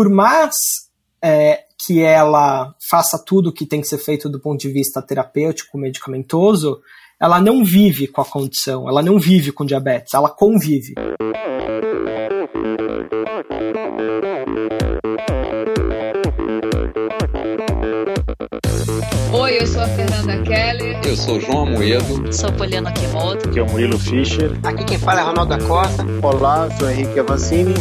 por mais é, que ela faça tudo que tem que ser feito do ponto de vista terapêutico, medicamentoso, ela não vive com a condição, ela não vive com diabetes, ela convive. Oi, eu sou a Fernanda Keller. Eu sou o João Amoedo. Sou Poliana Kimoto. Aqui é o Murilo Fischer. Aqui quem fala é Ronaldo da Costa. Olá, sou Henrique Avancini.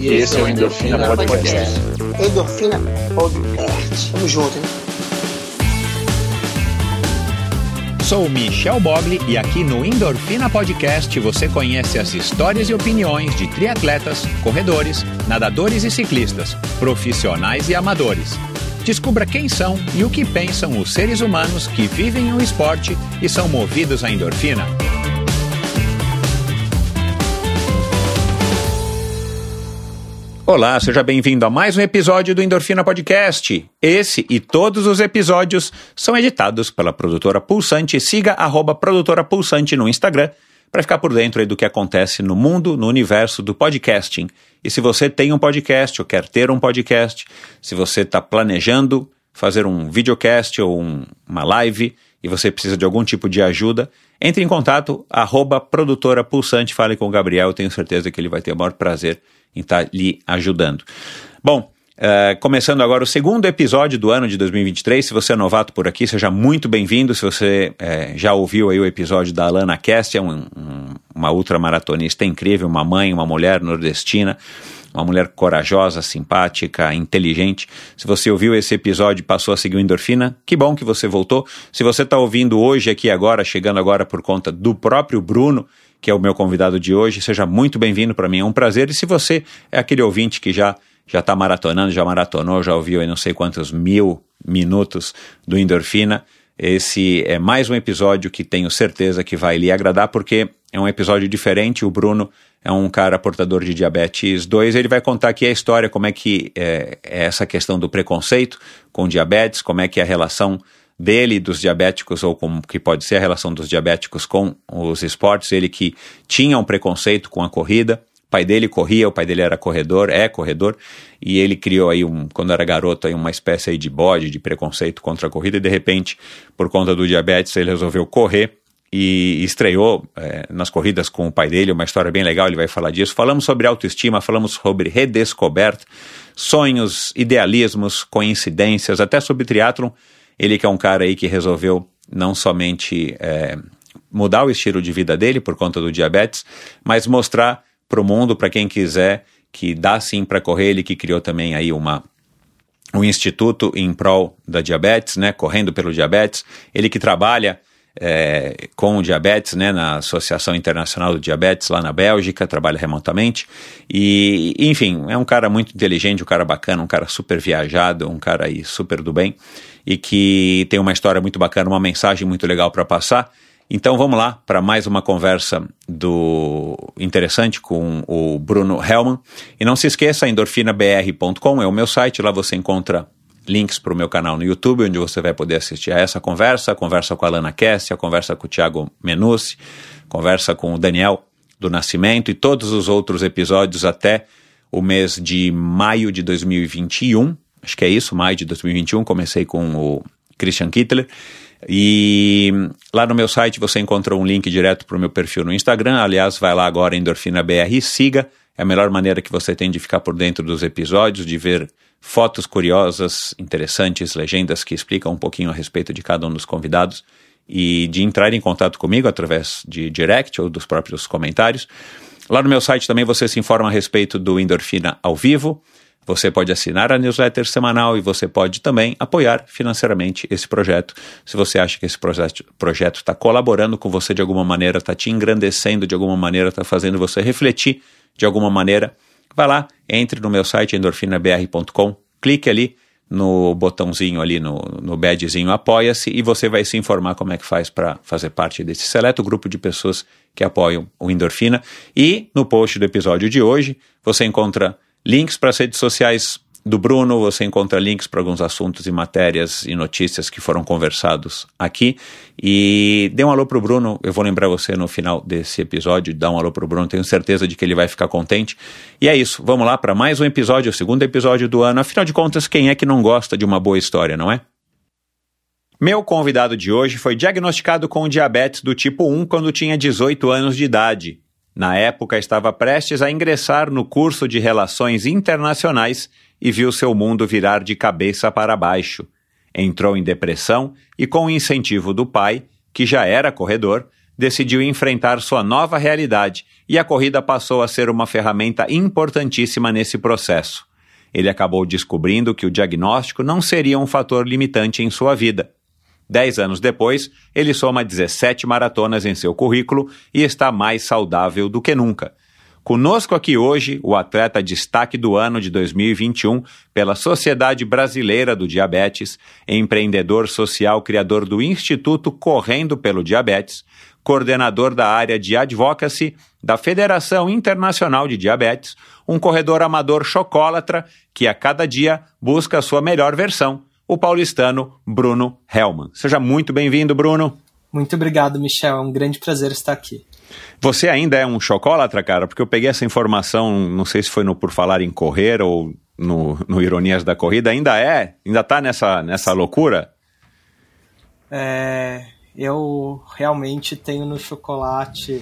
E, esse é o Endorfina, Endorfina Podcast. Podcast. Endorfina Podcast. Tamo junto, hein? Sou Michel Bogli e aqui no Endorfina Podcast você conhece as histórias e opiniões de triatletas, corredores, nadadores e ciclistas, profissionais e amadores. Descubra quem são e o que pensam os seres humanos que vivem o esporte e são movidos à endorfina. Olá, seja bem-vindo a mais um episódio do Endorfina Podcast. Esse e todos os episódios são editados pela produtora Pulsante. Siga arroba produtora Pulsante no Instagram para ficar por dentro do que acontece no mundo, no universo do podcasting. E se você tem um podcast ou quer ter um podcast, se você está planejando fazer um videocast ou um, uma live e você precisa de algum tipo de ajuda, entre em contato, arroba produtora pulsante, fale com o Gabriel, eu tenho certeza que ele vai ter o maior prazer em estar tá lhe ajudando. Bom, Uh, começando agora o segundo episódio do ano de 2023. Se você é novato por aqui, seja muito bem-vindo. Se você uh, já ouviu aí o episódio da Alana Cast, é um, um, uma ultramaratonista incrível, uma mãe, uma mulher nordestina, uma mulher corajosa, simpática, inteligente. Se você ouviu esse episódio e passou a seguir o Endorfina, que bom que você voltou. Se você está ouvindo hoje aqui agora, chegando agora por conta do próprio Bruno, que é o meu convidado de hoje, seja muito bem-vindo para mim, é um prazer. E se você é aquele ouvinte que já já está maratonando, já maratonou, já ouviu aí não sei quantos mil minutos do Endorfina. Esse é mais um episódio que tenho certeza que vai lhe agradar, porque é um episódio diferente. O Bruno é um cara portador de diabetes 2. Ele vai contar aqui a história, como é que é, é essa questão do preconceito com diabetes, como é que é a relação dele dos diabéticos, ou como que pode ser a relação dos diabéticos com os esportes. Ele que tinha um preconceito com a corrida, pai dele corria, o pai dele era corredor, é corredor, e ele criou aí, um, quando era garoto, aí uma espécie aí de bode, de preconceito contra a corrida, e de repente, por conta do diabetes, ele resolveu correr e estreou é, nas corridas com o pai dele, uma história bem legal, ele vai falar disso. Falamos sobre autoestima, falamos sobre redescoberta, sonhos, idealismos, coincidências, até sobre triatlon. Ele que é um cara aí que resolveu não somente é, mudar o estilo de vida dele por conta do diabetes, mas mostrar para o mundo, para quem quiser, que dá sim para correr, ele que criou também aí uma um instituto em prol da diabetes, né, correndo pelo diabetes, ele que trabalha é, com diabetes, né, na Associação Internacional do Diabetes lá na Bélgica, trabalha remotamente e, enfim, é um cara muito inteligente, um cara bacana, um cara super viajado, um cara aí super do bem e que tem uma história muito bacana, uma mensagem muito legal para passar então vamos lá para mais uma conversa do interessante com o Bruno Hellman. E não se esqueça, endorfinabr.com é o meu site, lá você encontra links para o meu canal no YouTube, onde você vai poder assistir a essa conversa, a conversa com a Lana Kess, a conversa com o Thiago Menucci, conversa com o Daniel do Nascimento e todos os outros episódios até o mês de maio de 2021. Acho que é isso, maio de 2021. Comecei com o Christian Kittler. E lá no meu site você encontra um link direto para o meu perfil no Instagram. Aliás, vai lá agora, EndorfinaBR, siga. É a melhor maneira que você tem de ficar por dentro dos episódios, de ver fotos curiosas, interessantes, legendas que explicam um pouquinho a respeito de cada um dos convidados e de entrar em contato comigo através de direct ou dos próprios comentários. Lá no meu site também você se informa a respeito do Endorfina ao vivo. Você pode assinar a newsletter semanal e você pode também apoiar financeiramente esse projeto. Se você acha que esse projeto está colaborando com você de alguma maneira, está te engrandecendo de alguma maneira, está fazendo você refletir de alguma maneira, vá lá, entre no meu site endorfinabr.com, clique ali no botãozinho ali, no, no badgezinho Apoia-se e você vai se informar como é que faz para fazer parte desse seleto grupo de pessoas que apoiam o Endorfina. E no post do episódio de hoje você encontra links para as redes sociais do Bruno, você encontra links para alguns assuntos e matérias e notícias que foram conversados aqui. E dê um alô pro Bruno, eu vou lembrar você no final desse episódio, dá um alô pro Bruno, tenho certeza de que ele vai ficar contente. E é isso, vamos lá para mais um episódio, o segundo episódio do ano. Afinal de contas, quem é que não gosta de uma boa história, não é? Meu convidado de hoje foi diagnosticado com diabetes do tipo 1 quando tinha 18 anos de idade. Na época, estava prestes a ingressar no curso de Relações Internacionais e viu seu mundo virar de cabeça para baixo. Entrou em depressão e, com o incentivo do pai, que já era corredor, decidiu enfrentar sua nova realidade e a corrida passou a ser uma ferramenta importantíssima nesse processo. Ele acabou descobrindo que o diagnóstico não seria um fator limitante em sua vida. Dez anos depois, ele soma 17 maratonas em seu currículo e está mais saudável do que nunca. Conosco aqui hoje, o atleta destaque do ano de 2021 pela Sociedade Brasileira do Diabetes, empreendedor social criador do Instituto Correndo pelo Diabetes, coordenador da área de advocacy da Federação Internacional de Diabetes, um corredor amador chocólatra que a cada dia busca a sua melhor versão, o paulistano Bruno Hellman. Seja muito bem-vindo, Bruno. Muito obrigado, Michel. É um grande prazer estar aqui. Você ainda é um chocólatra, cara? Porque eu peguei essa informação, não sei se foi no Por Falar em Correr ou no, no Ironias da Corrida. Ainda é? Ainda tá nessa, nessa loucura? É, eu realmente tenho no chocolate.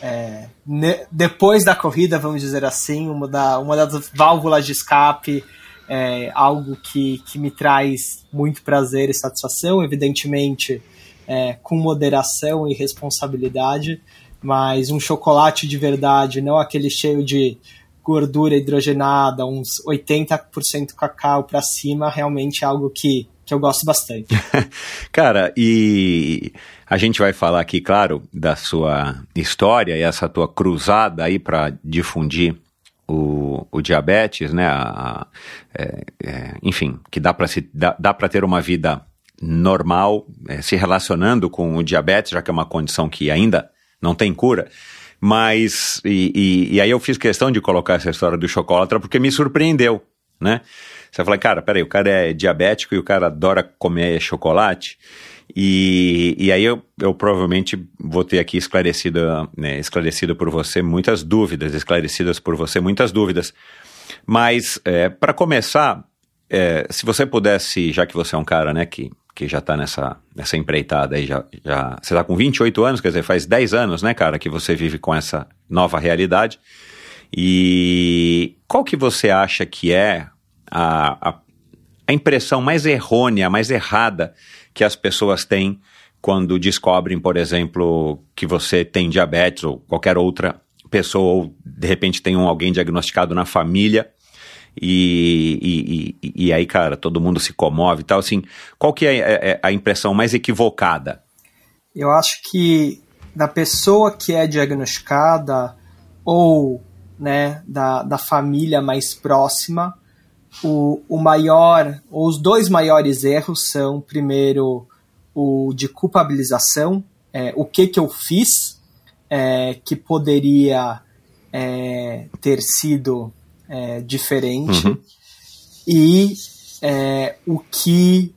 É, ne, depois da corrida, vamos dizer assim, uma, da, uma das válvulas de escape, é, algo que, que me traz muito prazer e satisfação, evidentemente é, com moderação e responsabilidade, mas um chocolate de verdade, não aquele cheio de gordura hidrogenada, uns 80% cacau para cima, realmente é algo que, que eu gosto bastante. Cara, e a gente vai falar aqui, claro, da sua história e essa tua cruzada aí para difundir o, diabetes, né? A, a, é, é, enfim, que dá para dá, dá ter uma vida normal, é, se relacionando com o diabetes, já que é uma condição que ainda não tem cura. Mas, e, e, e aí eu fiz questão de colocar essa história do chocolate porque me surpreendeu, né? Você fala, cara, peraí, o cara é diabético e o cara adora comer chocolate. E, e aí eu, eu provavelmente vou ter aqui esclarecido, né, esclarecido por você muitas dúvidas, esclarecidas por você muitas dúvidas. Mas, é, para começar, é, se você pudesse, já que você é um cara né, que que já está nessa, nessa empreitada aí, já, já, você está com 28 anos, quer dizer, faz 10 anos, né, cara, que você vive com essa nova realidade. E qual que você acha que é a, a, a impressão mais errônea, mais errada que as pessoas têm quando descobrem, por exemplo, que você tem diabetes ou qualquer outra pessoa, ou de repente tem um, alguém diagnosticado na família e, e, e, aí, cara, todo mundo se comove e tal, assim, qual que é, é, é a impressão mais equivocada? Eu acho que da pessoa que é diagnosticada ou né, da, da família mais próxima, o, o maior, ou os dois maiores erros são, primeiro, o de culpabilização, é, o que que eu fiz é, que poderia é, ter sido é, diferente uhum. e é, o que,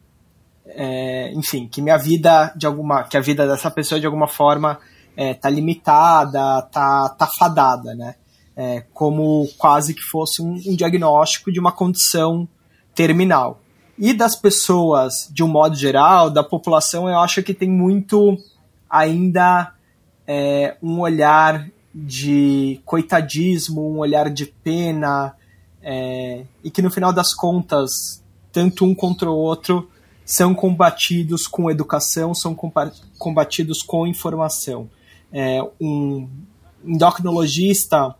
é, enfim, que minha vida de alguma, que a vida dessa pessoa de alguma forma é, tá limitada, tá, tá fadada, né? É, como quase que fosse um, um diagnóstico de uma condição terminal. E das pessoas, de um modo geral, da população, eu acho que tem muito ainda é, um olhar de coitadismo, um olhar de pena, é, e que no final das contas, tanto um contra o outro são combatidos com educação, são combatidos com informação. É, um endocrinologista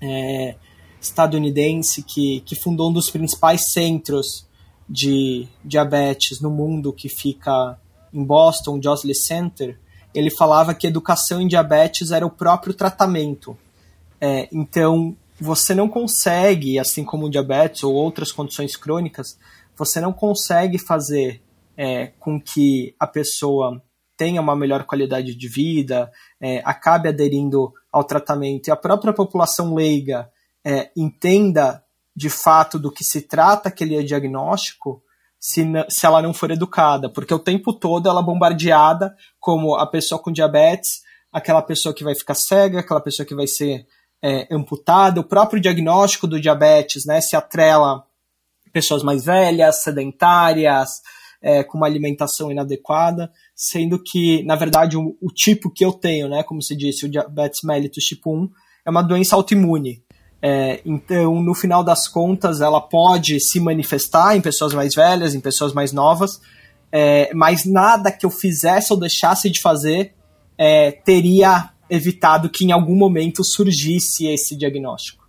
é, estadunidense que, que fundou um dos principais centros de diabetes no mundo, que fica em Boston, Josley Center, ele falava que educação em diabetes era o próprio tratamento. É, então, você não consegue, assim como o diabetes ou outras condições crônicas, você não consegue fazer é, com que a pessoa tenha uma melhor qualidade de vida, é, acabe aderindo ao tratamento e a própria população leiga é, entenda de fato do que se trata aquele diagnóstico se, se ela não for educada, porque o tempo todo ela é bombardeada como a pessoa com diabetes, aquela pessoa que vai ficar cega, aquela pessoa que vai ser é, amputada, o próprio diagnóstico do diabetes, né, se atrela pessoas mais velhas, sedentárias, é, com uma alimentação inadequada, sendo que, na verdade, o, o, tipo que eu tenho, né, como se disse, o diabetes mellitus tipo 1, é uma doença autoimune. É, então, no final das contas, ela pode se manifestar em pessoas mais velhas, em pessoas mais novas, é, mas nada que eu fizesse ou deixasse de fazer é, teria evitado que em algum momento surgisse esse diagnóstico.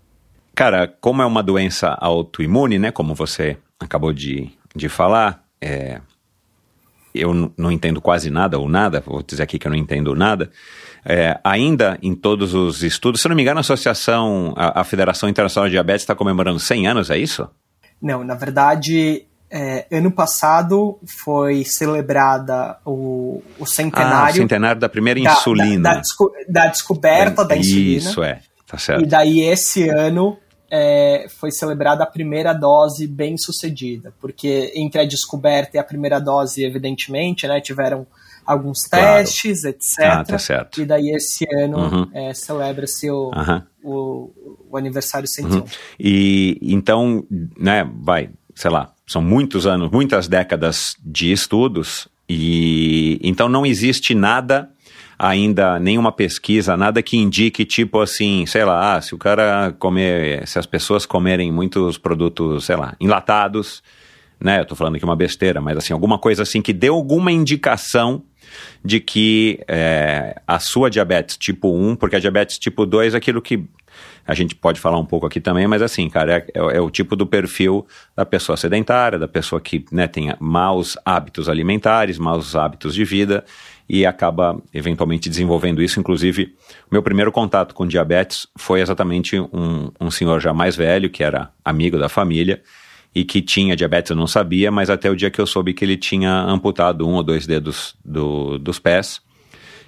Cara, como é uma doença autoimune, né, como você acabou de, de falar, é, eu não entendo quase nada ou nada, vou dizer aqui que eu não entendo nada, é, ainda em todos os estudos, se não me engano, a Associação, a, a Federação Internacional de Diabetes está comemorando 100 anos, é isso? Não, na verdade, é, ano passado foi celebrada o, o centenário. Ah, o centenário da primeira da, insulina. Da, da, desco, da descoberta da insulina. Isso, é, tá certo. E daí esse ano é, foi celebrada a primeira dose bem sucedida, porque entre a descoberta e a primeira dose, evidentemente, né, tiveram alguns testes, claro. etc. Ah, tá certo. E daí esse ano uhum. é, celebra-se o, uhum. o, o, aniversário 101. Uhum. E então, né, vai, sei lá, são muitos anos, muitas décadas de estudos, e então não existe nada ainda nenhuma pesquisa, nada que indique, tipo assim, sei lá, ah, se o cara comer, se as pessoas comerem muitos produtos, sei lá, enlatados, né? Eu tô falando aqui uma besteira, mas assim, alguma coisa assim que dê alguma indicação de que é, a sua diabetes tipo 1, porque a diabetes tipo 2 é aquilo que a gente pode falar um pouco aqui também, mas assim, cara, é, é, é o tipo do perfil da pessoa sedentária, da pessoa que né, tem maus hábitos alimentares, maus hábitos de vida e acaba eventualmente desenvolvendo isso. Inclusive, meu primeiro contato com diabetes foi exatamente um, um senhor já mais velho, que era amigo da família, e que tinha diabetes, eu não sabia, mas até o dia que eu soube que ele tinha amputado um ou dois dedos do, dos pés.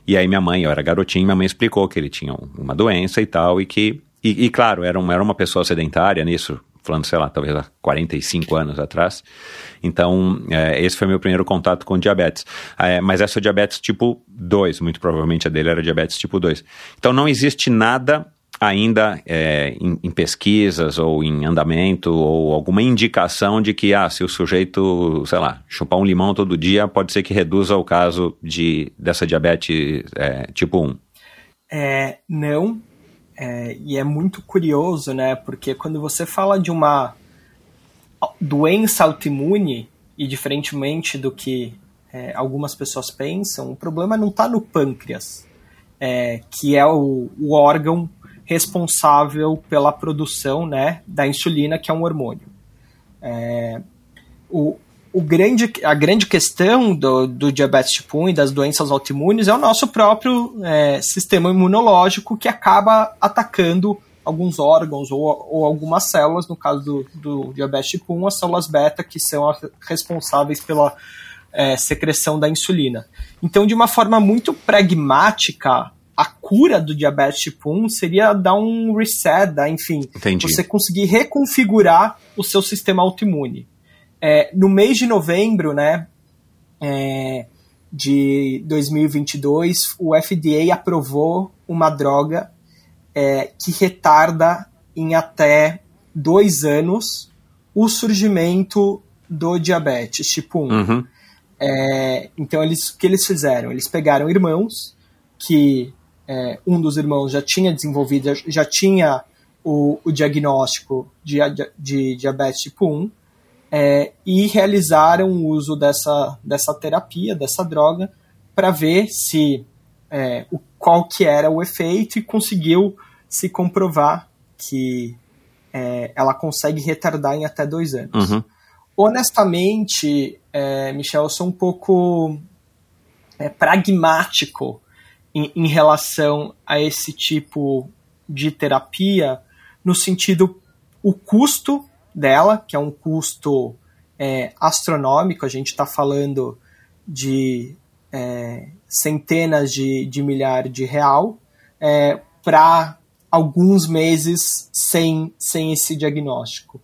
E aí minha mãe, eu era garotinho, minha mãe explicou que ele tinha uma doença e tal, e que, e, e claro, era, uma era uma pessoa sedentária nisso, falando, sei lá, talvez há 45 anos atrás. Então, é, esse foi meu primeiro contato com diabetes. É, mas essa é diabetes tipo 2, muito provavelmente a dele era diabetes tipo 2. Então, não existe nada ainda é, em, em, pesquisas ou em andamento ou alguma indicação de que, ah, se o sujeito, sei lá, chupar um limão todo dia, pode ser que reduza o caso de, dessa diabetes é, tipo 1. É, não, é, e é muito curioso, né, porque quando você fala de uma doença autoimune, e diferentemente do que é, algumas pessoas pensam, o problema não está no pâncreas, é, que é o, o órgão responsável pela produção né, da insulina, que é um hormônio. É, o, o grande, a grande questão do, do diabetes tipo 1 e das doenças autoimunes é o nosso próprio é, sistema imunológico que acaba atacando alguns órgãos ou, ou algumas células, no caso do, do diabetes tipo 1, as células beta, que são responsáveis pela é, secreção da insulina. Então, de uma forma muito pragmática, a cura do diabetes tipo 1 seria dar um reset, dar, enfim, Entendi. você conseguir reconfigurar o seu sistema autoimune. É, no mês de novembro, né, é, de 2022, o FDA aprovou uma droga é, que retarda em até dois anos o surgimento do diabetes tipo 1. Uhum. É, então, eles, o que eles fizeram? Eles pegaram irmãos que é, um dos irmãos já tinha desenvolvido, já, já tinha o, o, diagnóstico de, de, diabetes tipo 1 é, e realizaram o uso dessa, dessa terapia, dessa droga, para ver se é, o, qual que era o efeito e conseguiu se comprovar que é, ela consegue retardar em até dois anos. Uhum. Honestamente, é, Michel, eu sou um pouco é, pragmático em, em relação a esse tipo de terapia, no sentido o custo dela, que é um custo é, astronômico, a gente está falando de é, centenas de, de milhares de real, é, para alguns meses sem, sem esse diagnóstico.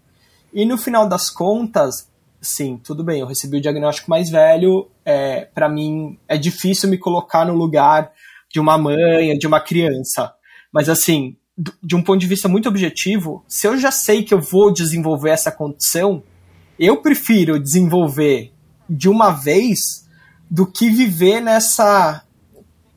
E no final das contas, sim, tudo bem, eu recebi o diagnóstico mais velho, é, para mim é difícil me colocar no lugar de uma mãe, de uma criança. Mas assim, de um ponto de vista muito objetivo, se eu já sei que eu vou desenvolver essa condição, eu prefiro desenvolver de uma vez do que viver nessa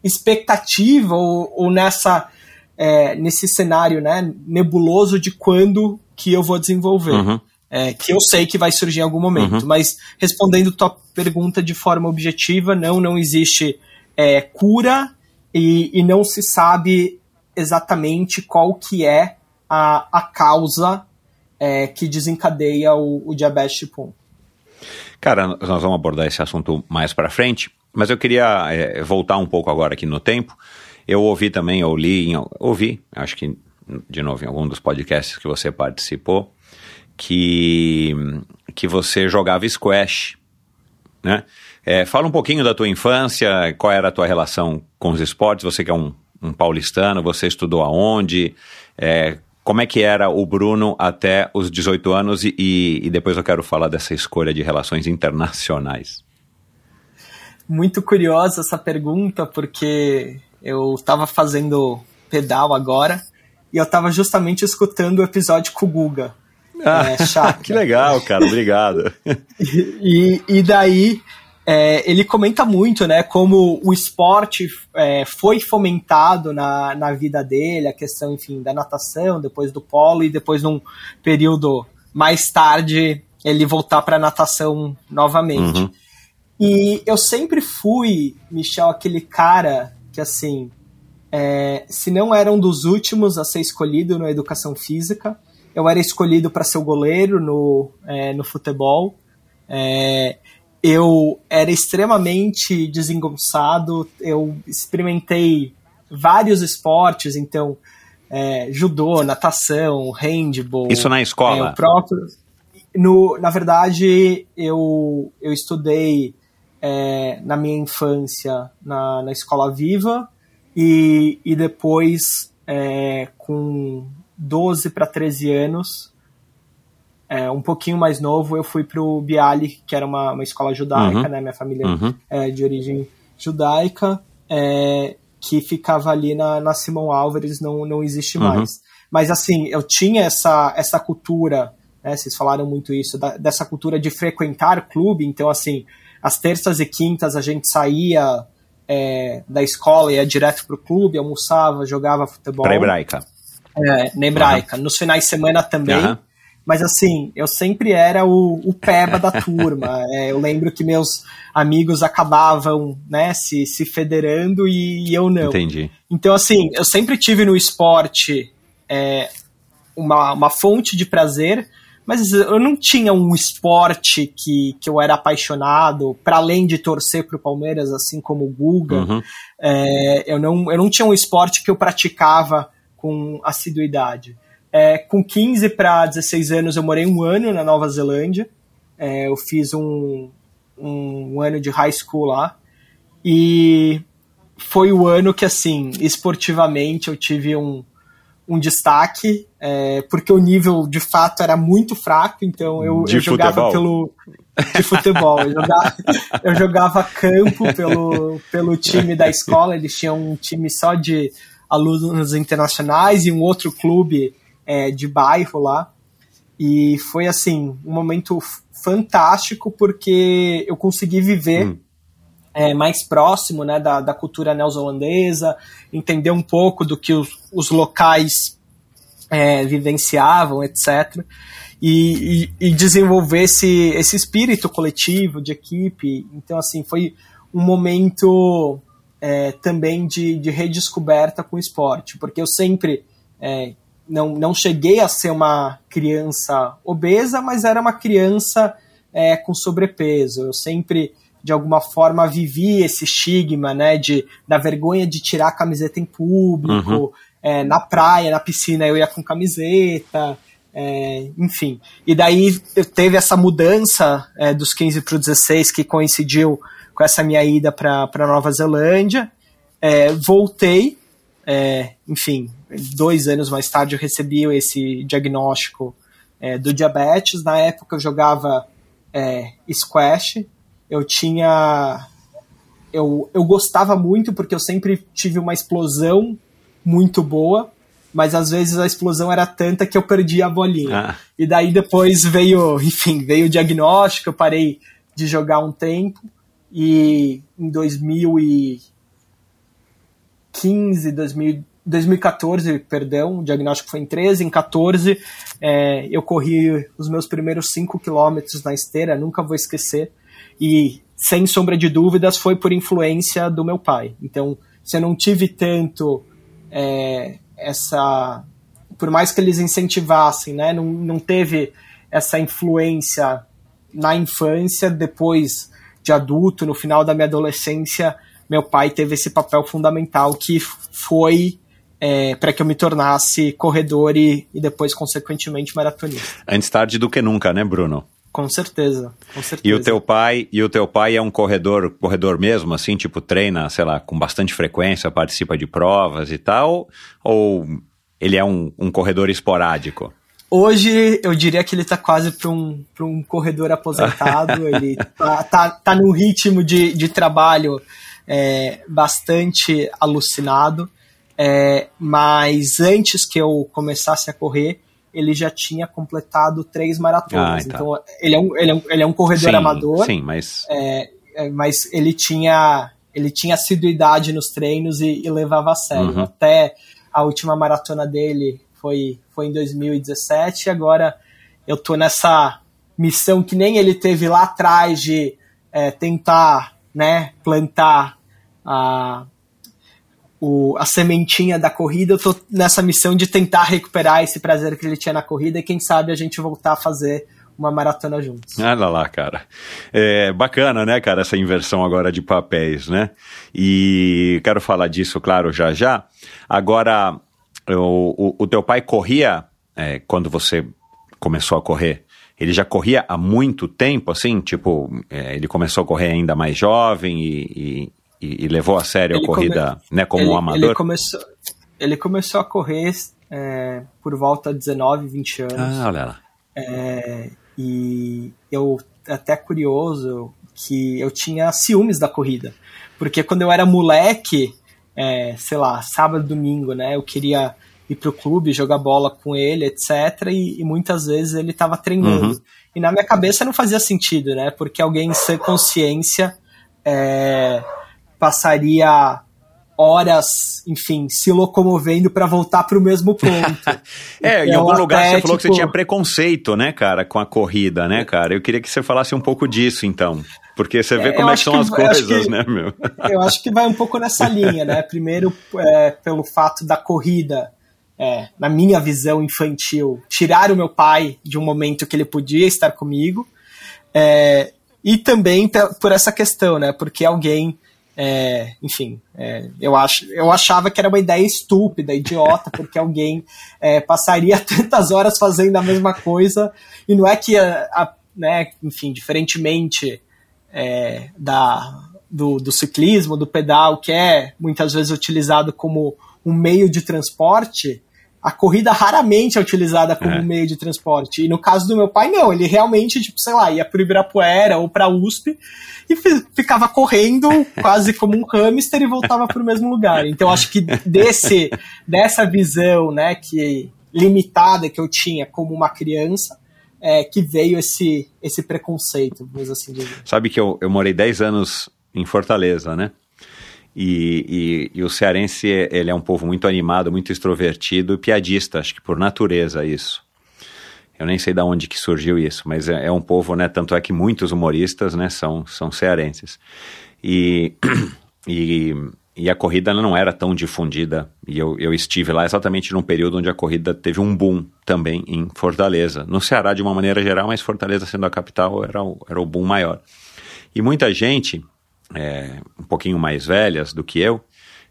expectativa ou, ou nessa é, nesse cenário né, nebuloso de quando que eu vou desenvolver. Uhum. É, que eu sei que vai surgir em algum momento. Uhum. Mas respondendo tua pergunta de forma objetiva, não, não existe é, cura e, e não se sabe exatamente qual que é a, a causa é, que desencadeia o, o diabetes tipo 1. Cara, nós vamos abordar esse assunto mais para frente, mas eu queria é, voltar um pouco agora aqui no tempo. Eu ouvi também, eu li, ouvi, acho que de novo em algum dos podcasts que você participou, que, que você jogava squash, né? É, fala um pouquinho da tua infância, qual era a tua relação com os esportes, você que é um, um paulistano, você estudou aonde, é, como é que era o Bruno até os 18 anos e, e, depois eu quero falar dessa escolha de relações internacionais. Muito curiosa essa pergunta, porque eu estava fazendo pedal agora e eu estava justamente escutando o episódio com o Guga. Ah, é, que legal, cara, obrigado. e, e daí é, ele comenta muito, né, como o esporte é, foi fomentado na, na vida dele, a questão, enfim, da natação, depois do polo e depois num período mais tarde ele voltar para natação novamente. Uhum. E eu sempre fui, Michel, aquele cara que, assim, é, se não era um dos últimos a ser escolhido na educação física, eu era escolhido para ser o goleiro no, é, no futebol. É, eu era extremamente desengonçado, eu experimentei vários esportes, então é, judô, natação, handball. Isso na escola? É, próprio, no, na verdade, eu, eu estudei é, na minha infância na, na escola viva e, e depois, é, com 12 para 13 anos, é, um pouquinho mais novo, eu fui para o Bialy, que era uma, uma escola judaica, uhum. né? Minha família uhum. é de origem judaica, é, que ficava ali na, na Simão Álvares, não, não existe uhum. mais. Mas assim, eu tinha essa, essa cultura, né, vocês falaram muito isso, da, dessa cultura de frequentar clube, então assim, às terças e quintas a gente saía é, da escola, ia direto pro clube, almoçava, jogava futebol. Pra hebraica. É, na hebraica. Uhum. Nos finais de semana também. Mas assim, eu sempre era o, o peba da turma. É, eu lembro que meus amigos acabavam né, se, se federando e, e eu não. Entendi. Então, assim, eu sempre tive no esporte é, uma, uma fonte de prazer, mas eu não tinha um esporte que, que eu era apaixonado, para além de torcer para o Palmeiras, assim como o Guga. Uhum. É, eu, não, eu não tinha um esporte que eu praticava com assiduidade. É, com 15 para 16 anos, eu morei um ano na Nova Zelândia. É, eu fiz um, um ano de high school lá. E foi o ano que, assim, esportivamente eu tive um, um destaque, é, porque o nível de fato era muito fraco, então eu, eu jogava pelo. De futebol. Eu jogava, eu jogava campo pelo, pelo time da escola, eles tinham um time só de alunos internacionais e um outro clube é, de bairro lá. E foi assim, um momento fantástico porque eu consegui viver hum. é, mais próximo né, da, da cultura neozelandesa, entender um pouco do que os, os locais é, vivenciavam, etc. E, e, e, desenvolver esse, esse espírito coletivo, de equipe. Então, assim, foi um momento é, também de, de redescoberta com o esporte, porque eu sempre é, não, não cheguei a ser uma criança obesa, mas era uma criança é, com sobrepeso. Eu sempre, de alguma forma, vivi esse estigma, né, de, da vergonha de tirar a camiseta em público, uhum. é, na praia, na piscina eu ia com camiseta, é, enfim. E daí teve essa mudança é, dos 15 para os 16 que coincidiu com essa minha ida para Nova Zelândia. É, voltei, é, enfim, dois anos mais tarde eu recebi esse diagnóstico é, do diabetes. Na época eu jogava é, squash, eu tinha. Eu, eu gostava muito porque eu sempre tive uma explosão muito boa, mas às vezes a explosão era tanta que eu perdia a bolinha. Ah. E daí depois veio, enfim, veio o diagnóstico, eu parei de jogar um tempo e em 2015, 2000, 2014, perdão, o diagnóstico foi em 13, em 14 é, eu corri os meus primeiros 5 quilômetros na esteira, nunca vou esquecer, e sem sombra de dúvidas foi por influência do meu pai. Então, se eu não tive tanto é, essa. Por mais que eles incentivassem, né, não, não teve essa influência na infância, depois de adulto, no final da minha adolescência, meu pai teve esse papel fundamental que foi é, para que eu me tornasse corredor e, e, depois, consequentemente, maratonista. Antes tarde do que nunca, né, Bruno? Com certeza, com certeza. E o teu pai, e o teu pai é um corredor, corredor mesmo, assim, tipo treina, sei lá, com bastante frequência, participa de provas e tal, ou ele é um, um corredor esporádico? Hoje eu diria que ele está quase para um, um corredor aposentado. ele tá, tá, tá num ritmo de, de trabalho é, bastante alucinado. É, mas antes que eu começasse a correr, ele já tinha completado três maratonas. Ah, então, ele é um, ele é um, ele é um corredor sim, amador. Sim, mas. É, é, mas ele tinha, ele tinha assiduidade nos treinos e, e levava a sério. Uhum. Até a última maratona dele foi, foi em 2017, e agora eu tô nessa missão que nem ele teve lá atrás de é, tentar né, plantar a o, a sementinha da corrida, eu tô nessa missão de tentar recuperar esse prazer que ele tinha na corrida e quem sabe a gente voltar a fazer uma maratona juntos. Olha lá, cara. É bacana, né, cara, essa inversão agora de papéis, né? E quero falar disso, claro, já já. Agora, o, o, o teu pai corria é, quando você começou a correr? Ele já corria há muito tempo, assim? Tipo, é, ele começou a correr ainda mais jovem e, e, e, levou a sério ele a corrida come... né, como ele, um amador? Ele começou, ele começou a correr é, por volta de 19, 20 anos. Ah, olha lá. É, e eu, até curioso, que eu tinha ciúmes da corrida. Porque quando eu era moleque, é, sei lá, sábado, domingo, né, eu queria ir pro clube, jogar bola com ele, etc. E, e muitas vezes ele estava treinando. Uhum. E na minha cabeça não fazia sentido, né? Porque alguém sem consciência é, passaria horas, enfim, se locomovendo para voltar para o mesmo ponto. é, então, em algum lugar até, você falou tipo... que você tipo tinha preconceito, né, cara, com a corrida, né, cara? Eu queria que você falasse um pouco disso, então. Porque você vê é, como é que são que, as coisas, que, né, meu? eu acho que vai um pouco nessa linha, né? Primeiro, é, pelo fato da corrida, é, na minha visão infantil, tirar o meu pai de um momento que ele podia estar comigo. É, e também por essa questão, né? Porque alguém é, enfim, é, eu, acho, eu achava que era uma ideia estúpida, idiota, porque alguém é, passaria tantas horas fazendo a mesma coisa, e não é que, a, a né, enfim, diferentemente é, da, do, do ciclismo, do pedal, que é muitas vezes utilizado como um meio de transporte, a corrida raramente é utilizada como é. meio de transporte. E no caso do meu pai, não. Ele realmente, tipo, sei lá, ia pro Ibirapuera ou pra USP e ficava correndo quase como um hamster e voltava pro mesmo lugar. Então, acho que desse, dessa visão, né, que limitada que eu tinha como uma criança, é, que veio esse, esse preconceito, vamos assim dizer. Sabe que eu, eu morei 10 anos em Fortaleza, né? E, e, e, o cearense, ele é um povo muito animado, muito extrovertido e piadista, acho que por natureza isso. Eu nem sei de onde que surgiu isso, mas é, é, um povo, né, tanto é que muitos humoristas, né, são, são cearenses. E, e, e a corrida não era tão difundida, e eu, eu estive lá exatamente num período onde a corrida teve um boom também em Fortaleza. No Ceará de uma maneira geral, mas Fortaleza sendo a capital era o, era o boom maior. E muita gente é, um pouquinho mais velhas do que eu,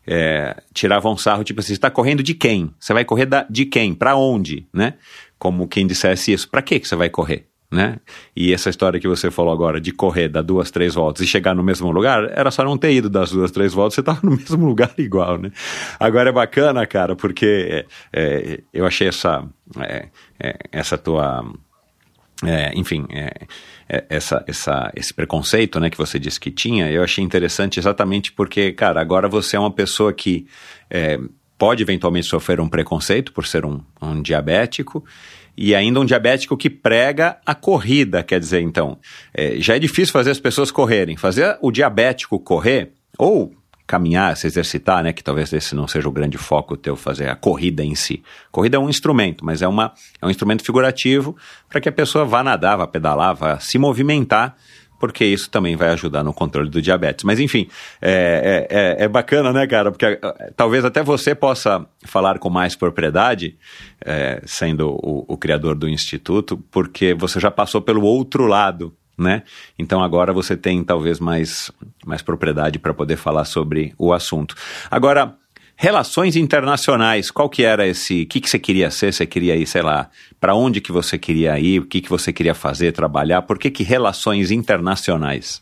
é, tiravam sarro, tipo assim, você está correndo de quem? Você vai correr da, de quem? Para onde? Né? Como quem dissesse isso. Para que você vai correr? né? E essa história que você falou agora de correr, dar duas, três voltas e chegar no mesmo lugar, era só não ter ido das duas, três voltas, você estava no mesmo lugar igual, né? Agora é bacana, cara, porque é, eu achei essa, é, é, essa tua. É, enfim, é, é, essa, essa, esse preconceito né, que você disse que tinha, eu achei interessante exatamente porque, cara, agora você é uma pessoa que pode eventualmente sofrer um preconceito por ser um, um diabético e ainda um diabético que prega a corrida, quer dizer, então, é, já é difícil fazer as pessoas correrem. Fazer o diabético correr, ou caminhar, se exercitar, né, que talvez esse não seja o grande foco teu, fazer a corrida em si. Corrida é um instrumento, mas é, uma, é um instrumento figurativo para que a pessoa vá nadar, vá pedalar, vá se movimentar porque isso também vai ajudar no controle do diabetes. Mas enfim, é, é, é, é bacana, né, cara? Porque é, talvez até você possa falar com mais propriedade, é, sendo o, o criador do instituto, porque você já passou pelo outro lado né? Então agora você tem talvez mais, mais propriedade para poder falar sobre o assunto. Agora, Relações internacionais, qual que era esse, o que, que você queria ser? Você queria ir, sei lá, para onde que você queria ir? O que, que você queria fazer, trabalhar? Por que que relações internacionais?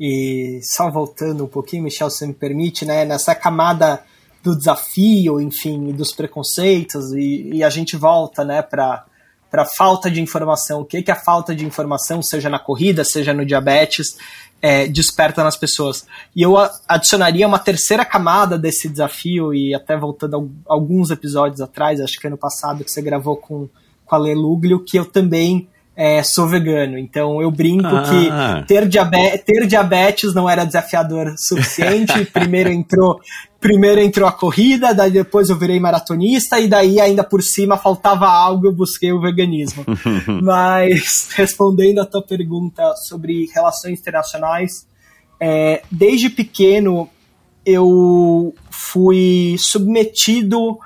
E só voltando um pouquinho, Michel, se me permite, né, nessa camada do desafio, enfim, dos preconceitos, e, e a gente volta, né, para para falta de informação. O que, que a falta de informação, seja na corrida, seja no diabetes, é, desperta nas pessoas. E eu adicionaria uma terceira camada desse desafio, e até voltando a alguns episódios atrás, acho que ano passado que você gravou com, com a Leluglio, que eu também é, sou vegano. Então eu brinco ah. que ter, diabe ter diabetes não era desafiador suficiente. Primeiro entrou primeiro entrou a corrida, daí depois eu virei maratonista e daí ainda por cima faltava algo, eu busquei o veganismo. Mas respondendo a tua pergunta sobre relações internacionais, é, desde pequeno eu fui submetido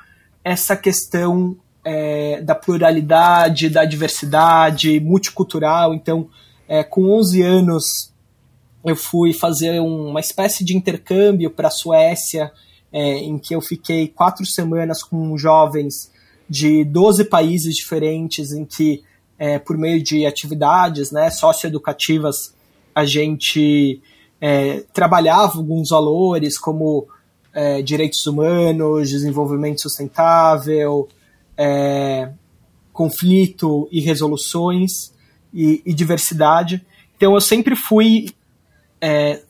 a essa questão é, da pluralidade, da diversidade, multicultural. Então, é, com 11 anos, eu fui fazer uma espécie de intercâmbio para a Suécia, é, em que eu fiquei quatro semanas com jovens de 12 países diferentes, em que, é, por meio de atividades né, socioeducativas, a gente é, trabalhava alguns valores como é, direitos humanos, desenvolvimento sustentável, é, conflito e resoluções e, e, diversidade. Então eu sempre fui é,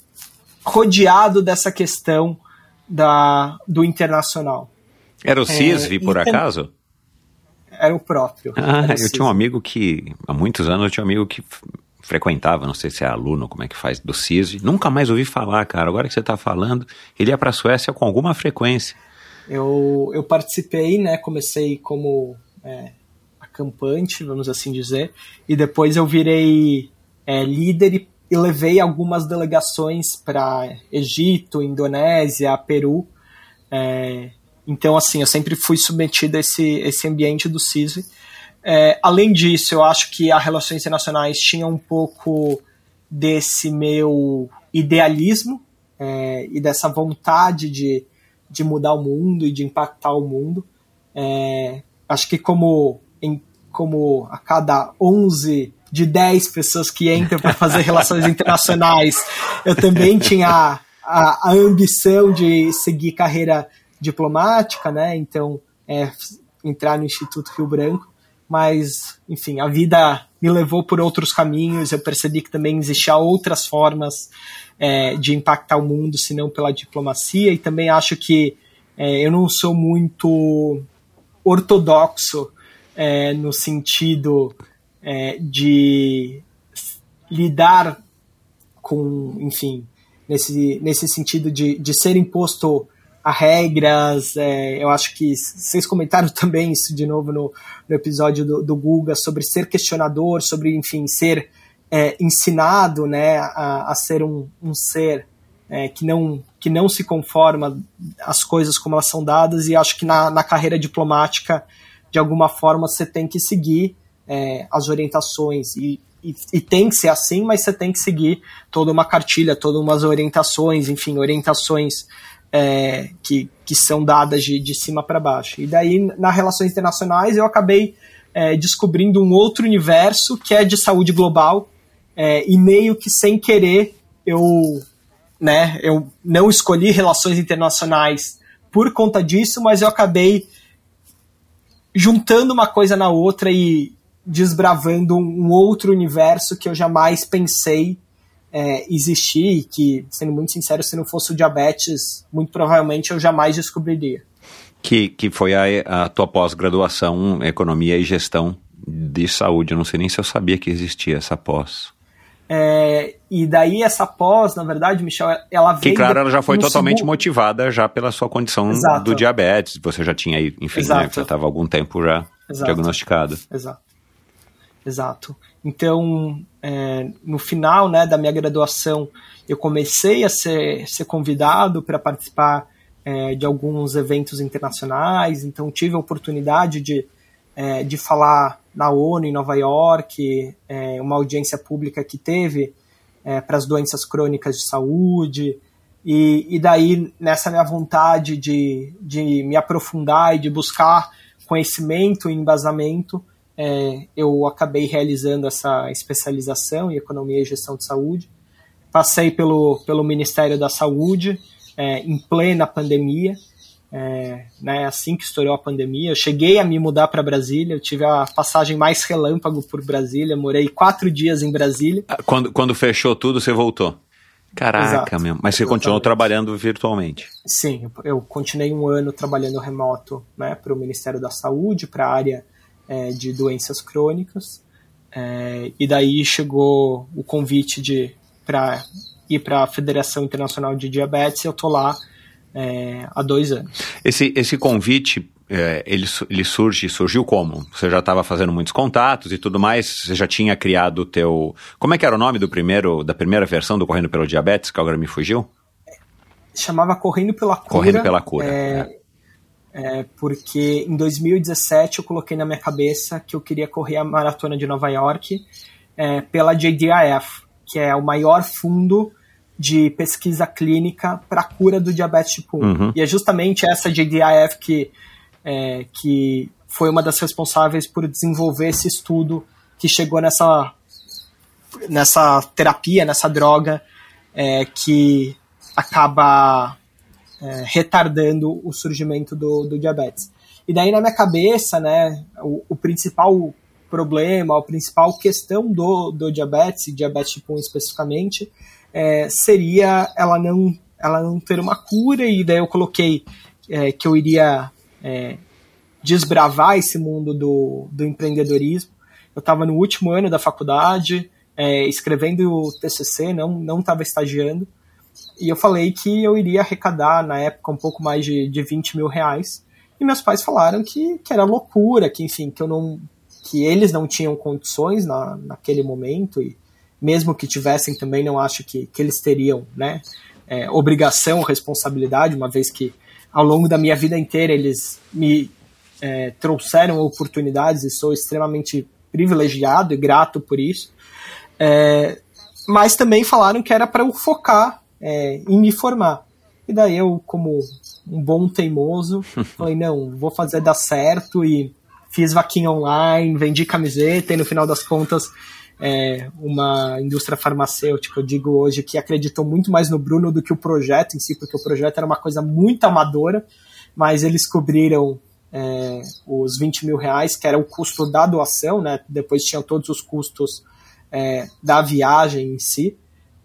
rodeado dessa questão da, do internacional. Era o CISV, é, por acaso? Era o próprio. Ah, eu CISV. tinha um amigo que, há muitos anos, eu tinha um amigo que frequentava, não sei se é aluno, como é que faz, do CISV. Nunca mais ouvi falar, cara. Agora que você está falando, ele ia para a Suécia com alguma frequência. Eu, eu participei, né? Comecei como é, acampante, vamos assim dizer, e depois eu virei é, líder e, e, levei algumas delegações para Egito, Indonésia, Peru. É, então, assim, eu sempre fui submetido a esse, esse ambiente do CISV. É, além disso, eu acho que as relações internacionais tinha um pouco desse meu idealismo é, e dessa vontade de de mudar o mundo e de impactar o mundo. É, acho que como, em, como a cada 11 de 10 pessoas que entram para fazer relações internacionais, eu também tinha a, a, ambição de seguir carreira diplomática, né? Então, é, entrar no Instituto Rio Branco. Mas, enfim, a vida me levou por outros caminhos. Eu percebi que também existiam outras formas é, de impactar o mundo, senão pela diplomacia. E também acho que é, eu não sou muito ortodoxo é, no sentido é, de lidar com, enfim, nesse, nesse sentido de, de ser imposto a regras. É, eu acho que vocês comentaram também isso de novo no, no episódio do, do Guga sobre ser questionador, sobre, enfim, ser é, ensinado né, a, a ser um, um ser é, que, não, que não se conforma às coisas como elas são dadas, e acho que na, na carreira diplomática, de alguma forma, você tem que seguir é, as orientações. E, e, e, tem que ser assim, mas você tem que seguir toda uma cartilha, todas umas orientações, enfim, orientações é, que, que são dadas de, de cima para baixo. E daí, nas relações internacionais, eu acabei é, descobrindo um outro universo que é de saúde global é, e meio que sem querer eu, né, eu não escolhi relações internacionais por conta disso, mas eu acabei juntando uma coisa na outra e desbravando um outro universo que eu jamais pensei é, existir e que, sendo muito sincero, se não fosse o diabetes, muito provavelmente eu jamais descobriria. Que, que foi a, a tua pós-graduação Economia e Gestão de Saúde. Eu não sei nem se eu sabia que existia essa pós. É, e daí essa pós, na verdade, Michel, ela veio... Que claro, ela já foi totalmente segundo... motivada já pela sua condição Exato. do diabetes. Você já tinha, enfim, né, já estava algum tempo já Exato. diagnosticado. Exato. Exato. Então, é, no final né, da minha graduação, eu comecei a ser, ser convidado para participar é, de alguns eventos internacionais, então tive a oportunidade de, é, de falar na ONU em Nova York, é, uma audiência pública que teve é, para as doenças crônicas de saúde, e, e daí nessa minha vontade de, de me aprofundar e de buscar conhecimento e embasamento, é, eu acabei realizando essa especialização em economia e gestão de saúde. Passei pelo, pelo Ministério da Saúde é, em plena pandemia, é, né, assim que estourou a pandemia. Eu cheguei a me mudar para Brasília, eu tive a passagem mais relâmpago por Brasília, morei quatro dias em Brasília. Quando, quando fechou tudo, você voltou? Caraca, Exato. meu. Mas você continuou trabalhando virtualmente? Sim, eu, eu continuei um ano trabalhando remoto né, para o Ministério da Saúde, para a área é, de doenças crônicas. É, e daí chegou o convite de para ir para a Federação Internacional de Diabetes. E eu tô lá é, há dois anos. Esse, esse convite é, ele, ele surge, surgiu como? Você já estava fazendo muitos contatos e tudo mais, você já tinha criado o teu... Como é que era o nome do primeiro, da primeira versão do Correndo pelo Diabetes, que agora me fugiu? Chamava Correndo pela Cura. Correndo pela Cura, é, é, porque em 2017 eu coloquei na minha cabeça que eu queria correr a Maratona de Nova York é, pela JDIF, que é o maior fundo de pesquisa clínica para a cura do diabetes tipo 1. Uhum. E é justamente essa JDIF que, é, que foi uma das responsáveis por desenvolver esse estudo que chegou nessa, nessa terapia, nessa droga é, que acaba é, retardando o surgimento do, do, diabetes. E daí na minha cabeça, né, o, o principal problema, a principal questão do, do diabetes, diabetes tipo 1 especificamente, é, seria ela não, ela não ter uma cura, e daí eu coloquei é, que eu iria é, desbravar esse mundo do, do empreendedorismo. Eu estava no último ano da faculdade, é, escrevendo o TCC, não estava estagiando, e eu falei que eu iria arrecadar, na época, um pouco mais de, de 20 mil reais, e meus pais falaram que, que era loucura, que enfim, que eu não que eles não tinham condições na, naquele momento e mesmo que tivessem também não acho que, que eles teriam né, é, obrigação, responsabilidade, uma vez que ao longo da minha vida inteira eles me é, trouxeram oportunidades e sou extremamente privilegiado e grato por isso. É, mas também falaram que era para eu focar é, em me formar. E daí eu, como um bom teimoso, falei, não, vou fazer dar certo e fiz vaquinha online, vendi camiseta e no final das contas é, uma indústria farmacêutica, eu digo hoje, que acreditou muito mais no Bruno do que o projeto em si, porque o projeto era uma coisa muito amadora, mas eles cobriram é, os 20 mil reais, que era o custo da doação, né? depois tinham todos os custos é, da viagem em si,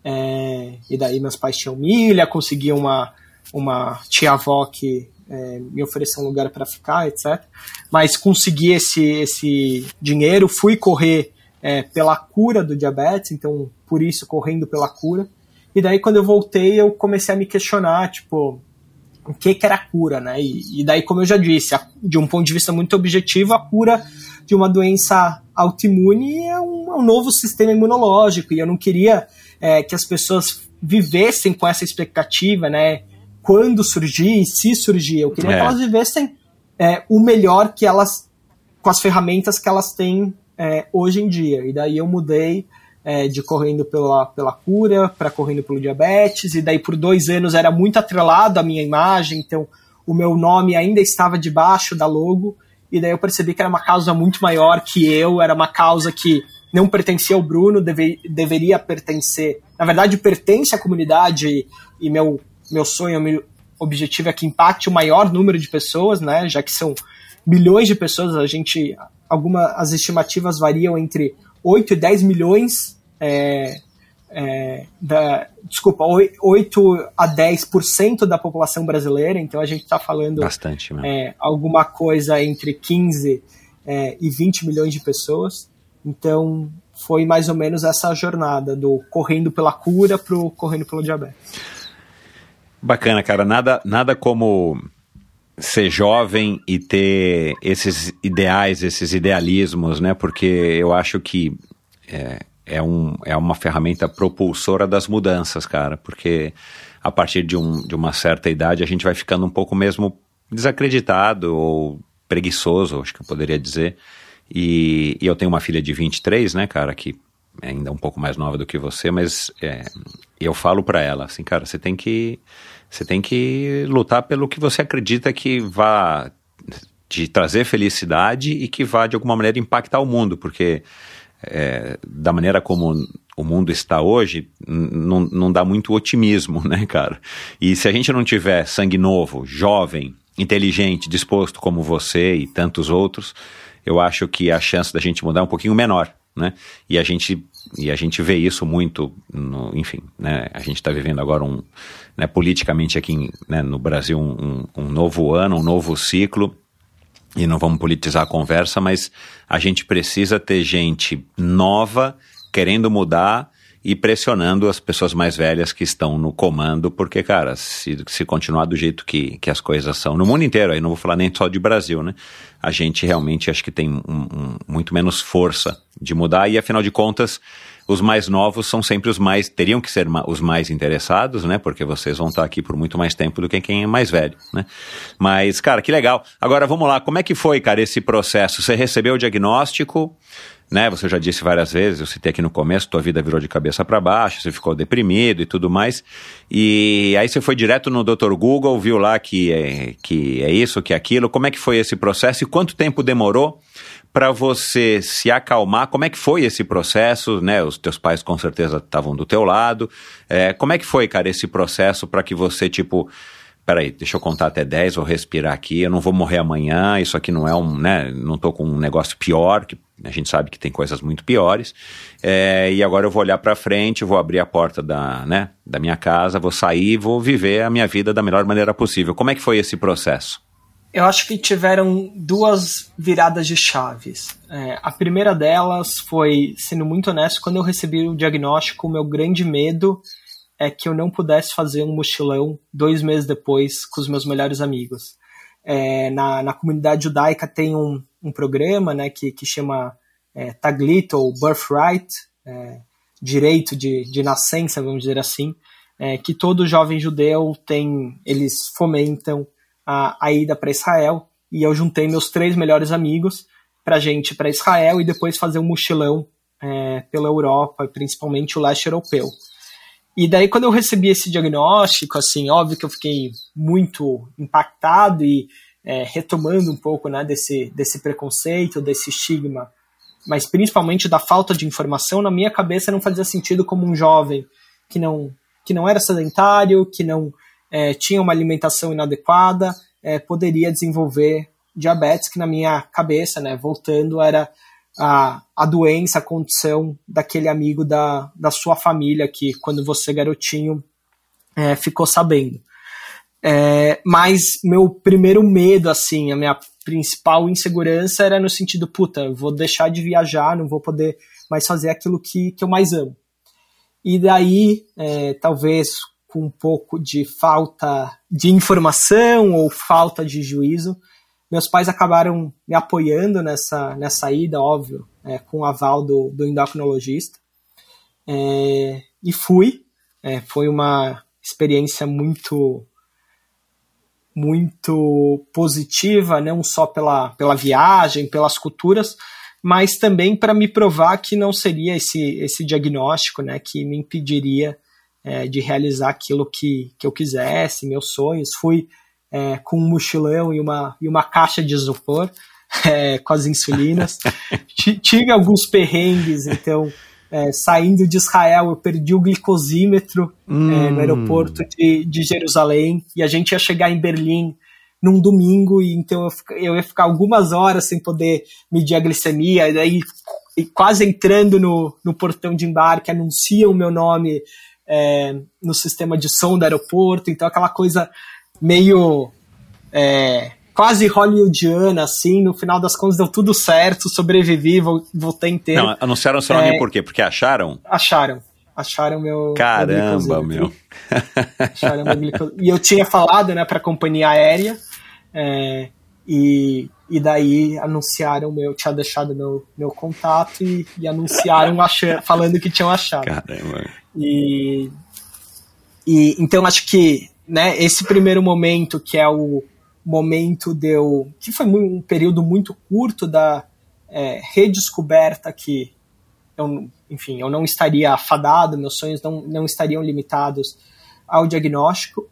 é, e daí meus pais tinham milha, conseguiam uma, uma tia-avó que é, me ofereceu um lugar para ficar, etc. Mas consegui esse, esse dinheiro, fui correr é, pela cura do diabetes, então por isso correndo pela cura. E daí quando eu voltei eu comecei a me questionar, tipo, o que, que era a cura, né? E, e daí, como eu já disse, a, de um ponto de vista muito objetivo, a cura de uma doença autoimune é um, é um novo sistema imunológico e eu não queria é, que as pessoas vivessem com essa expectativa, né? Quando surgir, se surgir, eu queria É. que elas vivessem é, o melhor que elas, com as ferramentas que elas têm é, hoje em dia. E daí eu mudei é, de correndo pela, pela cura para correndo pelo diabetes, e daí por dois anos era muito atrelado à minha imagem, então o meu nome ainda estava debaixo da logo, e daí eu percebi que era uma causa muito maior que eu, era uma causa que não pertencia ao Bruno, deve, deveria pertencer. Na verdade, pertence à comunidade e, meu, meu sonho, meu objetivo é que impacte o maior número de pessoas, né? Já que são milhões de pessoas, a gente. Algumas as estimativas variam entre 8 e 10 milhões. É, é, da, desculpa, 8 a 10% da população brasileira, então a gente está falando Bastante, é, alguma coisa entre 15 é, e 20 milhões de pessoas. Então, foi mais ou menos essa jornada do correndo pela cura para o correndo pelo diabetes. Bacana, cara. Nada, nada como ser jovem e ter esses ideais, esses idealismos, né? Porque eu acho que é, é, um, é uma ferramenta propulsora das mudanças, cara. Porque a partir de, um, de uma certa idade a gente vai ficando um pouco mesmo desacreditado ou preguiçoso, acho que eu poderia dizer. E, e, eu tenho uma filha de 23, né, cara, que é ainda um pouco mais nova do que você, mas é, eu falo para ela assim, cara, você tem que você tem que lutar pelo que você acredita que vá te trazer felicidade e que vá de alguma maneira impactar o mundo, porque é, da maneira como o mundo está hoje, não dá muito otimismo, né, cara? E se a gente não tiver sangue novo, jovem, inteligente, disposto como você e tantos outros, eu acho que a chance da gente mudar é um pouquinho menor, né? E a gente e a gente vê isso muito, no, enfim, né? A gente está vivendo agora um, né, politicamente aqui né, no Brasil um, um, um novo ano, um novo ciclo e não vamos politizar a conversa, mas a gente precisa ter gente nova querendo mudar e pressionando as pessoas mais velhas que estão no comando, porque, cara, se, se continuar do jeito que, que as coisas são, no mundo inteiro, aí não vou falar nem só de Brasil, né? A gente realmente acho que tem um, um, muito menos força de mudar, e afinal de contas, os mais novos são sempre os mais, teriam que ser os mais interessados, né? Porque vocês vão estar aqui por muito mais tempo do que quem é mais velho, né? Mas, cara, que legal. Agora vamos lá, como é que foi, cara, esse processo? Você recebeu o diagnóstico, né? Você já disse várias vezes, eu citei aqui no começo, tua vida virou de cabeça para baixo, você ficou deprimido e tudo mais. E aí você foi direto no Dr. Google, viu lá que é, que é isso, que é aquilo. Como é que foi esse processo e quanto tempo demorou para você se acalmar? Como é que foi esse processo, né? Os teus pais com certeza estavam do teu lado. É, como é que foi, cara, esse processo para que você, tipo, peraí, deixa eu contar até 10, vou respirar aqui, eu não vou morrer amanhã, isso aqui não é um, né, não tô com um negócio pior, que a gente sabe que tem coisas muito piores, é, e agora eu vou olhar para frente, vou abrir a porta da, né, da minha casa, vou sair, vou viver a minha vida da melhor maneira possível. Como é que foi esse processo? Eu acho que tiveram duas viradas de chaves. É, a primeira delas foi, sendo muito honesto, quando eu recebi o diagnóstico, o meu grande medo é que eu não pudesse fazer um mochilão dois meses depois com os meus melhores amigos. É, na, na comunidade judaica tem um, um programa né, que, que chama é, Taglit, ou Birthright, é, direito de, de nascença, vamos dizer assim, é, que todo jovem judeu tem, eles fomentam a, a ida para Israel, e eu juntei meus três melhores amigos para gente para Israel e depois fazer um mochilão é, pela Europa, principalmente o leste europeu. E daí, quando eu recebi esse diagnóstico, assim, óbvio que eu fiquei muito impactado e é, retomando um pouco né, desse, desse preconceito, desse estigma, mas principalmente da falta de informação, na minha cabeça não fazia sentido como um jovem que não, que não era sedentário, que não é, tinha uma alimentação inadequada, é, poderia desenvolver diabetes, que na minha cabeça, né, voltando, era a, a doença, a condição daquele amigo da, da sua família que, quando você garotinho, é, ficou sabendo. É, mas meu primeiro medo, assim, a minha principal insegurança era no sentido, puta, vou deixar de viajar, não vou poder mais fazer aquilo que, que eu mais amo. E daí, é, talvez com um pouco de falta de informação ou falta de juízo, meus pais acabaram me apoiando nessa, nessa ida, óbvio, é, com o aval do, do endocrinologista. É, e fui. É, foi uma experiência muito muito positiva, não só pela, pela viagem, pelas culturas, mas também para me provar que não seria esse, esse diagnóstico né, que me impediria é, de realizar aquilo que, que eu quisesse, meus sonhos. Fui é, com um mochilão e uma, e uma caixa de isopor é, com as insulinas. Tive alguns perrengues, então, é, saindo de Israel, eu perdi o glicosímetro hum. é, no hum. aeroporto de, de Jerusalém, e a gente ia chegar em Berlim num domingo, e então eu, eu ia ficar algumas horas sem poder medir a glicemia, e daí quase entrando no, no portão de embarque, anunciam o meu nome é, no sistema de som do aeroporto, então aquela coisa meio é, quase hollywoodiana, assim, no final das contas deu tudo certo, sobrevivi, voltei inteiro. Não, anunciaram seu nome é, por quê? Porque acharam? Acharam. Acharam meu. Caramba, meu. Acharam meu E eu tinha falado, né, pra companhia aérea, é, e, e daí anunciaram meu, tinha deixado meu, meu contato e, e anunciaram achando, falando que tinham achado. Caramba. E, e então acho que né, esse primeiro momento que é o momento deu que foi um período muito curto da é, redescoberta que eu, enfim, eu não estaria afadado, meus sonhos não, não estariam limitados ao diagnóstico.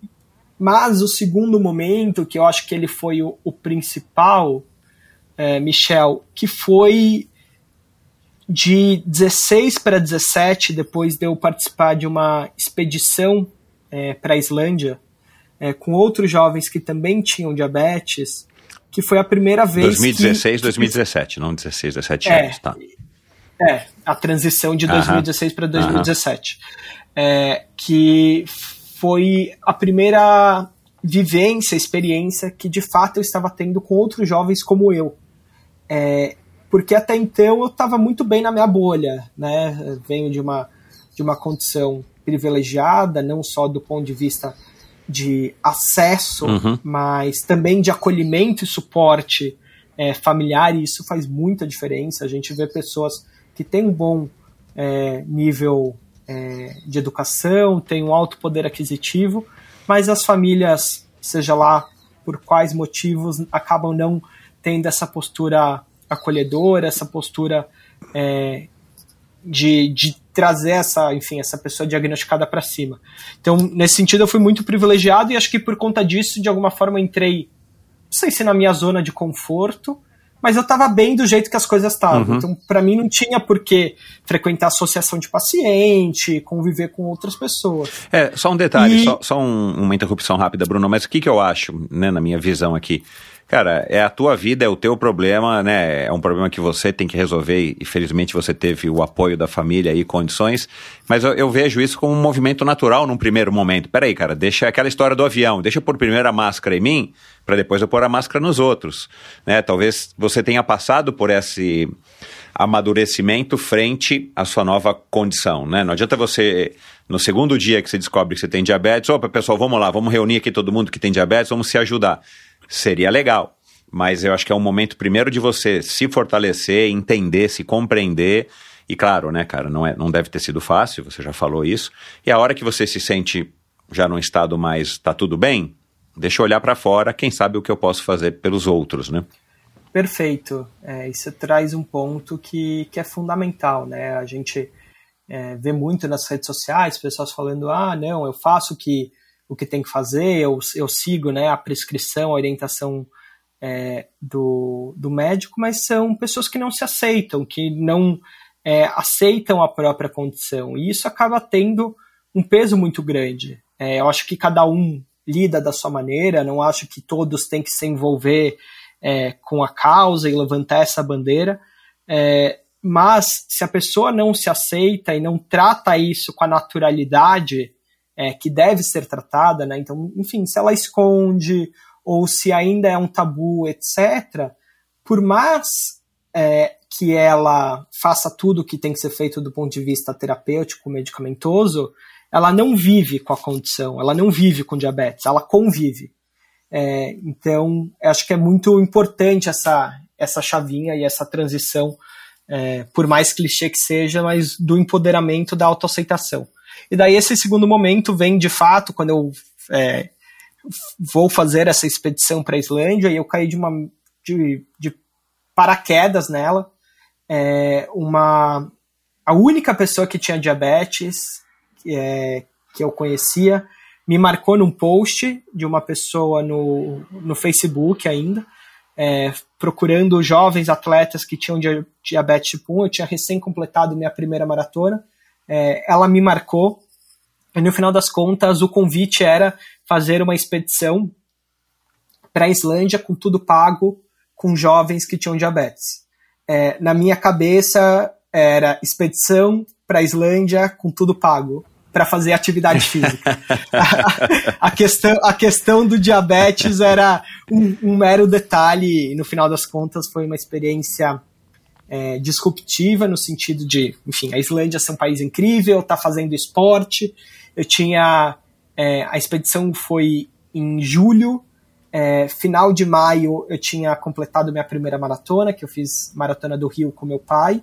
Mas o segundo momento, que eu acho que ele foi o, o principal, é, Michel, que foi de 16 para 17, depois de eu participar de uma expedição é, para a Islândia, é, com outros jovens que também tinham diabetes, que foi a primeira vez 2016, que, 2017, não 16, 17 é, anos, tá? É, a transição de 2016 para 2017. É, que foi a primeira vivência, experiência que de fato eu estava tendo com outros jovens como eu. É, porque até então eu estava muito bem na minha bolha, né? venho de uma, de uma condição privilegiada, não só do ponto de vista de acesso, uhum. mas também de acolhimento e suporte é, familiar, e isso faz muita diferença. A gente vê pessoas que têm um bom é, nível é, de educação, têm um alto poder aquisitivo, mas as famílias, seja lá por quais motivos, acabam não tendo essa postura acolhedora, essa postura é, de, de trazer essa, enfim, essa pessoa diagnosticada para cima. Então, nesse sentido, eu fui muito privilegiado e acho que por conta disso, de alguma forma, entrei, não sei se na minha zona de conforto, mas eu estava bem do jeito que as coisas estavam. Uhum. Então, para mim, não tinha por que frequentar associação de paciente, conviver com outras pessoas. É, só um detalhe, e... só, só um, uma interrupção rápida, Bruno, mas o que, que eu acho, né, na minha visão aqui? Cara, é a tua vida, é o teu problema, né? É um problema que você tem que resolver e felizmente você teve o apoio da família e condições. Mas eu, eu vejo isso como um movimento natural num primeiro momento. Peraí, cara, deixa aquela história do avião, deixa pôr primeiro a máscara em mim, para depois eu pôr a máscara nos outros. Né? Talvez você tenha passado por esse amadurecimento frente à sua nova condição, né? Não adianta você, no segundo dia que você descobre que você tem diabetes, opa, pessoal, vamos lá, vamos reunir aqui todo mundo que tem diabetes, vamos se ajudar seria legal. Mas eu acho que é um momento primeiro de você se fortalecer, entender, se compreender. E claro, né, cara, não, é, não deve ter sido fácil, você já falou isso. E a hora que você se sente já num estado mais tá tudo bem, deixa eu olhar para fora, quem sabe o que eu posso fazer pelos outros, né? Perfeito. É, isso traz um ponto que, que é fundamental, né? A gente é, vê muito nas redes sociais pessoas falando: ah, não, eu faço que o que tem que fazer, eu, eu sigo né, a prescrição, a orientação é, do, do médico, mas são pessoas que não se aceitam, que não é, aceitam a própria condição. E isso acaba tendo um peso muito grande. É, eu acho que cada um lida da sua maneira, não acho que todos têm que se envolver é, com a causa e levantar essa bandeira. É, mas se a pessoa não se aceita e não trata isso com a naturalidade é, que deve ser tratada, né? Então, enfim, se ela esconde ou se ainda é um tabu, etc., por mais é, que ela faça tudo o que tem que ser feito do ponto de vista terapêutico, medicamentoso, ela não vive com a condição, ela não vive com diabetes, ela convive. É, então, acho que é muito importante essa, essa chavinha e essa transição, é, por mais clichê que seja, mas do empoderamento da autoaceitação. E daí esse segundo momento vem de fato quando eu é, vou fazer essa expedição para a Islândia e eu caí de uma de, de paraquedas nela. É, uma a única pessoa que tinha diabetes é, que eu conhecia me marcou num post de uma pessoa no, no Facebook ainda, é, procurando jovens atletas que tinham diabetes tipo 1. Eu tinha recém completado minha primeira maratona. É, ela me marcou. E no final das contas, o convite era fazer uma expedição para a Islândia com tudo pago, com jovens que tinham diabetes. É, na minha cabeça, era expedição para a Islândia com tudo pago para fazer atividade física. a, a, questão, a questão do diabetes era um, um, mero detalhe, e no final das contas foi uma experiência é, disruptiva, no sentido de, enfim, a Islândia é um país incrível, tá fazendo esporte. Eu tinha. É, a expedição foi em julho, é, final de maio eu tinha completado minha primeira maratona, que eu fiz maratona do Rio com meu pai.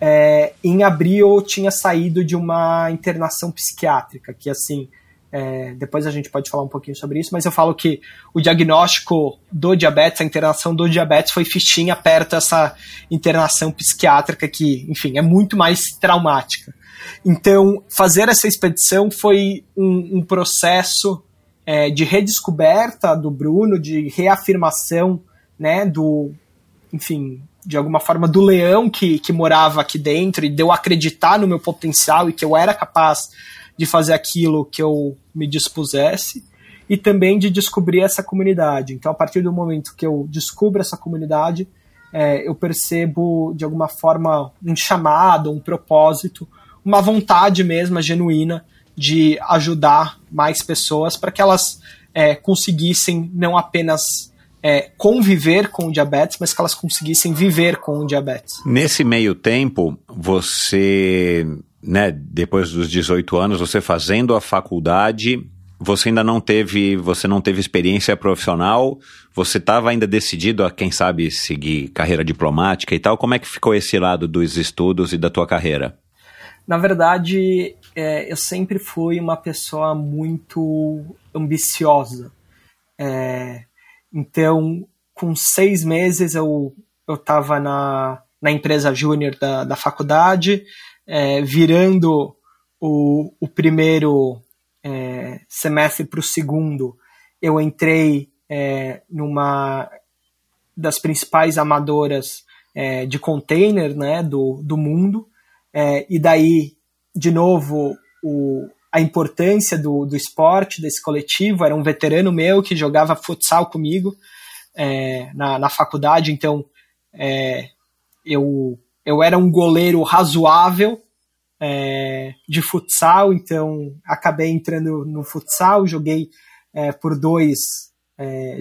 É, em abril eu tinha saído de uma internação psiquiátrica, que assim, é, depois a gente pode falar um pouquinho sobre isso, mas eu falo que o diagnóstico do diabetes, a internação do diabetes foi fichinha perto dessa internação psiquiátrica que, enfim, é muito mais traumática. Então, fazer essa expedição foi um, um processo é, de redescoberta do Bruno, de reafirmação, né, do, enfim, de alguma forma, do leão que, que morava aqui dentro e deu acreditar no meu potencial e que eu era capaz de fazer aquilo que eu me dispusesse e também de descobrir essa comunidade. Então, a partir do momento que eu descubro essa comunidade, é, eu percebo de alguma forma um chamado, um propósito, uma vontade mesmo, genuína, de ajudar mais pessoas para que elas é, conseguissem não apenas é, conviver com o diabetes, mas que elas conseguissem viver com o diabetes. Nesse meio tempo, você, né, depois dos 18 anos, você fazendo a faculdade, você ainda não teve, você não teve experiência profissional, você estava ainda decidido a, quem sabe, seguir carreira diplomática e tal. Como é que ficou esse lado dos estudos e da tua carreira? Na verdade, é, eu sempre fui uma pessoa muito ambiciosa. É, então, com seis meses eu eu estava na, na empresa júnior da, da faculdade, é, virando o, o primeiro é, semestre para o segundo, eu entrei é, numa das principais amadoras é, de container né, do, do mundo, é, e daí, de novo, o, a importância do, do esporte, desse coletivo. Era um veterano meu que jogava futsal comigo é, na, na faculdade, então eu, eu era um goleiro razoável é, de futsal, então acabei entrando no futsal, joguei é, por dois é,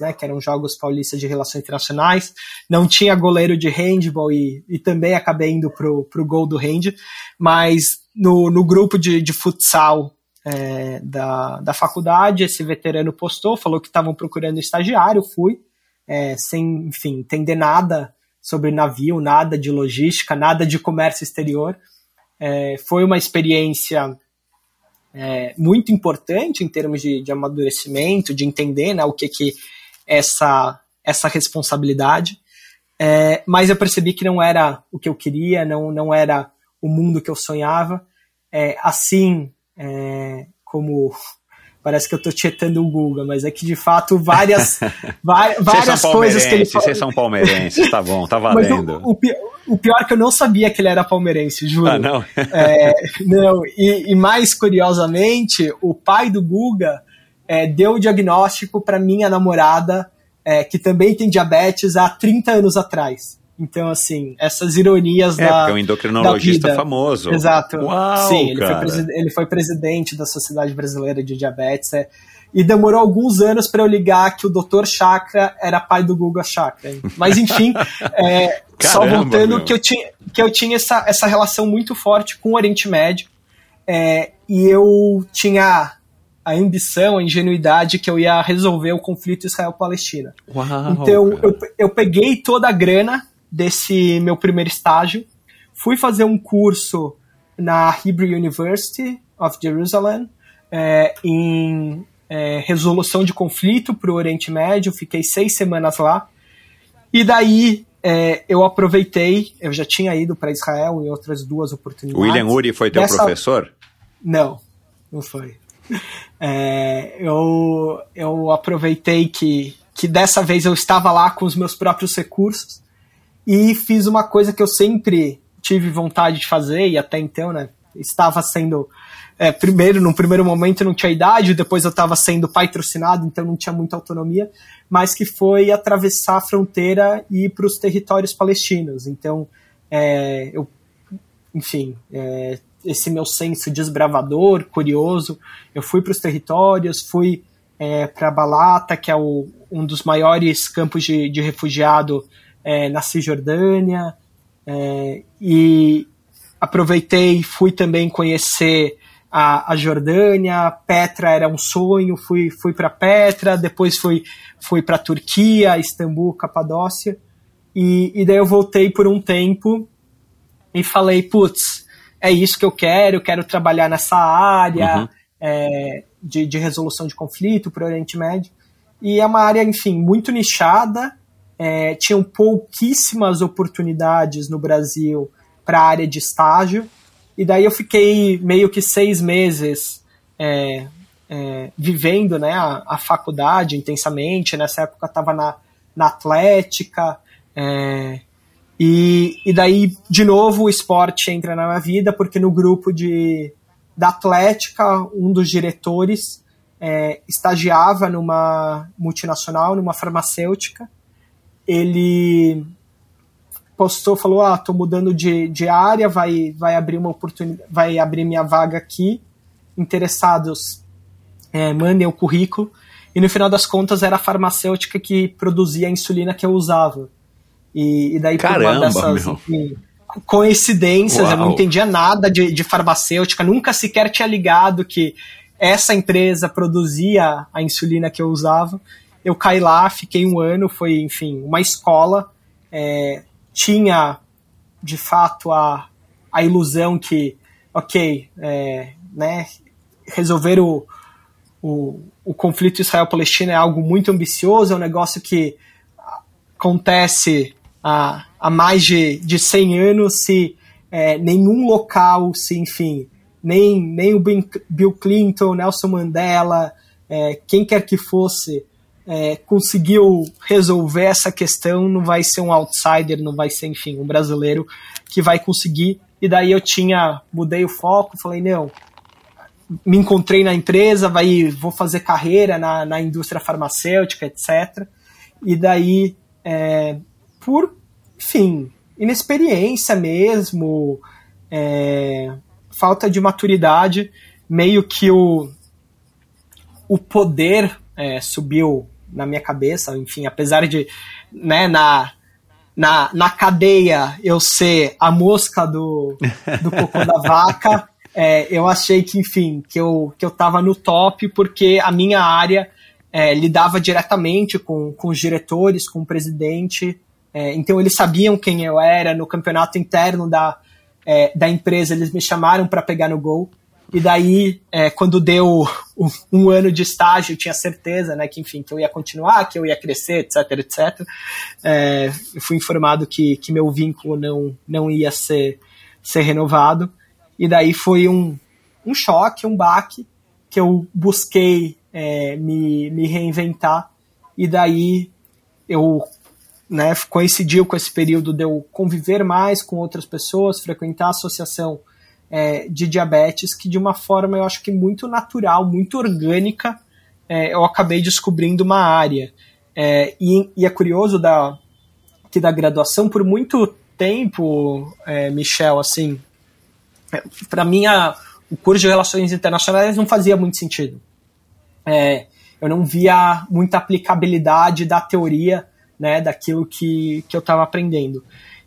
né, que eram Jogos Paulistas de Relações Internacionais, não tinha goleiro de handball e, e também acabei indo pro, pro gol do hand, mas no, no grupo de, de futsal é, da, da faculdade, esse veterano postou, falou que estavam procurando estagiário, fui, é, sem, enfim, entender nada sobre navio, nada de logística, nada de comércio exterior. É, foi uma experiência é, muito importante em termos de, de, amadurecimento, de entender né, o que que essa, essa responsabilidade. É, mas eu percebi que não era o que eu queria, não, não era o mundo que eu sonhava. É, assim é, como parece que eu estou tietando o Google, mas é que de fato várias, várias coisas que ele falou. Vocês são palmeirenses, tá bom, tá valendo. O, o, o, pior é que eu não sabia que ele era palmeirense, juro. Ah, não? É, não, e, e, mais curiosamente, o pai do Guga é, deu o diagnóstico para minha namorada, é, que também tem diabetes, há 30 anos atrás. Então, assim, essas ironias é, da. Porque é um endocrinologista famoso. Exato. Uau, Sim, ele foi, ele foi, presidente da Sociedade Brasileira de Diabetes. É, e demorou alguns anos para eu ligar que o Dr. Chakra era pai do Guga Chakra. Mas, enfim, é, Caramba, só voltando que eu tinha, que eu tinha essa, essa relação muito forte com o Oriente Médio. É, e eu tinha a ambição, a ingenuidade que eu ia resolver o conflito Israel-Palestina. Então, eu, eu peguei toda a grana desse meu primeiro estágio. Fui fazer um curso na Hebrew University of Jerusalem é, em é, resolução de conflito para o Oriente Médio. Fiquei seis semanas lá. E daí é, eu aproveitei, eu já tinha ido para Israel em outras duas oportunidades. William Uri foi teu Dessa... professor? Não, não foi. É, eu, eu aproveitei que que dessa vez eu estava lá com os meus próprios recursos e fiz uma coisa que eu sempre tive vontade de fazer e até então, né, estava sendo é, primeiro, num primeiro momento não tinha idade, depois eu estava sendo patrocinado, então não tinha muita autonomia, mas que foi atravessar a fronteira e ir para os territórios palestinos. Então, é, eu, enfim, é, esse meu senso desbravador, curioso, eu fui para os territórios, fui é, para Balata, que é o, um dos maiores campos de, de refugiado é, na Cisjordânia, é, e aproveitei, fui também conhecer a, a Jordânia, Petra era um sonho, fui, fui para Petra, depois fui, fui para Turquia, Istambul, Capadócia, e, e daí eu voltei por um tempo e falei, putz, é isso que eu quero, quero trabalhar nessa área uhum. é, de, de resolução de conflito para o Oriente Médio, e é uma área, enfim, muito nichada, é, tinham pouquíssimas oportunidades no Brasil para a área de estágio, e daí eu fiquei meio que seis meses é, é, vivendo né, a, a, faculdade intensamente. Nessa época eu estava na, na Atlética. É, e, e daí, de novo, o esporte entra na minha vida, porque no grupo de, da Atlética, um dos diretores é, estagiava numa multinacional, numa farmacêutica. Ele postou, falou, ah, tô mudando de, de área, vai, vai abrir uma oportunidade, vai abrir minha vaga aqui, interessados, é, mandem o currículo, e no final das contas era a farmacêutica que produzia a insulina que eu usava. E, e daí Caramba, por uma dessas enfim, coincidências, Uau. eu não entendia nada de, de farmacêutica, nunca sequer tinha ligado que essa empresa produzia a insulina que eu usava. Eu caí lá, fiquei um ano, foi, enfim, uma escola. É, tinha de fato a, a ilusão que, ok, é, né, resolver o, o, o conflito Israel-Palestina é algo muito ambicioso, é um negócio que acontece há, há mais de, de 100 anos, se é, nenhum local, se enfim, nem, nem o Bill Clinton, Nelson Mandela, é, quem quer que fosse, é, conseguiu resolver essa questão, não vai ser um outsider, não vai ser, enfim, um brasileiro que vai conseguir. E daí eu tinha, mudei o foco, falei, não, me encontrei na empresa, vai, vou fazer carreira na, na indústria farmacêutica, etc. E daí, é, por, enfim, inexperiência mesmo, é, falta de maturidade, meio que o, o poder é, subiu na minha cabeça, enfim, apesar de, né, na, na, na cadeia eu ser a mosca do, do cocô da vaca, é, eu achei que, enfim, que eu, que eu tava no top porque a minha área é, lidava diretamente com, com os diretores, com o presidente, é, então eles sabiam quem eu era, no campeonato interno da, é, da empresa eles me chamaram para pegar no gol, e daí, é, quando deu um, um, ano de estágio, eu tinha certeza, né, que enfim, que eu ia continuar, que eu ia crescer, etc, etc. É, eu fui informado que, que meu vínculo não, não ia ser, ser renovado. E daí foi um, um choque, um baque, que eu busquei é, me, me reinventar. E daí eu né, coincidiu com esse período de eu conviver mais com outras pessoas, frequentar a associação é, de diabetes que, de uma forma, eu acho que muito natural, muito orgânica, é, eu acabei descobrindo uma área. É, e, e, é curioso da, que da graduação, por muito tempo, é, Michel, assim, é, para mim a, o curso de Relações Internacionais não fazia muito sentido. É, eu não via muita aplicabilidade da teoria, né, daquilo que, que eu estava aprendendo.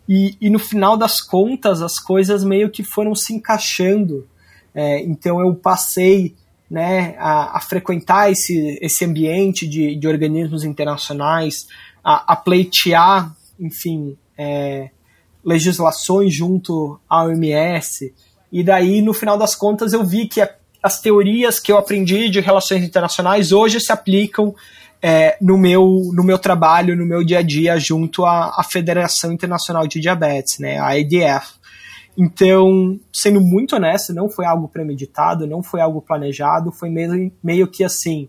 E, e no final das contas, as coisas meio que foram se encaixando. É, então eu passei né, a, a, frequentar esse, esse ambiente de, de organismos internacionais, a, a pleitear, enfim, é, legislações junto à OMS. E daí, no final das contas, eu vi que a, as teorias que eu aprendi de relações internacionais hoje se aplicam é, no, meu, no meu trabalho, no meu dia a dia, junto à, à Federação Internacional de Diabetes, né, a IDF. Então, sendo muito honesto, não foi algo premeditado, não foi algo planejado, foi meio, meio que assim,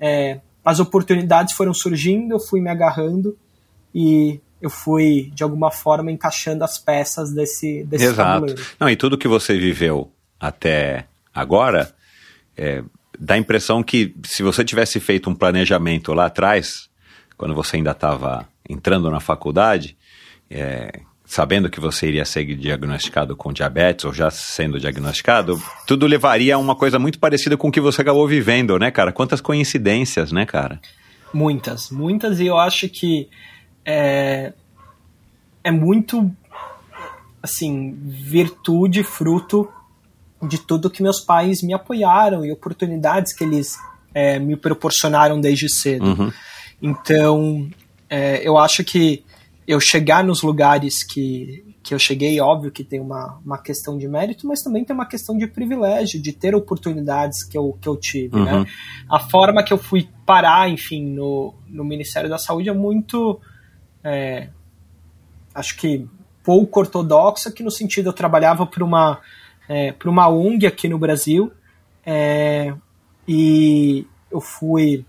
é, as oportunidades foram surgindo, eu fui me agarrando e eu fui, de alguma forma, encaixando as peças desse, desse Exato. tabuleiro. Não, e tudo que você viveu até agora, é, dá a impressão que se você tivesse feito um planejamento lá atrás, quando você ainda estava entrando na faculdade, é, sabendo que você iria ser diagnosticado com diabetes ou já sendo diagnosticado, tudo levaria a uma coisa muito parecida com o que você acabou vivendo, né, cara? Quantas coincidências, né, cara? Muitas, muitas, e eu acho que é, é muito, assim, virtude, fruto de tudo que meus pais me apoiaram e oportunidades que eles é, me proporcionaram desde cedo. Uhum. Então, é, eu acho que eu chegar nos lugares que, que eu cheguei, óbvio que tem uma, uma questão de mérito, mas também tem uma questão de privilégio, de ter oportunidades que eu, que eu tive. Uhum. Né? A forma que eu fui parar, enfim, no, no Ministério da Saúde é muito. É, acho que pouco ortodoxa, que no sentido eu trabalhava para uma, é, por uma ONG aqui no Brasil é, e eu fui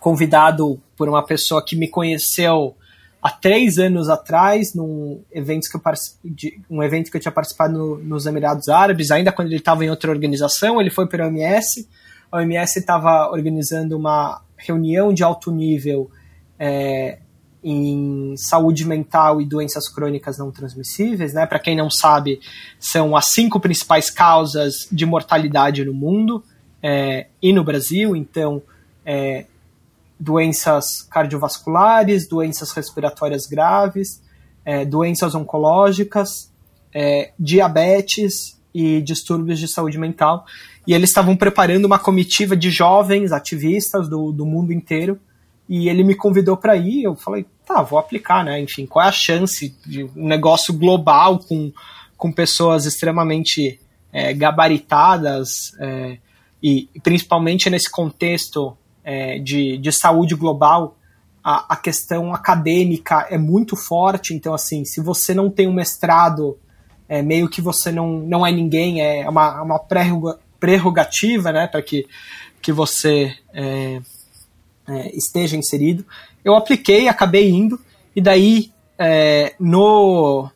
convidado por uma pessoa que me conheceu há três anos atrás, num evento que eu, de, um evento que eu tinha participado no, nos Emirados Árabes, ainda quando ele estava em outra organização, ele foi para a OMS. A OMS estava organizando uma reunião de alto nível é, em saúde mental e doenças crônicas não transmissíveis. Né? Para quem não sabe, são as cinco principais causas de mortalidade no mundo é, e no Brasil. Então, é, doenças cardiovasculares, doenças respiratórias graves, é, doenças oncológicas, é, diabetes e distúrbios de saúde mental. E eles estavam preparando uma comitiva de jovens ativistas do, do mundo inteiro. E ele me convidou para ir. Eu falei, tá, vou aplicar, né? Enfim, qual é a chance de um negócio global com, com pessoas extremamente é, gabaritadas é, e principalmente nesse contexto é, de, de saúde global, a, a, questão acadêmica é muito forte. Então, assim, se você não tem um mestrado, é, meio que você não, não é ninguém, é uma, uma prerrogativa né, para que, que você é, esteja inserido. Eu apliquei, acabei indo, e daí é, no,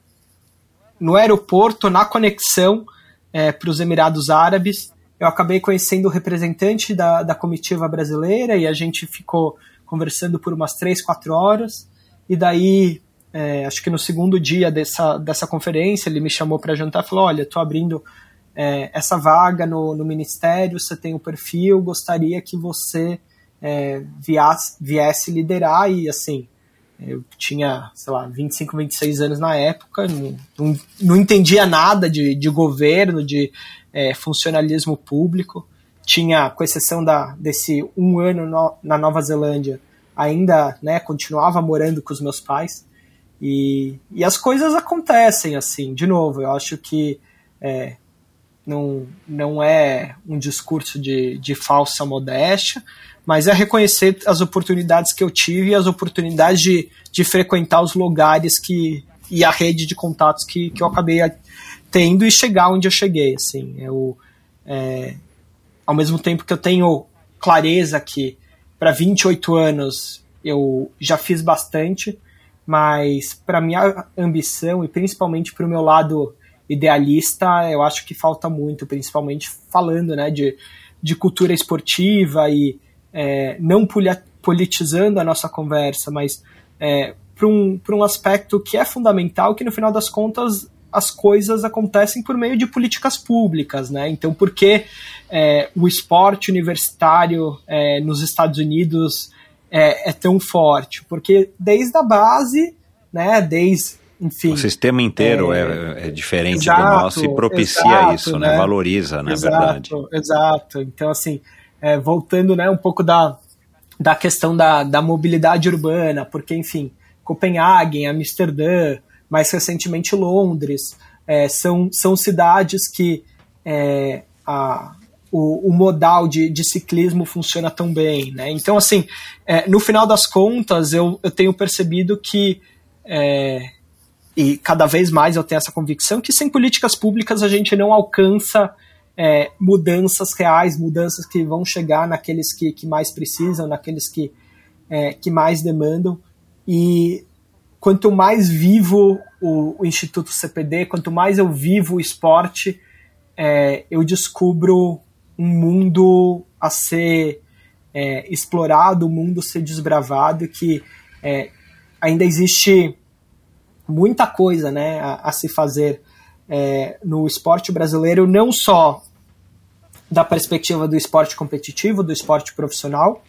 no aeroporto, na conexão é, para os Emirados Árabes, eu acabei conhecendo o representante da, da comitiva brasileira e a gente ficou conversando por umas três, quatro horas. E daí, é, acho que no segundo dia dessa, dessa conferência, ele me chamou para jantar e falou: Olha, estou abrindo é, essa vaga no, no ministério, você tem o um perfil, gostaria que você é, viesse, viesse liderar. E assim, eu tinha, sei lá, 25, 26 anos na época, não, não, não entendia nada de, de governo, de é, funcionalismo público. Tinha, com exceção da, desse um ano no, na Nova Zelândia, ainda né, continuava morando com os meus pais. E, e as coisas acontecem assim, de novo, eu acho que é, não, não é um discurso de, de falsa modéstia, mas é reconhecer as oportunidades que eu tive e as oportunidades de, de frequentar os lugares que, e a rede de contatos que, que eu acabei tendo e chegar onde eu cheguei, assim, eu é, ao mesmo tempo que eu tenho clareza que para 28 anos eu já fiz bastante, mas para minha ambição e principalmente para o meu lado idealista, eu acho que falta muito, principalmente falando né, de, de cultura esportiva e é, não politizando a nossa conversa, mas é, para um, um aspecto que é fundamental, que no final das contas as coisas acontecem por meio de políticas públicas, né? Então, por que é, o esporte universitário é, nos Estados Unidos é, é, tão forte? Porque desde a base, né? Desde enfim, o sistema inteiro é, é, é diferente exato, do nosso e propicia exato, isso, né? né? Valoriza, na exato, verdade. Exato. Então, assim, é, voltando, né, um pouco da, da questão da, da mobilidade urbana, porque, enfim, Copenhague, Amsterdã, mais recentemente Londres, é, são, são cidades que é, a, o, o, modal de, de, ciclismo funciona tão bem. Né? Então, assim, é, no final das contas, eu, eu tenho percebido que, é, e cada vez mais eu tenho essa convicção, que sem políticas públicas a gente não alcança é, mudanças reais, mudanças que vão chegar naqueles que, que mais precisam, naqueles que, é, que mais demandam. E quanto mais vivo o, o, Instituto CPD, quanto mais eu vivo o esporte, é, eu descubro um mundo a ser é, explorado, um mundo a ser desbravado, que é, ainda existe muita coisa né, a, a se fazer é, no esporte brasileiro, não só da perspectiva do esporte competitivo, do esporte profissional,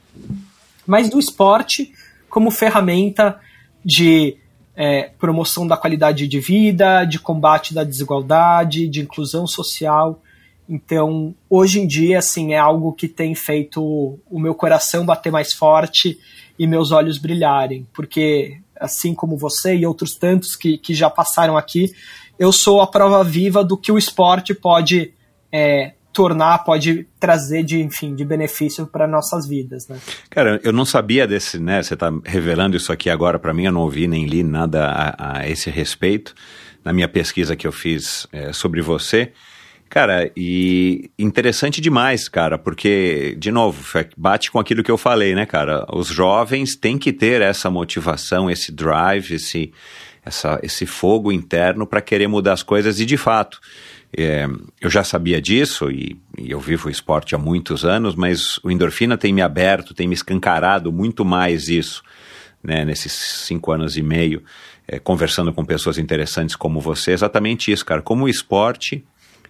mas do esporte como ferramenta de é, promoção da qualidade de vida, de combate da desigualdade, de inclusão social. Então, hoje em dia, assim, é algo que tem feito o meu coração bater mais forte e meus olhos brilharem, porque assim como você e outros tantos que, que já passaram aqui, eu sou a prova viva do que o esporte pode é, tornar, pode trazer de, enfim, de benefício para nossas vidas, né? Cara, eu não sabia desse, né? Você está revelando isso aqui agora para mim, eu não ouvi nem li nada a, a, esse respeito na minha pesquisa que eu fiz é, sobre você. Cara, e interessante demais, cara, porque, de novo, bate com aquilo que eu falei, né, cara? Os jovens têm que ter essa motivação, esse drive, esse, essa, esse fogo interno para querer mudar as coisas e de fato. É, eu já sabia disso e, e, eu vivo o esporte há muitos anos, mas o endorfina tem me aberto, tem me escancarado muito mais isso, né, nesses cinco anos e meio, é, conversando com pessoas interessantes como você, exatamente isso, cara. Como o esporte,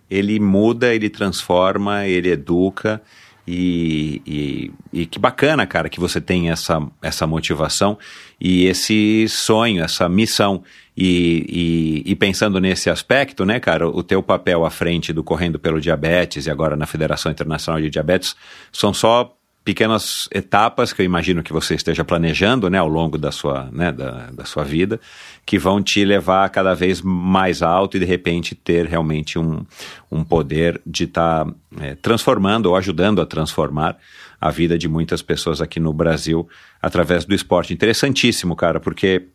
ele muda, ele transforma, ele educa e, e, e, que bacana, cara, que você tem essa, essa motivação e esse sonho, essa missão. E, e, e, pensando nesse aspecto, né, cara, o teu papel à frente do Correndo pelo Diabetes e agora na Federação Internacional de Diabetes são só pequenas etapas que eu imagino que você esteja planejando né, ao longo da sua, né, da, da sua vida, que vão te levar cada vez mais alto e de repente ter realmente um, um poder de estar tá, é, transformando ou ajudando a transformar a vida de muitas pessoas aqui no Brasil através do esporte. Interessantíssimo, cara, porque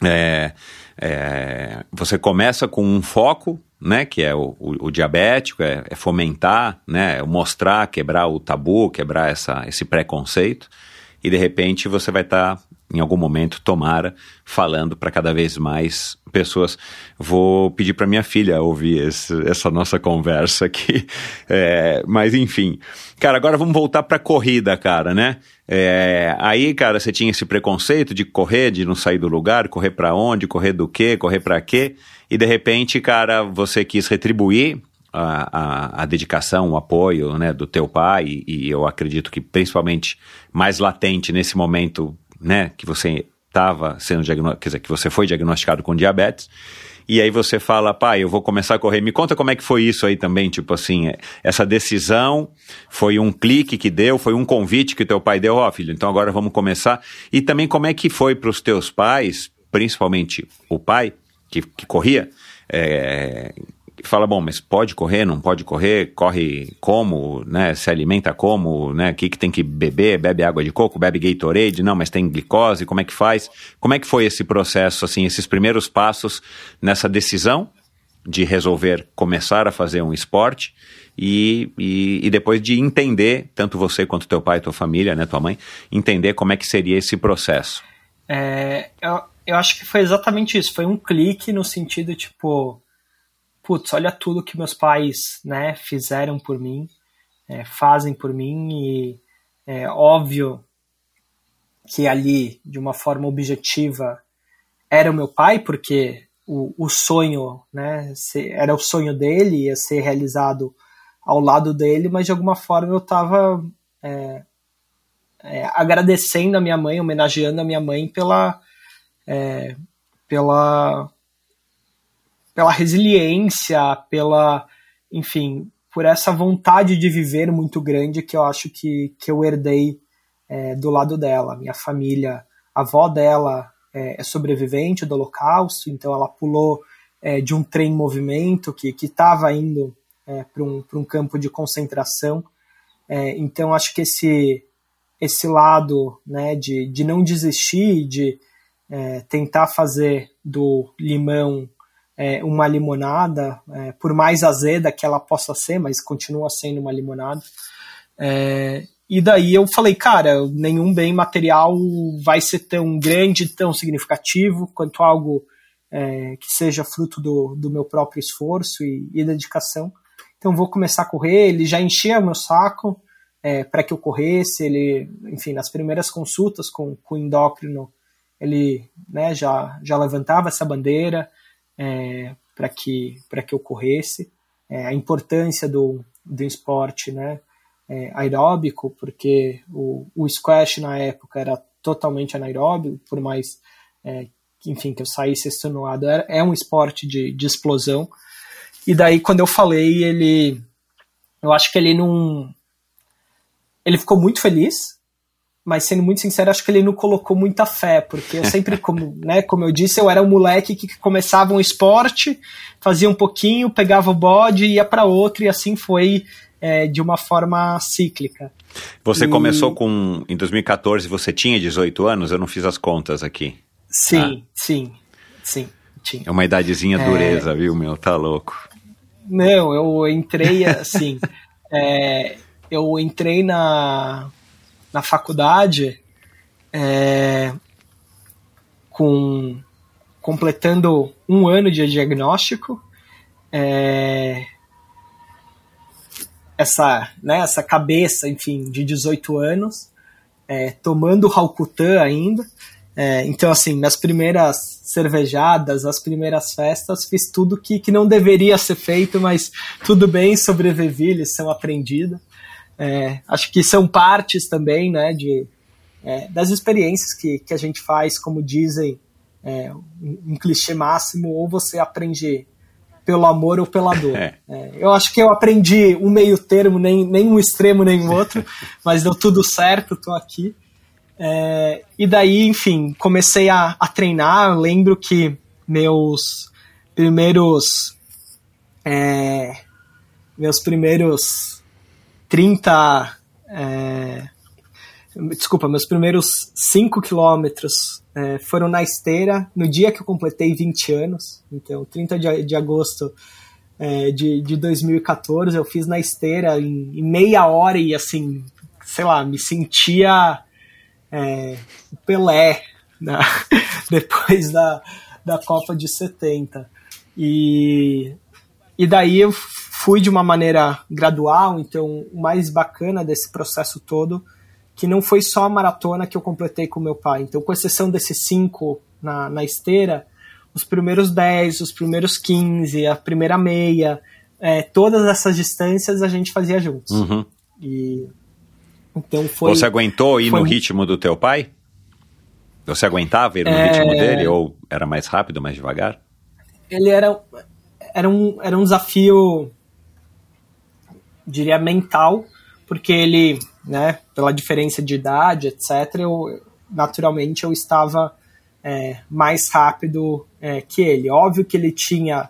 é, é, você começa com um foco né, que é o, o, o diabético, é, é, fomentar, né, é mostrar, quebrar o tabu, quebrar essa, esse preconceito, e de repente você vai estar, tá, em algum momento, tomara, falando para cada vez mais pessoas. Vou pedir para minha filha ouvir esse, essa nossa conversa aqui, é, mas enfim. Cara, agora vamos voltar para corrida, cara, né? É, aí, cara, você tinha esse preconceito de correr, de não sair do lugar, correr para onde, correr do quê, correr para quê e de repente, cara, você quis retribuir a, a, a, dedicação, o apoio né, do teu pai, e, e, eu acredito que principalmente mais latente nesse momento né, que você estava sendo diagnosticado, quer dizer, que você foi diagnosticado com diabetes, e aí você fala, pai, eu vou começar a correr. Me conta como é que foi isso aí também, tipo assim, é, essa decisão foi um clique que deu, foi um convite que teu pai deu, ó oh, filho, então agora vamos começar. E também como é que foi para os teus pais, principalmente o pai, que, que corria, é, fala, bom, mas pode correr, não pode correr, corre como, né, se alimenta como, né, o que, que tem que beber, bebe água de coco, bebe Gatorade, não, mas tem glicose, como é que faz? Como é que foi esse processo, assim, esses primeiros passos nessa decisão de resolver começar a fazer um esporte e, e, e, depois de entender, tanto você quanto teu pai, tua família, né, tua mãe, entender como é que seria esse processo? É, eu, eu acho que foi exatamente isso. Foi um clique no sentido, tipo, putz, olha tudo que meus pais, né, fizeram por mim, é, fazem por mim e é óbvio que ali, de uma forma objetiva, era o meu pai, porque o, o sonho, né, era o sonho dele, ia ser realizado ao lado dele, mas de alguma forma eu estava é, é, agradecendo a minha mãe, homenageando a minha mãe pela é, pela, pela resiliência, pela, enfim, por essa vontade de viver muito grande que eu acho que, que eu herdei é, do lado dela. Minha família, a avó dela é, é sobrevivente do Holocausto, então ela pulou é, de um trem em movimento que estava indo é, para um, um campo de concentração. É, então acho que esse, esse lado né, de, de não desistir, de é, tentar fazer do limão é, uma limonada, é, por mais azeda que ela possa ser, mas continua sendo uma limonada. É, e daí eu falei, cara, nenhum bem material vai ser tão grande, tão significativo quanto algo é, que seja fruto do, do meu próprio esforço e, e, dedicação. Então vou começar a correr. Ele já enchia meu saco é, para que eu corresse. Ele, enfim, nas primeiras consultas com, com o endócrino, ele né, já, já levantava essa bandeira é, para que, que eu corresse. É, a importância do, do esporte né, é, aeróbico, porque o, o squash na época era totalmente anaeróbico, por mais é, enfim, que eu saísse extenuado. É, é um esporte de, de explosão. E daí, quando eu falei, ele. Eu acho que ele não. Ele ficou muito feliz, mas sendo muito sincero, acho que ele não colocou muita fé, porque eu sempre, como, né, como eu disse, eu era um moleque que começava um esporte, fazia um pouquinho, pegava o bode e ia para outro, e assim foi é, de uma forma cíclica. Você e... começou com. Em 2014, você tinha 18 anos? Eu não fiz as contas aqui. Sim, ah. sim, sim. Tinha. É uma idadezinha é... dureza, viu, meu? Tá louco. Não, eu entrei assim. é, eu entrei na na faculdade é, com completando um ano de diagnóstico é, essa né, essa cabeça enfim de 18 anos é, tomando Halcutan ainda. É, então assim nas primeiras cervejadas as primeiras festas fiz tudo que, que não deveria ser feito mas tudo bem sobrevivi lição aprendida é, acho que são partes também, né, de, é, das experiências que, que a gente faz, como dizem, é, um, um, clichê máximo, ou você aprende pelo amor ou pela dor. É. É, eu acho que eu aprendi um meio termo, nem, nem um extremo nem o outro, mas deu tudo certo, estou aqui. É, e daí, enfim, comecei a, a treinar. lembro que meus primeiros. meus primeiros 30. É, desculpa, meus primeiros 5 quilômetros é, foram na esteira no dia que eu completei 20 anos. Então, 30 de, de agosto é, de, de 2014, eu fiz na esteira em, em, meia hora e, assim, sei lá, me sentia é, Pelé né? depois da, da Copa de 70. E, e daí eu fui de uma maneira gradual, então o mais bacana desse processo todo, que não foi só a maratona que eu completei com meu pai. Então, com exceção desses cinco na, na esteira, os primeiros 10, os primeiros 15, a primeira meia, é, todas essas distâncias a gente fazia juntos. Uhum. E então foi. Você aguentou ir foi... no ritmo do teu pai? Você aguentava ir no é... ritmo dele ou era mais rápido, mais devagar? Ele era era um, era um desafio diria, mental, porque ele, né, pela diferença de idade, etc., eu, naturalmente eu estava é, mais rápido é, que ele. Óbvio que ele tinha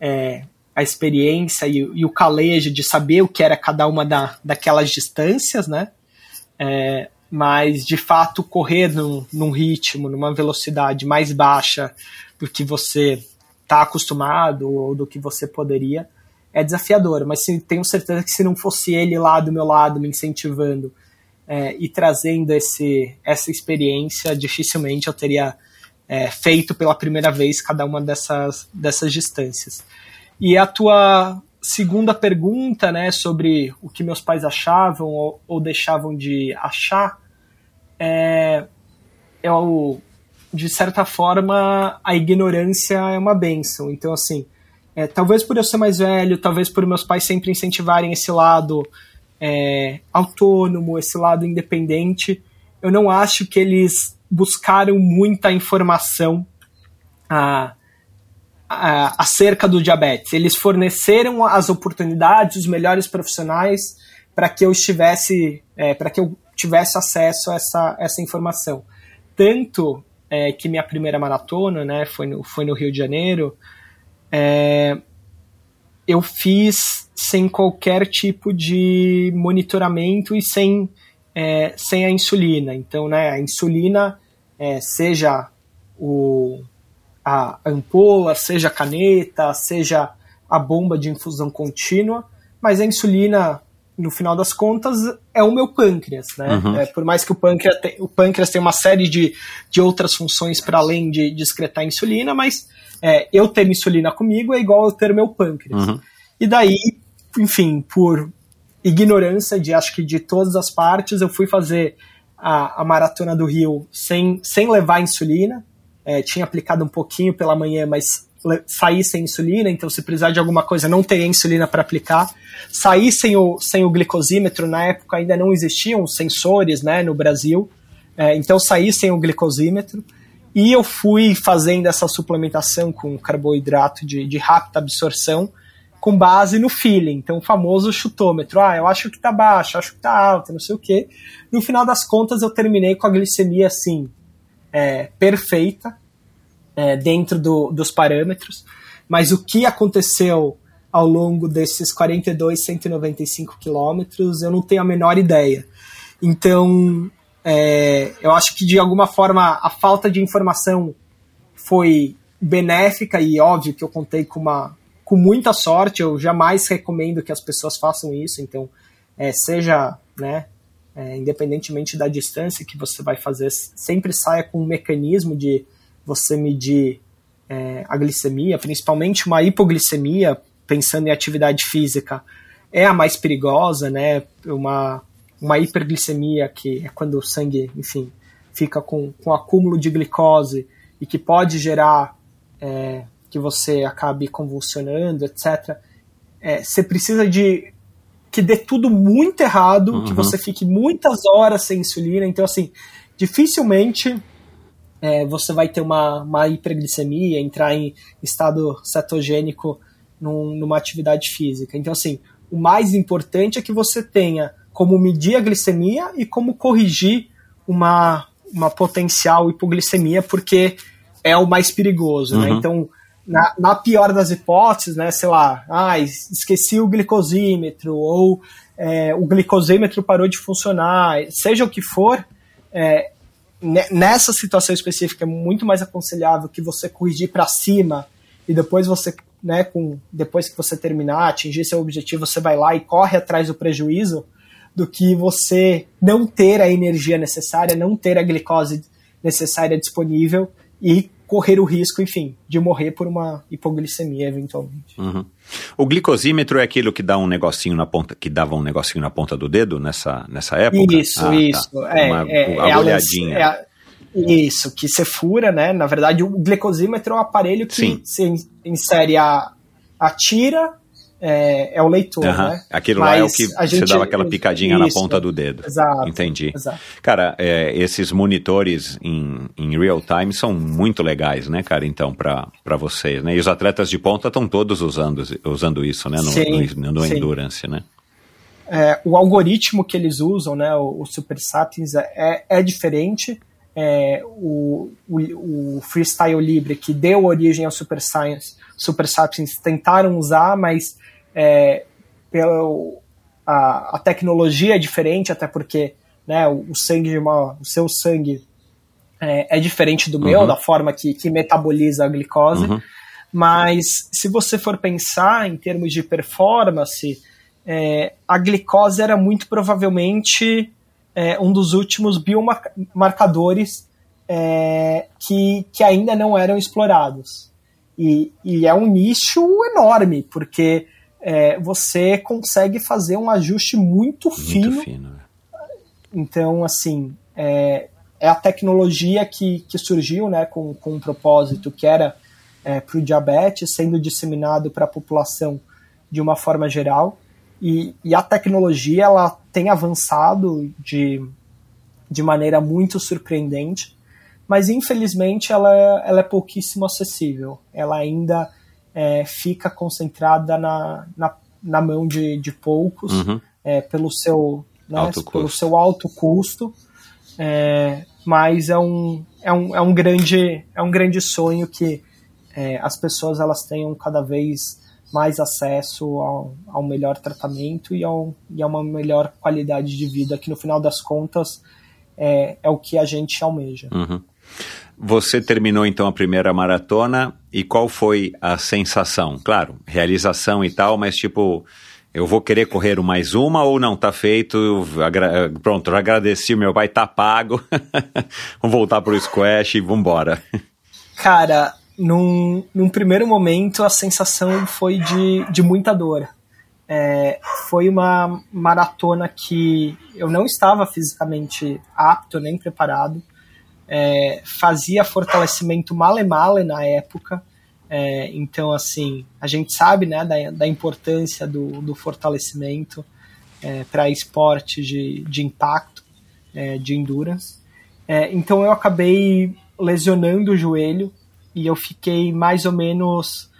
é, a experiência e, e, o calejo de saber o que era cada uma da, daquelas distâncias, né? É, mas de fato correr num, num, ritmo, numa velocidade mais baixa do que você está acostumado ou do que você poderia, é desafiador, mas tenho certeza que se não fosse ele lá do meu lado me incentivando é, e trazendo esse, essa experiência, dificilmente eu teria é, feito pela primeira vez cada uma dessas, dessas distâncias. E a tua segunda pergunta, né, sobre o que meus pais achavam ou, ou deixavam de achar, é, o, de certa forma, a ignorância é uma benção. Então, assim, é, talvez por eu ser mais velho, talvez por meus pais sempre incentivarem esse lado é, autônomo, esse lado independente, eu não acho que eles buscaram muita informação a, a, acerca do diabetes. Eles forneceram as oportunidades, os melhores profissionais para que eu estivesse, é, para que eu tivesse acesso a essa, essa informação. Tanto é, que minha primeira maratona, né, foi no, foi no Rio de Janeiro, é, eu fiz sem qualquer tipo de monitoramento e sem, é, sem a insulina. Então, né, a insulina, é, seja o, a ampola, seja a caneta, seja a bomba de infusão contínua, mas a insulina, no final das contas, é o meu pâncreas, né? Uhum. É, por mais que o pâncreas, te, o pâncreas tenha uma série de, de outras funções para além de, de excretar insulina, mas é, eu ter insulina comigo é igual eu ter meu pâncreas. Uhum. E daí, enfim, por ignorância de acho que de todas as partes, eu fui fazer a, a maratona do Rio sem, sem levar insulina. É, tinha aplicado um pouquinho pela manhã, mas saí sem insulina, então se precisar de alguma coisa não teria insulina para aplicar. Saí sem o, sem o glicosímetro, na época ainda não existiam sensores né, no Brasil, é, então saí sem o glicosímetro. E eu fui fazendo essa suplementação com carboidrato de, de rápida absorção, com base no feeling, então o famoso chutômetro. Ah, eu acho que tá baixo, acho que tá alto, não sei o quê. No final das contas, eu terminei com a glicemia assim, é, perfeita, é, dentro do, dos parâmetros. Mas o que aconteceu ao longo desses 42, 195 quilômetros, eu não tenho a menor ideia. Então, é, eu acho que de alguma forma a falta de informação foi benéfica e óbvio que eu contei com uma com muita sorte, eu jamais recomendo que as pessoas façam isso, então, é, seja, né, é, independentemente da distância que você vai fazer, sempre saia com um mecanismo de você medir é, a glicemia, principalmente uma hipoglicemia, pensando em atividade física, é a mais perigosa, né, uma, uma hiperglicemia, que é quando o sangue, enfim, fica com, com acúmulo de glicose e que pode gerar é, que você acabe convulsionando, etc. É, você precisa de que dê tudo muito errado, uhum. que você fique muitas horas sem insulina. Então, assim, dificilmente é, você vai ter uma, uma hiperglicemia, entrar em estado cetogênico num, numa atividade física. Então, assim, o mais importante é que você tenha como medir a glicemia e como corrigir uma, uma potencial hipoglicemia, porque é o mais perigoso, né? uhum. né? Então, na, na, pior das hipóteses, né, sei lá, ah, esqueci o glicosímetro, ou é, o glicosímetro parou de funcionar, seja o que for, é, nessa situação específica é muito mais aconselhável que você corrigir para cima e depois você, né, com, depois que você terminar, atingir seu objetivo, você vai lá e corre atrás do prejuízo, do que você não ter a energia necessária, não ter a glicose necessária disponível e correr o risco, enfim, de morrer por uma hipoglicemia eventualmente. Uhum. O glicosímetro é aquilo que dá um negocinho na ponta, que dava um negocinho na ponta do dedo nessa, nessa época? Isso, ah, isso. Tá. É, uma é, é olhadinha. É isso, que você fura, né? Na verdade, o glicosímetro é um aparelho que Sim. se insere a, a tira é, é o leitor, né? Aquilo Mas lá é o que você gente, dava aquela picadinha isso, na ponta do dedo. Exato. Entendi. Exato. Cara, é, esses monitores em, em real time são muito legais, né, cara, então, para vocês, né? E os atletas de ponta estão todos usando, usando isso, né, no, sim, no, no sim. Endurance, né? É, o algoritmo que eles usam, né, o, o Super Sapiens, é, é diferente. É, o, o, o, Freestyle Libre, que deu origem ao Super Science, Super Sapiens, tentaram usar, mas é, pelo, a, a, tecnologia é diferente, até porque né, o, o sangue de uma, o seu sangue é, é diferente do meu, uhum. da forma que, que metaboliza a glicose. Uhum. Mas se você for pensar em termos de performance, é, a glicose era muito provavelmente é, um dos últimos biomarcadores é, que, que ainda não eram explorados. E, e, é um nicho enorme, porque é, você consegue fazer um ajuste muito, muito fino. fino. É. Então, assim, é, é, a tecnologia que, que surgiu né, com, com um propósito que era é, para o diabetes, sendo disseminado para a população de uma forma geral. E, e, a tecnologia ela tem avançado de, de maneira muito surpreendente, mas infelizmente ela, ela é pouquíssimo acessível. Ela ainda é, fica concentrada na, na, na, mão de, de poucos, uhum. é, pelo, seu, né, pelo seu alto custo. É, mas é um, é, um, é, um grande, é um grande sonho que é, as pessoas elas tenham cada vez mais acesso ao, ao melhor tratamento e, ao, e a uma melhor qualidade de vida, que no final das contas é, é o que a gente almeja. Uhum. Você terminou então a primeira maratona e qual foi a sensação? Claro, realização e tal, mas tipo, eu vou querer correr mais uma ou não? Tá feito, agra pronto, já agradeci, meu pai tá pago, vamos voltar pro squash e vambora. Cara, num, num primeiro momento a sensação foi de, de muita dor. É, foi uma maratona que eu não estava fisicamente apto nem preparado. É, fazia fortalecimento male-male na época. É, então, assim, a gente sabe né, da, da importância do, do fortalecimento é, para esporte de, de impacto, é, de endurance. É, então, eu acabei lesionando o joelho e eu fiquei mais ou menos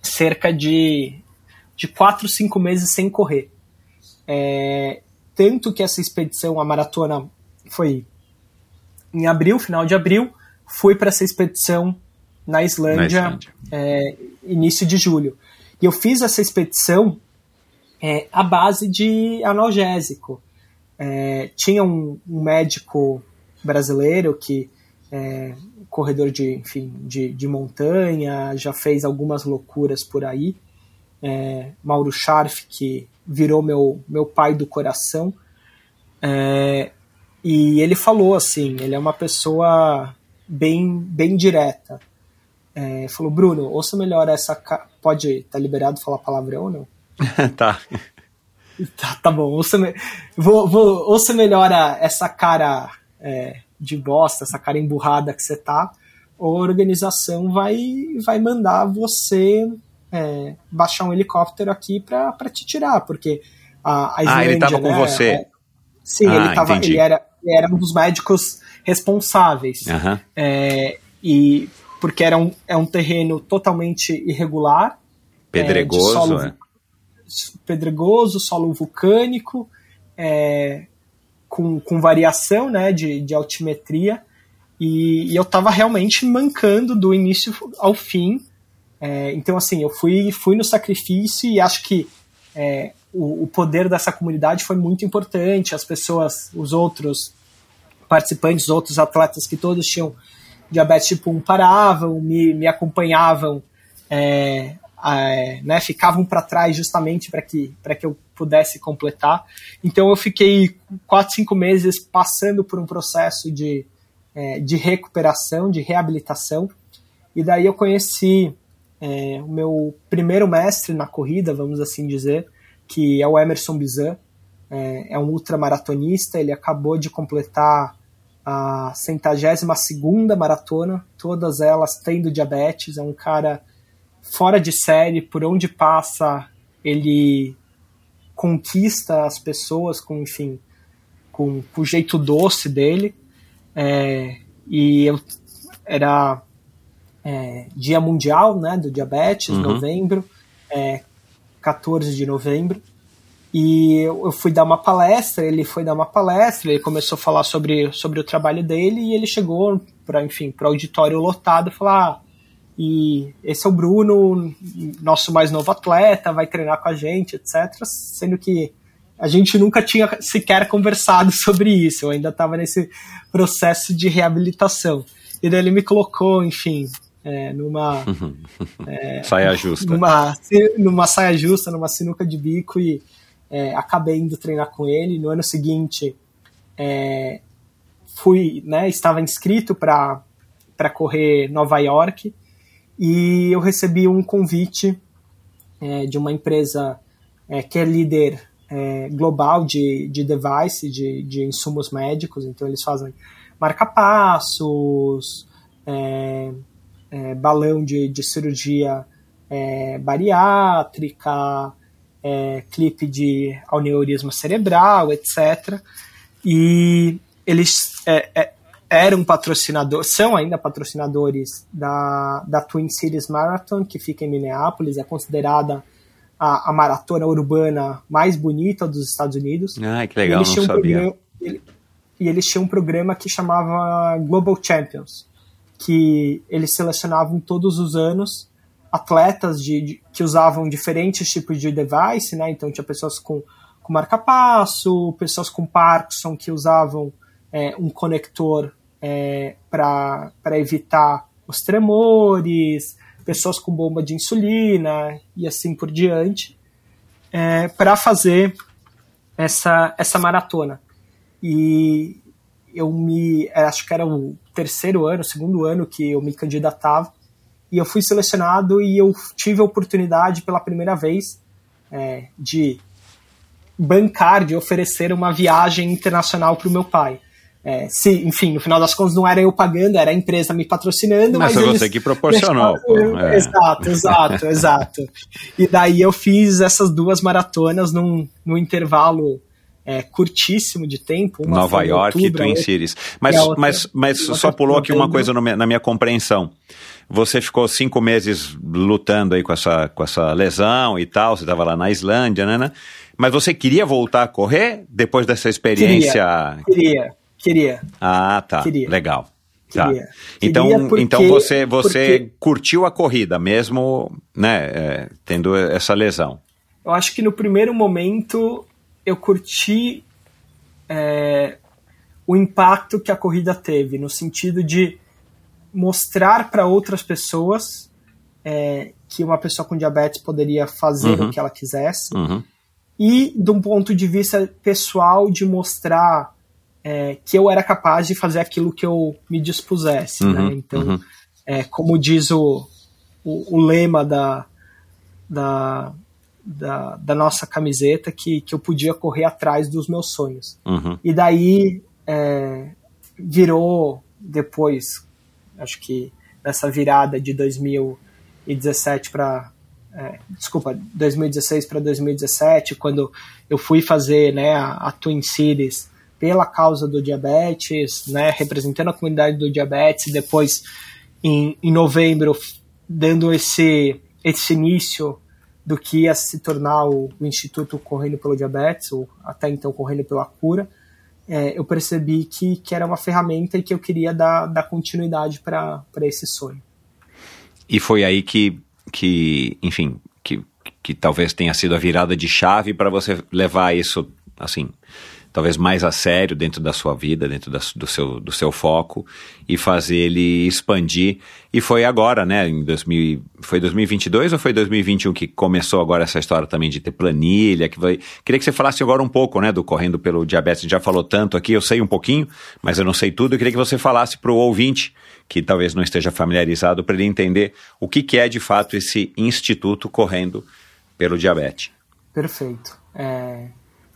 cerca de, de 4, 5 meses sem correr. É, tanto que essa expedição, a maratona, foi em abril, final de abril, fui para essa expedição na Islândia, na Islândia. É, início de julho. E eu fiz essa expedição é, à base de analgésico. É, tinha um, um, médico brasileiro que é, corredor de, enfim, de, de montanha, já fez algumas loucuras por aí. É, Mauro Scharf, que virou meu, meu pai do coração. É, e ele falou assim, ele é uma pessoa bem, bem direta. É, falou, Bruno, ouça melhor essa. Pode, tá liberado falar palavrão ou não? tá. tá. Tá bom, ouça, me... vou, vou, ouça melhor essa cara é, de bosta, essa cara emburrada que você tá. A organização vai, vai mandar você é, baixar um helicóptero aqui para te tirar, porque a, a Islândia, Ah, ele tava né, com você. É, sim, ah, ele, tava, ele, era, era um dos médicos responsáveis. Uhum. É, e porque era um, é um terreno totalmente irregular. Pedregoso, é, solo, é. Pedregoso, solo vulcânico, é, com, com variação né, de, de altimetria. E, e eu estava realmente mancando do início ao fim. É, então, assim, eu fui, fui no sacrifício e acho que é, o, o, poder dessa comunidade foi muito importante. As pessoas, os outros participantes, os outros atletas que todos tinham diabetes tipo 1 paravam, me, me acompanhavam, é, é, né, ficavam para trás justamente para que, que eu pudesse completar. Então eu fiquei 4, 5 meses passando por um processo de, é, de recuperação, de reabilitação, e daí eu conheci é, o meu primeiro mestre na corrida, vamos assim dizer, que é o Emerson Bizan, é, é um ultramaratonista, ele acabou de completar a centagésima segunda maratona, todas elas tendo diabetes, é um cara fora de série, por onde passa ele conquista as pessoas com, enfim, com, com o jeito doce dele, é, e eu era é, dia mundial, né, do diabetes, uhum. novembro, é, 14 de novembro, e eu fui dar uma palestra, ele foi dar uma palestra, ele começou a falar sobre, sobre o trabalho dele e ele chegou para enfim para o auditório lotado e falar ah, e esse é o Bruno, nosso mais novo atleta, vai treinar com a gente, etc. Sendo que a gente nunca tinha sequer conversado sobre isso, eu ainda estava nesse processo de reabilitação. E daí ele me colocou, enfim, é, numa é, saia justa, numa, numa saia justa, numa sinuca de bico e é, acabei indo treinar com ele. No ano seguinte, é, fui, né, estava inscrito para correr Nova York e eu recebi um convite é, de uma empresa é, que é líder global de, de device, de, de insumos médicos. Então, eles fazem marca-passos, é, balão de, de cirurgia bariátrica, é, clipe de aneurisma cerebral, etc. E eles é, é, eram patrocinadores, são ainda patrocinadores da, da Twin Cities Marathon, que fica em Minneapolis, é considerada a, a maratona urbana mais bonita dos Estados Unidos. Ah, que legal, não sabia. Ele, e eles tinham um programa que chamava Global Champions, que eles selecionavam todos os anos atletas de, de, que usavam diferentes tipos de device, né? Então tinha pessoas com, com marca-passo, pessoas com Parkinson que usavam é, um conector é, para evitar os tremores, pessoas com bomba de insulina e assim por diante, é, para fazer essa, essa maratona. E eu me. Acho que era o terceiro ano, segundo ano que eu me candidatava, e eu fui selecionado e eu tive a oportunidade pela primeira vez é, de bancar, de oferecer uma viagem internacional para o meu pai. É, se, enfim, no final das contas não era eu pagando, era a empresa me patrocinando. Mas, mas você eles que proporcionou. é. Exato, exato, exato. E daí eu fiz essas duas maratonas num, num intervalo é, curtíssimo de tempo. Nova York e Twin Cities. Mas, outra, mas, mas só pulou aqui uma coisa no, na minha compreensão. Você ficou cinco meses lutando aí com essa, com essa lesão e tal, você estava lá na Islândia, né, né? Mas você queria voltar a correr depois dessa experiência? Queria, queria. queria. Ah, tá. Queria. Legal. Tá. Queria. Então, Queria porque, então você, você porque... curtiu a corrida, mesmo né, é, tendo essa lesão? Eu acho que no primeiro momento eu curti é, o impacto que a corrida teve, no sentido de mostrar para outras pessoas é, que uma pessoa com diabetes poderia fazer Uhum. o que ela quisesse, Uhum. e de um ponto de vista pessoal de mostrar é, que eu era capaz de fazer aquilo que eu me dispusesse. Uhum, né? Então, uhum. é, como diz o, o, o lema da, da, da, da nossa camiseta, que, que eu podia correr atrás dos meus sonhos. Uhum. E daí é, virou depois, acho que nessa virada de 2017 para é, desculpa, 2016 para 2017, quando eu fui fazer né, a, a Twin Cities pela causa do diabetes, né, representando a comunidade do diabetes, e depois em, em novembro dando esse, esse início do que ia se tornar o, Instituto Correndo pelo Diabetes, ou até então Correndo pela Cura, é, eu percebi que, que era uma ferramenta e que eu queria dar, dar continuidade para esse sonho. E foi aí que, que enfim, que, que talvez tenha sido a virada de chave para você levar isso, assim, talvez mais a sério dentro da sua vida, dentro da, do, seu, do seu foco e fazer ele expandir. E foi agora, né? Em 2000, foi 2022 ou foi 2021 que começou agora essa história também de ter planilha? Que vai, queria que você falasse agora um pouco, né? Do Correndo pelo Diabetes. Já falou tanto aqui, eu sei um pouquinho, mas eu não sei tudo. Eu queria que você falasse para o ouvinte que talvez não esteja familiarizado para ele entender o que, que é de fato esse Instituto Correndo pelo Diabetes. Perfeito. É,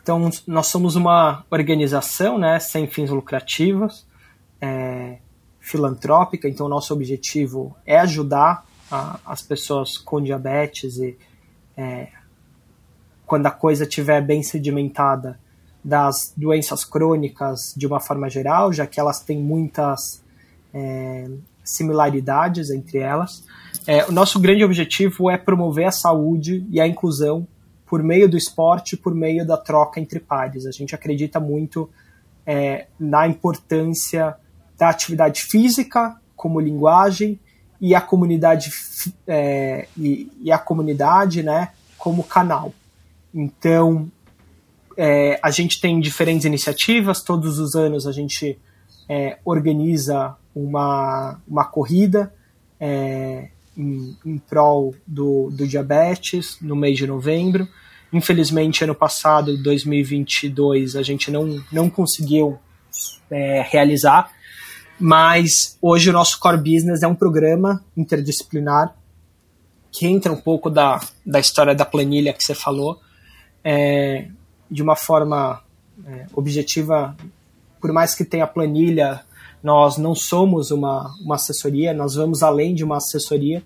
então, nós somos uma organização né, sem fins lucrativos, é, filantrópica, então nosso objetivo é ajudar a, as pessoas com diabetes e é, quando a coisa estiver bem sedimentada das doenças crônicas de uma forma geral, já que elas têm muitas é, similaridades entre elas. É, o nosso grande objetivo é promover a saúde e a inclusão por meio do esporte, por meio da troca entre pares. A gente acredita muito é, na importância da atividade física como linguagem e a comunidade é, e, e, a comunidade, né, como canal. Então, é, a gente tem diferentes iniciativas. Todos os anos a gente é, organiza uma, uma corrida é, em, em prol do, do diabetes no mês de novembro. Infelizmente, ano passado, 2022, a gente não, não conseguiu é, realizar, mas hoje o nosso core business é um programa interdisciplinar que entra um pouco da, da história da planilha que você falou, é, de uma forma é, objetiva, por mais que tenha planilha, nós não somos uma, uma assessoria, nós vamos além de uma assessoria,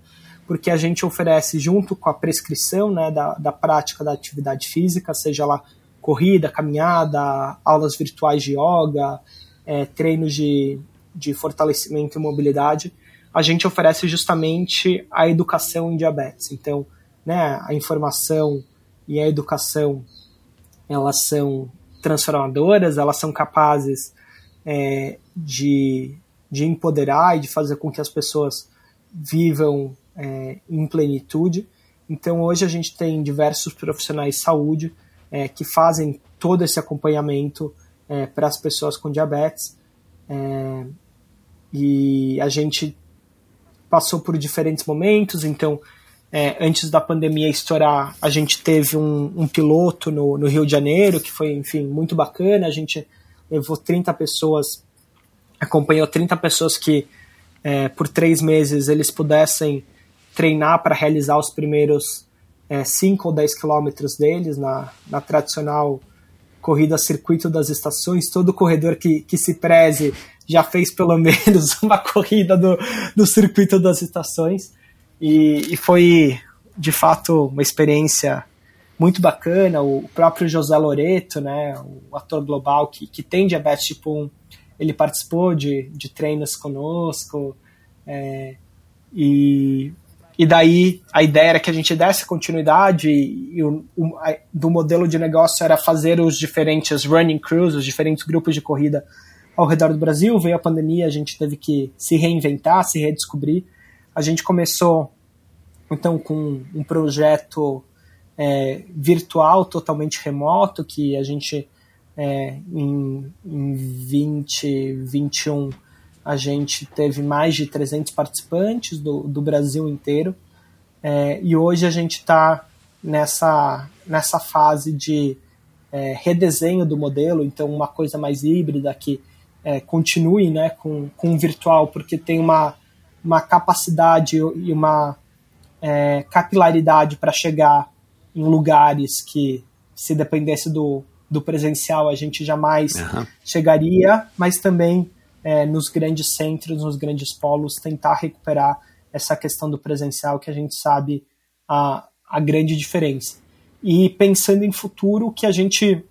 porque a gente oferece, junto com a prescrição né, da, da prática da atividade física, seja lá corrida, caminhada, aulas virtuais de yoga, é, treinos de, de fortalecimento e mobilidade, a gente oferece justamente a educação em diabetes. Então, né, a informação e a educação, elas são transformadoras, elas são capazes é, de, de empoderar e de fazer com que as pessoas vivam é, em plenitude. Então, hoje a gente tem diversos profissionais de saúde é, que fazem todo esse acompanhamento é, para as pessoas com diabetes. e a gente passou por diferentes momentos, então é, antes da pandemia estourar, a gente teve um, um piloto no, no, Rio de Janeiro, que foi, enfim, muito bacana. A gente levou 30 pessoas, acompanhou 30 pessoas que, é, por três meses, eles pudessem treinar para realizar os primeiros 5 é, ou 10 quilômetros deles na, na tradicional corrida circuito das estações. Todo corredor que, que se preze já fez pelo menos uma corrida do, do circuito das estações. E, e foi, de fato, uma experiência muito bacana. O próprio José Loreto, né, o ator global que, que tem diabetes tipo 1, ele participou de, de treinos conosco. É, e, e daí a ideia era que a gente desse continuidade e, o, o, a, do modelo de negócio era fazer os diferentes running crews, os diferentes grupos de corrida ao redor do Brasil. Veio a pandemia, a gente teve que se reinventar, se redescobrir. A gente começou então com um projeto é, virtual totalmente remoto que a gente é, em, em 2021 a gente teve mais de 300 participantes do, do Brasil inteiro. É, e hoje a gente está nessa, nessa fase de é, redesenho do modelo, então uma coisa mais híbrida que é, continue né, com, com o virtual, porque tem uma, uma capacidade e uma é, capilaridade para chegar em lugares que, se dependesse do, do presencial, a gente jamais uhum. chegaria, mas também é, nos grandes centros, nos grandes polos, tentar recuperar essa questão do presencial que a gente sabe a, a grande diferença. E pensando em futuro, o que a gente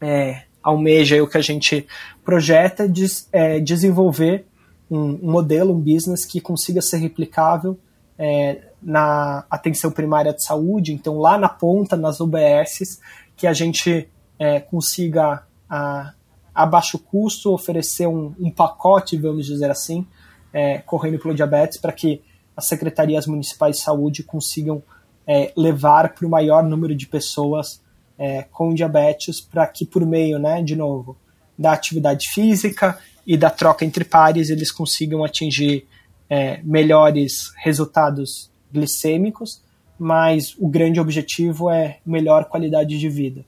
é, almeja e o que a gente projeta é, é desenvolver um, um, modelo, um business que consiga ser replicável é, na atenção primária de saúde, então lá na ponta, nas UBSs, que a gente é, consiga a, a baixo custo oferecer um, um pacote, vamos dizer assim, é, correndo pelo diabetes para que as secretarias municipais de saúde consigam é, levar para o maior número de pessoas é, com diabetes para que por meio, né, de novo, da atividade física e da troca entre pares eles consigam atingir é, melhores resultados glicêmicos, mas o grande objetivo é melhor qualidade de vida.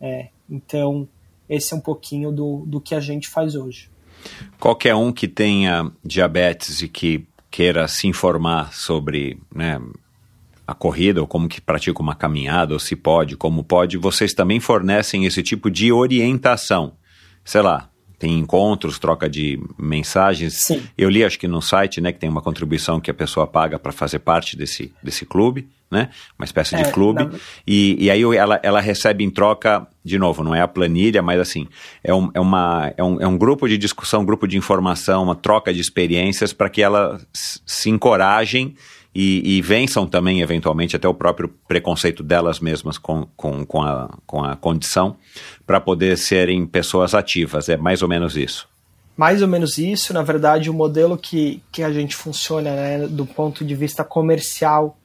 É, então, esse é um pouquinho do, do que a gente faz hoje. Qualquer um que tenha diabetes e que queira se informar sobre né, a corrida, ou como que pratica uma caminhada, ou se pode, como pode, vocês também fornecem esse tipo de orientação. Sei lá, tem encontros, troca de mensagens. Sim. Eu li, acho que no site, né, que tem uma contribuição que a pessoa paga para fazer parte desse, desse clube, né? Uma espécie é, de clube. E, e aí ela, ela recebe em troca, de novo, não é a planilha, mas assim, é um, é uma, é um, é um grupo de discussão, um grupo de informação, uma troca de experiências para que elas se encorajem e, e, vençam também, eventualmente, até o próprio preconceito delas mesmas com, com, com, a, com a condição, para poder serem pessoas ativas. É mais ou menos isso. Mais ou menos isso. Na verdade, o modelo que, que a gente funciona né, do ponto de vista comercial,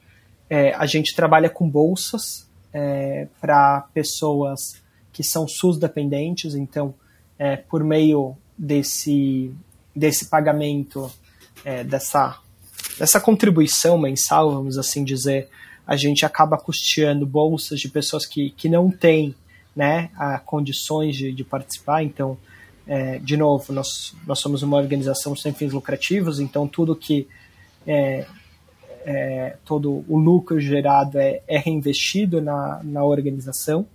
é, a gente trabalha com bolsas é, para pessoas que são SUS dependentes, então, é, por meio desse, desse pagamento, é, dessa dessa contribuição mensal, vamos assim dizer, a gente acaba custeando bolsas de pessoas que, que não têm né, a condições de, de participar. Então, é, de novo, nós, nós somos uma organização sem fins lucrativos, então tudo que é, é, todo o lucro gerado é, é reinvestido na, na organização.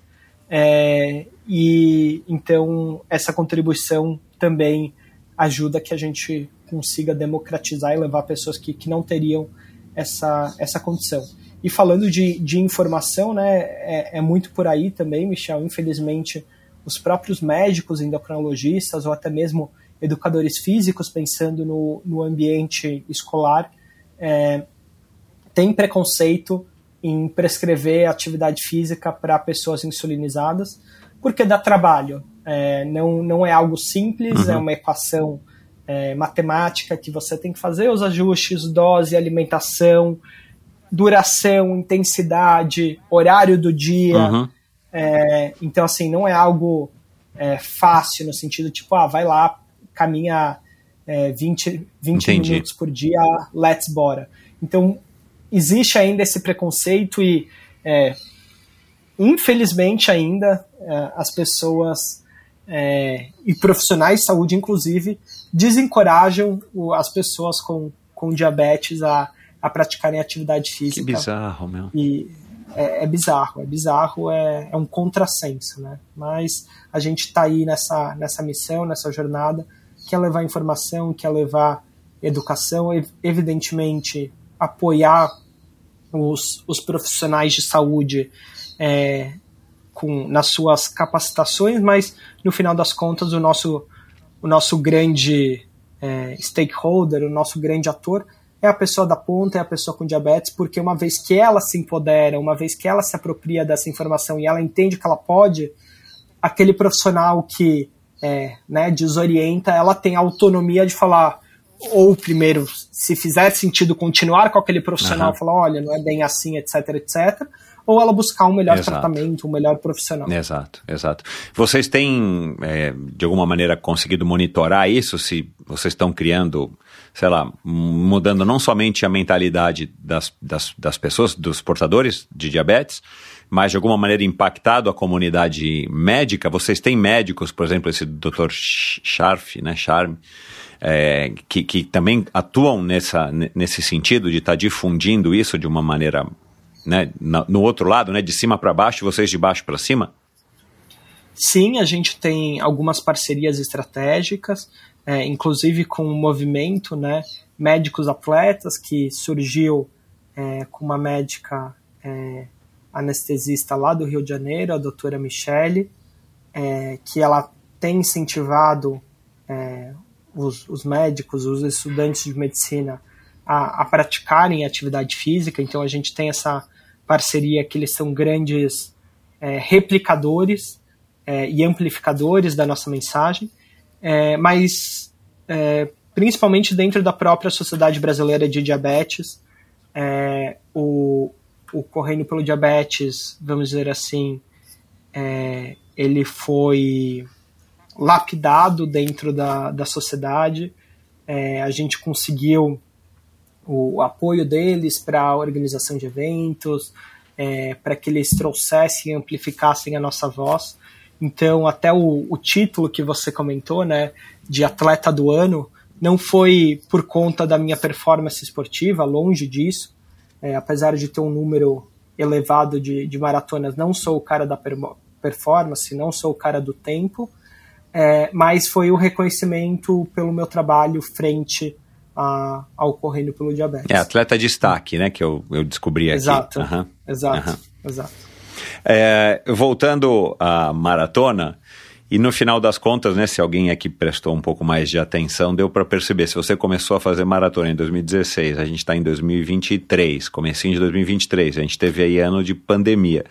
É, e então essa contribuição também ajuda que a gente consiga democratizar e levar pessoas que, que não teriam essa, essa condição. E falando de, de informação, né, é, é muito por aí também, Michel. Infelizmente, os próprios médicos endocrinologistas ou até mesmo educadores físicos, pensando no, no ambiente escolar, é, têm preconceito em prescrever atividade física para pessoas insulinizadas, porque dá trabalho. É, não, não é algo simples, é uhum. é uma equação é, matemática que você tem que fazer os ajustes, dose, alimentação, duração, intensidade, horário do dia. Uhum. É, então, assim, não é algo é, fácil no sentido tipo, ah, vai lá, caminha é, 20, 20 Entendi. minutos por dia, let's bora. Então, existe ainda esse preconceito e, é, infelizmente ainda, é, as pessoas é, e profissionais de saúde, inclusive, desencorajam as pessoas com, com diabetes a, a praticarem atividade Que física. bizarro, meu. E é, é bizarro, é bizarro, é, é um contrassenso, né? Mas a gente está aí nessa, nessa missão, nessa jornada, que é levar informação, que é levar educação, evidentemente apoiar os, os profissionais de saúde é, com, nas suas capacitações, mas no final das contas o nosso, o nosso grande é, stakeholder, o nosso grande ator é a pessoa da ponta, é a pessoa com diabetes, porque uma vez que ela se empodera, uma vez que ela se apropria dessa informação e ela entende que ela pode, aquele profissional que é, né, desorienta, ela tem a autonomia de falar, ou primeiro, se fizer sentido continuar com aquele profissional, Aham. falar, olha, não é bem assim, etc, etc, ou ela buscar um melhor Exato. tratamento, um melhor profissional. Exato, exato. Vocês têm, é, de alguma maneira, conseguido monitorar isso? Se vocês estão criando, sei lá, mudando não somente a mentalidade das, das, das pessoas, dos portadores de diabetes, mas de alguma maneira impactado a comunidade médica? Vocês têm médicos, por exemplo, esse Dr. Scharf, né, Charme, é, que, que também atuam nessa, nesse sentido de estar difundindo isso de uma maneira né, no outro lado, né, de cima para baixo, vocês de baixo para cima? Sim, a gente tem algumas parcerias estratégicas, é, inclusive com o movimento né, Médicos Atletas, que surgiu é, com uma médica é, anestesista lá do Rio de Janeiro, a doutora Michele, é, que ela tem incentivado é, os, os médicos, os estudantes de medicina a, a praticarem atividade física. Então a gente tem essa parceria que eles são grandes é, replicadores é, e amplificadores da nossa mensagem, é, mas é, principalmente dentro da própria Sociedade Brasileira de Diabetes, é, o, o Correndo pelo Diabetes, vamos dizer assim, é, ele foi lapidado dentro da, da sociedade, a gente conseguiu o apoio deles para a organização de eventos, é, para que eles trouxessem e amplificassem a nossa voz. Então, até o, o título que você comentou, né, de atleta do ano, não foi por conta da minha performance esportiva, longe disso. É, apesar de ter um número elevado de, de maratonas, não sou o cara da per performance, não sou o cara do tempo, é, mas foi o reconhecimento pelo meu trabalho frente a, ao correndo pelo diabetes. É, atleta de destaque, né, que eu, eu descobri aqui. Exato, Aham. exato, Aham. exato. É, voltando à maratona, e no final das contas, né, se alguém aqui prestou um pouco mais de atenção, deu para perceber, se você começou a fazer maratona em 2016, a gente está em 2023, comecinho de 2023, a gente teve aí ano de pandemia,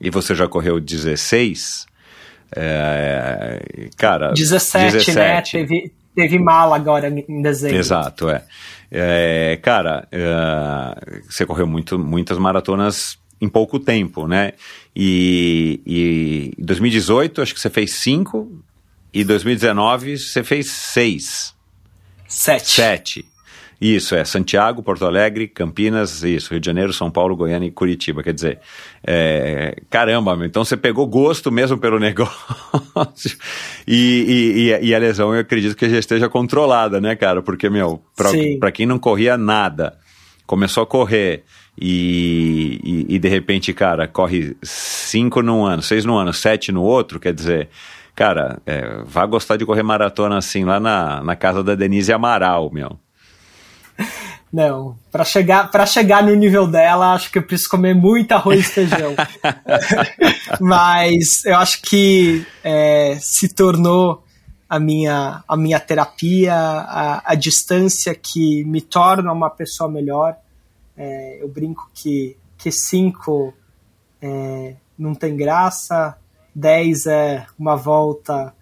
e você já correu 16, é, cara... 17, né? Teve, teve mala agora em dezembro. Exato, é. É, cara, é, você correu muito, muitas maratonas em pouco tempo, né? E, e em 2018 acho que você fez cinco e 2019 você fez seis. Sete. Sete. Isso, é Santiago, Porto Alegre, Campinas, isso, Rio de Janeiro, São Paulo, Goiânia e Curitiba. Quer dizer, é, caramba, meu, então você pegou gosto mesmo pelo negócio. E, e, e, a lesão eu acredito que já esteja controlada, né, cara? Porque, meu, pra, pra quem não corria nada, começou a correr e, e, e de repente, cara, corre cinco num ano, seis no ano, sete no outro, quer dizer cara, é, vá gostar de correr maratona assim lá na, na casa da Denise Amaral, meu. Não, para chegar para chegar no nível dela, acho que eu preciso comer muito arroz e feijão. Mas eu acho que é, se tornou a minha a minha terapia, a, a distância que me torna uma pessoa melhor. É, eu brinco que que cinco é, não tem graça, 10 é uma volta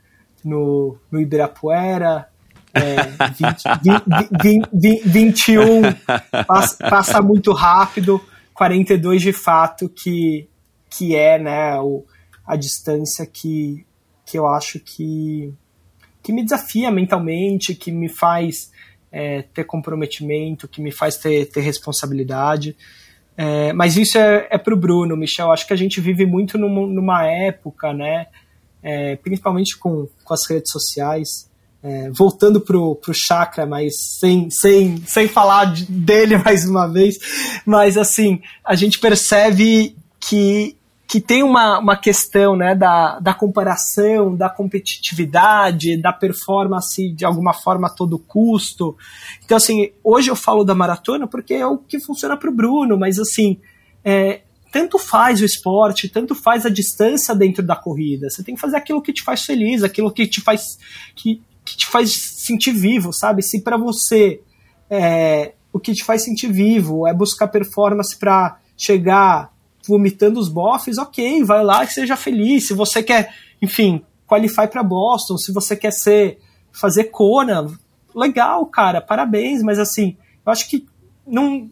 no, no Ibirapuera, é, 20, 20, 20, 21 passa, passa, muito rápido, 42 de fato que, que é né, o, a distância que, que eu acho que, que me desafia mentalmente, que me faz é, ter comprometimento, que me faz ter, ter responsabilidade. É, mas isso é, é para o Bruno, Michel. Acho que a gente vive muito numa, numa época, né, é, principalmente com, com as redes sociais, é, voltando pro, pro chakra, mas sem, sem, sem falar de, dele mais uma vez, mas assim, a gente percebe que, que tem uma, uma questão né, da, da comparação, da competitividade, da performance de alguma forma a todo custo. Então, assim, hoje eu falo da maratona porque é o que funciona para o Bruno, mas assim, é, tanto faz o esporte, tanto faz a distância dentro da corrida. Você tem que fazer aquilo que te faz feliz, aquilo que te faz que, que te faz sentir vivo, sabe? Se para você é, o que te faz sentir vivo é buscar performance para chegar vomitando os bofs, ok, vai lá e seja feliz. Se você quer, enfim, qualify para Boston, se você quer ser fazer Kona, legal, cara, parabéns, mas assim, eu acho que não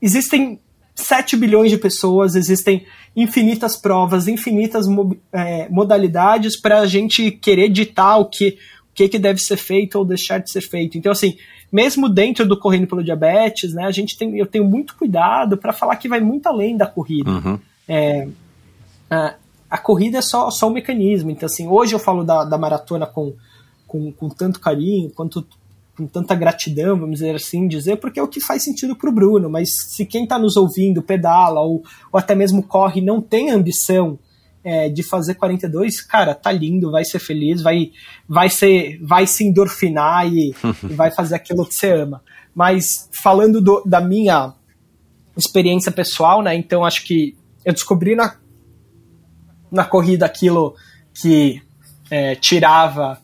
existem 7 bilhões de pessoas, existem infinitas provas, infinitas é, modalidades para a gente querer ditar o que, que, que deve ser feito ou deixar de ser feito. Então, assim, mesmo dentro do Correndo pelo Diabetes, né, a gente tem, eu tenho muito cuidado para falar que vai muito além da corrida. Uhum. É, a, a, corrida é só, só um mecanismo. Então, assim, hoje eu falo da, da maratona com, com, com tanto carinho, quanto com tanta gratidão, vamos dizer assim, dizer, porque é o que faz sentido para o Bruno. Mas se quem está nos ouvindo pedala ou, ou até mesmo corre não tem ambição é, de fazer 42, cara, tá lindo, vai ser feliz, vai, vai ser, vai se endorfinar e, e vai fazer aquilo que você ama. Mas falando do, da minha experiência pessoal, né? Então acho que eu descobri na, na corrida aquilo que é, tirava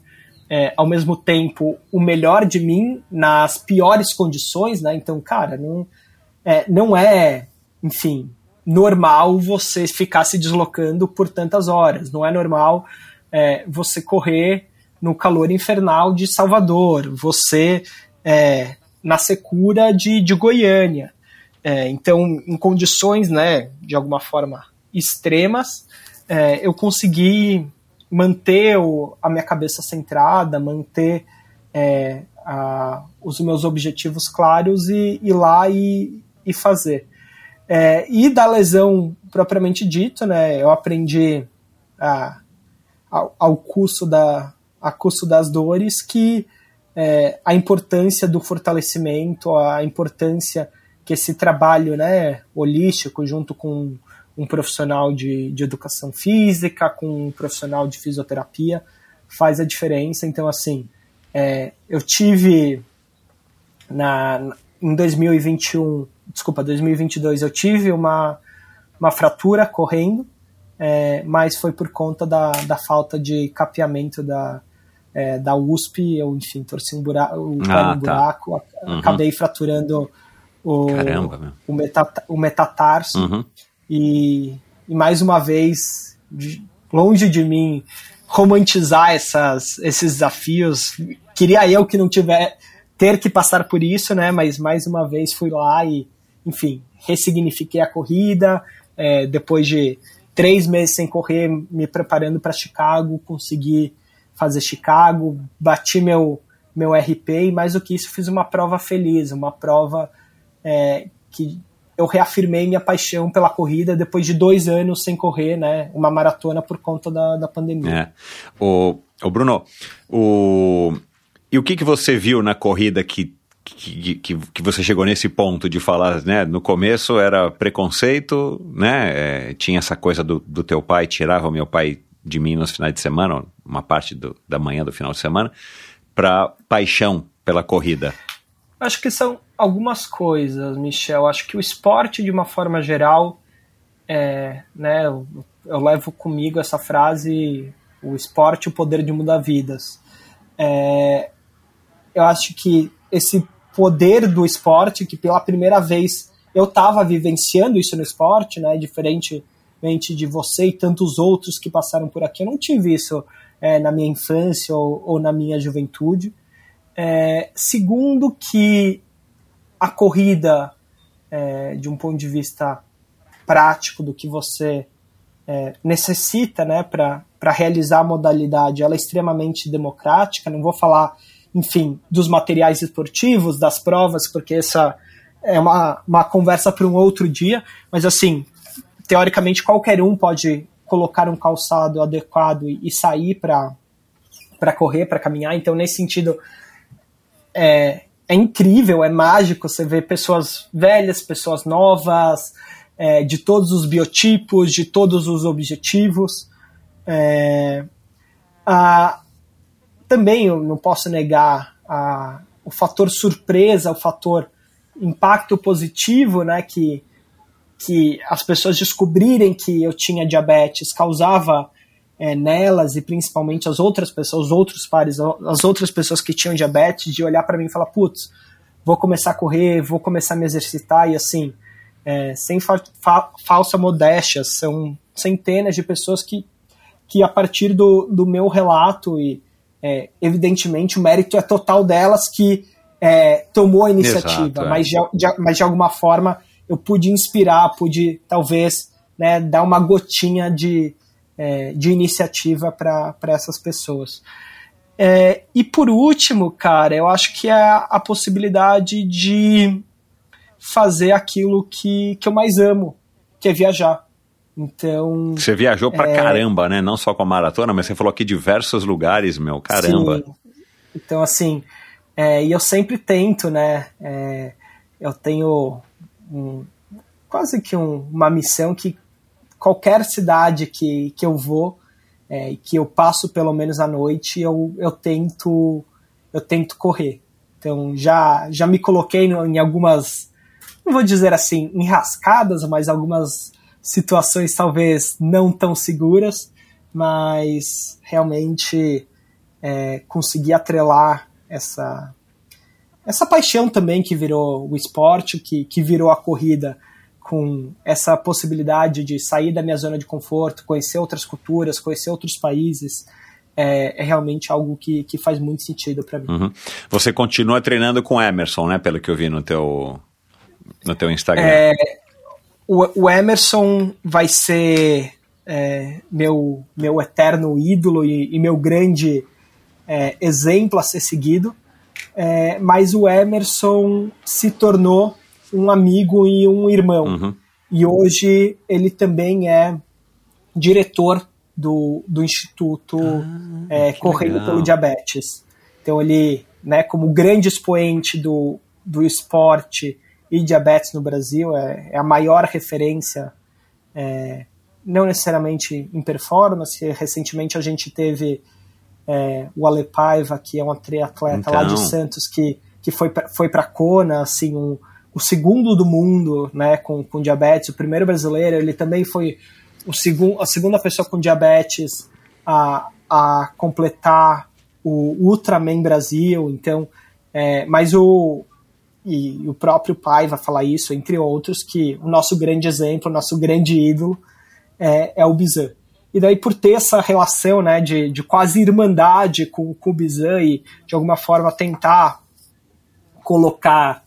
é, ao mesmo tempo o melhor de mim nas piores condições, né? Então, cara, não é, não é enfim, normal você ficar se deslocando por tantas horas. Não é normal é, você correr no calor infernal de Salvador, você é, na secura de, de Goiânia. É, então, em condições, né, de alguma forma extremas, é, eu consegui manter o, a minha cabeça centrada, manter é, a, os meus objetivos claros e ir lá e, e fazer. É, e da lesão propriamente dito, né, eu aprendi a, ao, ao custo da, a custo das dores que é, a importância do fortalecimento, a importância que esse trabalho né, holístico, junto com um profissional de, de educação física, com um profissional de fisioterapia, faz a diferença. Então, assim, é, eu tive na, em 2021 desculpa, 2022 eu tive uma, uma fratura correndo, é, mas foi por conta da, da falta de capeamento da, é, da USP, eu, enfim, torci um buraco, o ah, tá. buraco, uhum. acabei fraturando o, Caramba, o, metat, o metatarso uhum. e, e, mais uma vez, de, longe de mim romantizar essas, esses desafios, queria eu que não tiver ter que passar por isso, né? Mas mais uma vez fui lá e enfim, ressignifiquei a corrida. É, depois de três meses sem correr, me preparando para Chicago, consegui fazer Chicago, bati meu, meu RP e mais do que isso, fiz uma prova feliz, uma prova é, que eu reafirmei minha paixão pela corrida depois de dois anos sem correr, né? Uma maratona por conta da, da pandemia. É. O, o Bruno, o, e o que, que você viu na corrida que que, que, que, você chegou nesse ponto de falar, né? No começo era preconceito, né? É, tinha essa coisa do, do teu pai, tirava meu pai de mim nos finais de semana, uma parte do, da manhã do final de semana, para paixão pela corrida. Acho que são algumas coisas, Michel. Acho que o esporte, de uma forma geral, é, né? Eu, eu levo comigo essa frase: o esporte, o poder de mudar vidas. É, eu acho que esse poder do esporte, que pela primeira vez eu estava vivenciando isso no esporte, né? Diferentemente de você e tantos outros que passaram por aqui, eu não tive isso é, na minha infância ou, ou na minha juventude. É, segundo, que a corrida, é, de um ponto de vista prático do que você é, necessita né, para realizar a modalidade, ela é extremamente democrática. Não vou falar, enfim, dos materiais esportivos, das provas, porque essa é uma, uma conversa para um outro dia, mas assim, teoricamente qualquer um pode colocar um calçado adequado e, e sair para correr, para caminhar. Então, nesse sentido, é, é incrível, é mágico você ver pessoas velhas, pessoas novas, é, de todos os biotipos, de todos os objetivos. É, a, também eu não posso negar a, o fator surpresa, o fator impacto positivo, né, que, que as pessoas descobrirem que eu tinha diabetes causava é, nelas e principalmente as outras pessoas, os outros pares, as outras pessoas que tinham diabetes, de olhar para mim e falar, putz, vou começar a correr, vou começar a me exercitar e assim, é, sem fa fa falsa modéstia, são centenas de pessoas que, que a partir do, do meu relato e é, evidentemente o mérito é total delas que é, tomou a iniciativa, Exato, é. mas, de, de, mas de alguma forma eu pude inspirar, pude talvez né, dar uma gotinha de, é, de iniciativa para essas pessoas. É, e por último, cara, eu acho que é a possibilidade de fazer aquilo que, que eu mais amo, que é viajar. Então. Você viajou pra é... caramba, né? Não só com a maratona, mas você falou aqui diversos lugares, meu. Caramba. Sim. Então, assim, é, e eu sempre tento, né? É, eu tenho um, quase que um, uma missão que qualquer cidade que, que eu vou, é, que eu passo pelo menos à noite, eu, eu tento eu tento correr. Então já já me coloquei em algumas, não vou dizer assim, enrascadas, mas algumas situações talvez não tão seguras, mas realmente é, consegui atrelar essa essa paixão também que virou o esporte, que, que virou a corrida, com essa possibilidade de sair da minha zona de conforto, conhecer outras culturas, conhecer outros países, é, é realmente algo que, que faz muito sentido para mim. Uhum. Você continua treinando com Emerson, né? Pelo que eu vi no teu, no teu Instagram. É, o, o, Emerson vai ser é, meu, meu eterno ídolo e, e meu grande é, exemplo a ser seguido. É, mas o Emerson se tornou um amigo e um irmão. Uhum. E hoje ele também é diretor do, do Instituto ah, é, Correndo legal. pelo Diabetes. Então ele, né, como grande expoente do, do esporte e diabetes no Brasil, é, é a maior referência, é, não necessariamente em performance. Recentemente a gente teve é, o Ale Paiva, que é um atleta então... lá de então. Santos, que, que foi, foi para Kona, assim, um, o segundo do mundo né, com, com diabetes, o primeiro brasileiro, ele também foi o segundo, a segunda pessoa com diabetes a, a completar o Ultraman Brasil, então, é, mas o, e o próprio pai vai falar isso, entre outros, que o nosso grande exemplo, o nosso grande ídolo é, é o Bizan. E daí, por ter essa relação né, de, de quase irmandade com, com o Bizan e, de alguma forma, tentar colocar,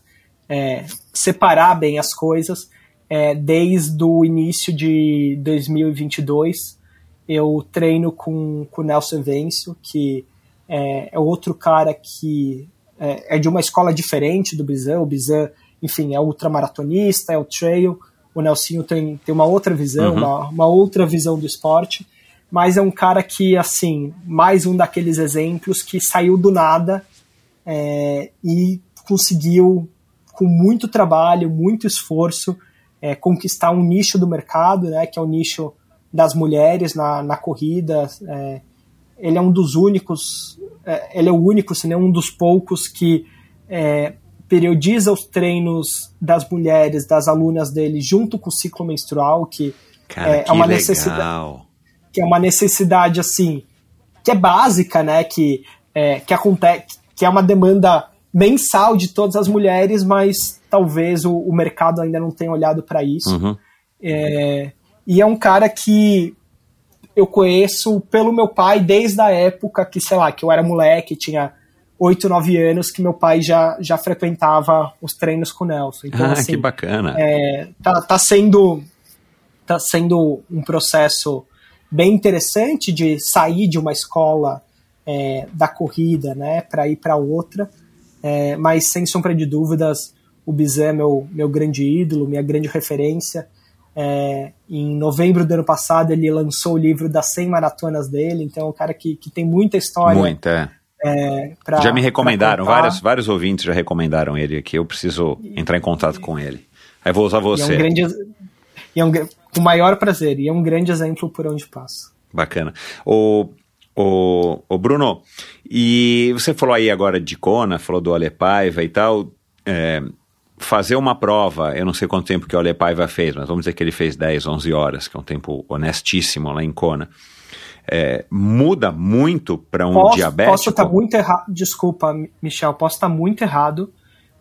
é, separar bem as coisas, é, desde o início de 2022, eu treino com, o Nelson Vencio, que é, é outro cara que é, é, de uma escola diferente do Bizan. O Bizan, enfim, é ultramaratonista, é o trail, o Nelsinho tem, tem uma outra visão, uhum. uma, uma outra visão do esporte, mas é um cara que, assim, mais um daqueles exemplos que saiu do nada é, e conseguiu, com muito trabalho, muito esforço, é, conquistar um nicho do mercado, né, que é o nicho das mulheres na, na corrida. É, ele é um dos únicos, ele é o único, se não um dos poucos que é, periodiza os treinos das mulheres, das alunas dele, junto com o ciclo menstrual, que, Cara, é, que é uma necessidade. Que é uma necessidade, assim, que é básica, né? Que, é, que acontece, que é uma demanda mensal de todas as mulheres, mas talvez o, o mercado ainda não tenha olhado para isso. Uhum. É, e é um cara que eu conheço pelo meu pai desde a época que, sei lá, que eu era moleque, tinha 8, 9 anos que meu pai já, já frequentava os treinos com o Nelson. Então, ah, assim, que bacana. É, tá, tá sendo tá sendo um processo bem interessante de sair de uma escola é, da corrida, né, para ir para outra. É, mas sem sombra de dúvidas, o Bizet é meu, meu grande ídolo, minha grande referência. É, em novembro do ano passado, ele lançou o livro das 100 maratonas dele, então é um cara que, que tem muita história. Muita, é. pra, já me recomendaram, vários, vários ouvintes já recomendaram ele aqui, eu preciso entrar em contato com ele. Aí vou usar você. E é um grande, e é um, com o maior prazer, e é um grande exemplo por onde passa. Bacana. O, o, o Bruno, e você falou aí agora de Kona, falou do Alepaiva e tal, é, fazer uma prova, eu não sei quanto tempo que o Alepaiva fez, mas vamos dizer que ele fez 10, 11 horas, que é um tempo honestíssimo lá em Kona. É, muda muito para um posso, diabético? Posso estar muito errado, desculpa, Michel, posso estar muito errado,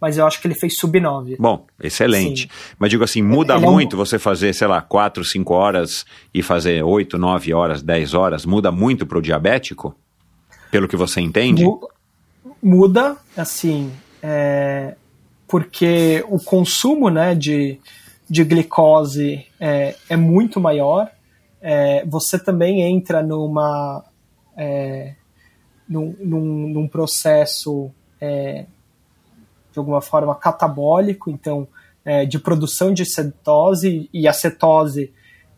mas eu acho que ele fez sub 9. Bom, excelente. Sim. Mas digo assim, muda ele muito é um... você fazer, sei lá, 4, 5 horas e fazer 8, 9 horas, 10 horas, muda muito para o diabético? Pelo que você entende? Muda, assim, é, porque o consumo né, de, de glicose é, é muito maior. É, você também entra numa, é, num, num, num, processo é, de alguma forma catabólico, então é, de produção de cetose e a cetose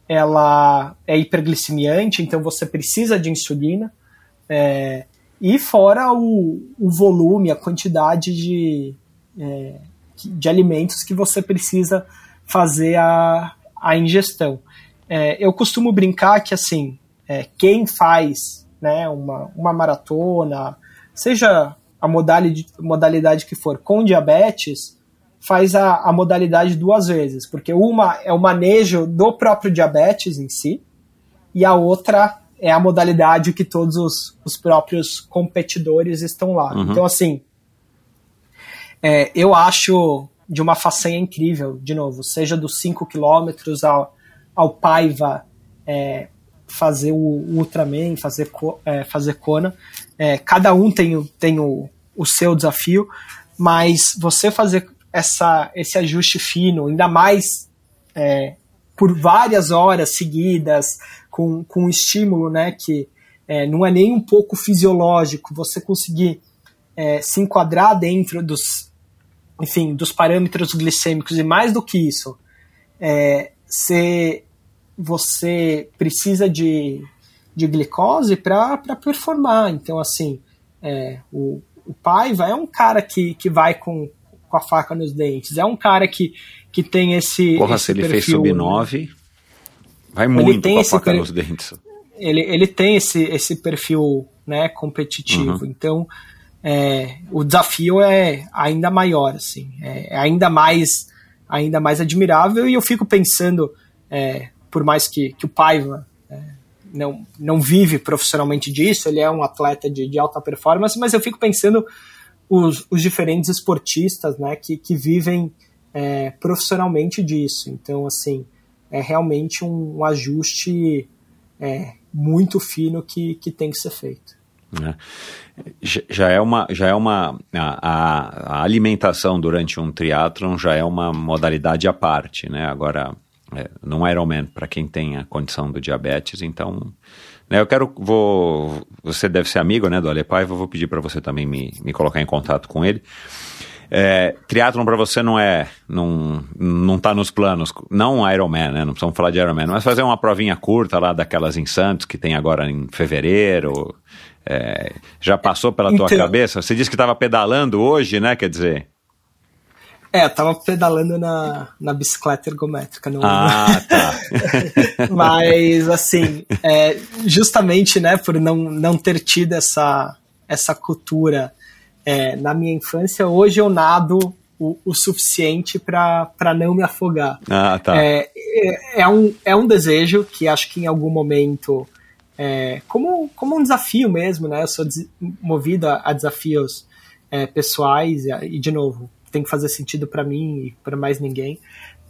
ela é hiperglicemiante, então você precisa de insulina. É, e fora o, o volume, a quantidade de, é, de alimentos que você precisa fazer a, a ingestão. É, eu costumo brincar que assim, é, quem faz né, uma, uma maratona, seja a modalidade, modalidade que for com diabetes, faz a, a modalidade duas vezes, porque uma é o manejo do próprio diabetes em si, e a outra é a modalidade que todos os, os próprios competidores estão lá. Uhum. Então, assim, é, eu acho de uma façanha incrível, de novo, seja dos 5 quilômetros ao, ao Paiva é, fazer o, o Ultraman, fazer, é, fazer Kona. É, cada um tem, tem o, o seu desafio, mas você fazer essa, esse ajuste fino, ainda mais é, por várias horas seguidas, com, com um estímulo né, que é, não é nem um pouco fisiológico, você conseguir é, se enquadrar dentro dos, enfim, dos parâmetros glicêmicos e mais do que isso, é, se você precisa de, de glicose para performar. Então, assim, é, o, o Paiva é um cara que, que vai com, com a faca nos dentes, é um cara que, que tem esse. Porra, esse se ele perfil, fez sub 9, vai muito com a faca nos dentes. Ele, ele tem esse, esse perfil né, competitivo. Uhum. Então, é, o desafio é ainda maior, assim, é, é ainda mais ainda mais admirável e eu fico pensando, é, por mais que, que o Paiva é, não, não vive profissionalmente disso, ele é um atleta de, de alta performance, mas eu fico pensando os, os diferentes esportistas né, que, que vivem é, profissionalmente disso. Então, assim, é realmente um, um ajuste é, muito fino que, que tem que ser feito. Né? Já é uma, já é uma a, a, alimentação durante um triatlon já é uma modalidade à parte, né? Agora, é, num Ironman, para quem tem a condição do diabetes, então, né, eu quero, vou, você deve ser amigo, né, do Alepaiva, vou pedir para você também me, me colocar em contato com ele. É, triatlon para você não é, não, não tá nos planos, não Ironman, né? Não precisamos falar de Ironman, mas fazer uma provinha curta lá daquelas em Santos que tem agora em fevereiro, é, já passou pela tua então, cabeça? Você disse que estava pedalando hoje, né? Quer dizer. É, eu tava pedalando na, na bicicleta ergométrica. No... Ah, tá. Mas, assim, é, justamente, né, por não, não ter tido essa, essa cultura é, na minha infância, hoje eu nado o, o suficiente para não me afogar. Ah, tá. É, é, é, um, é um desejo que acho que em algum momento é, como, como um desafio mesmo, né? Eu sou movido a, desafios é, pessoais e, de novo, tem que fazer sentido para mim e para mais ninguém.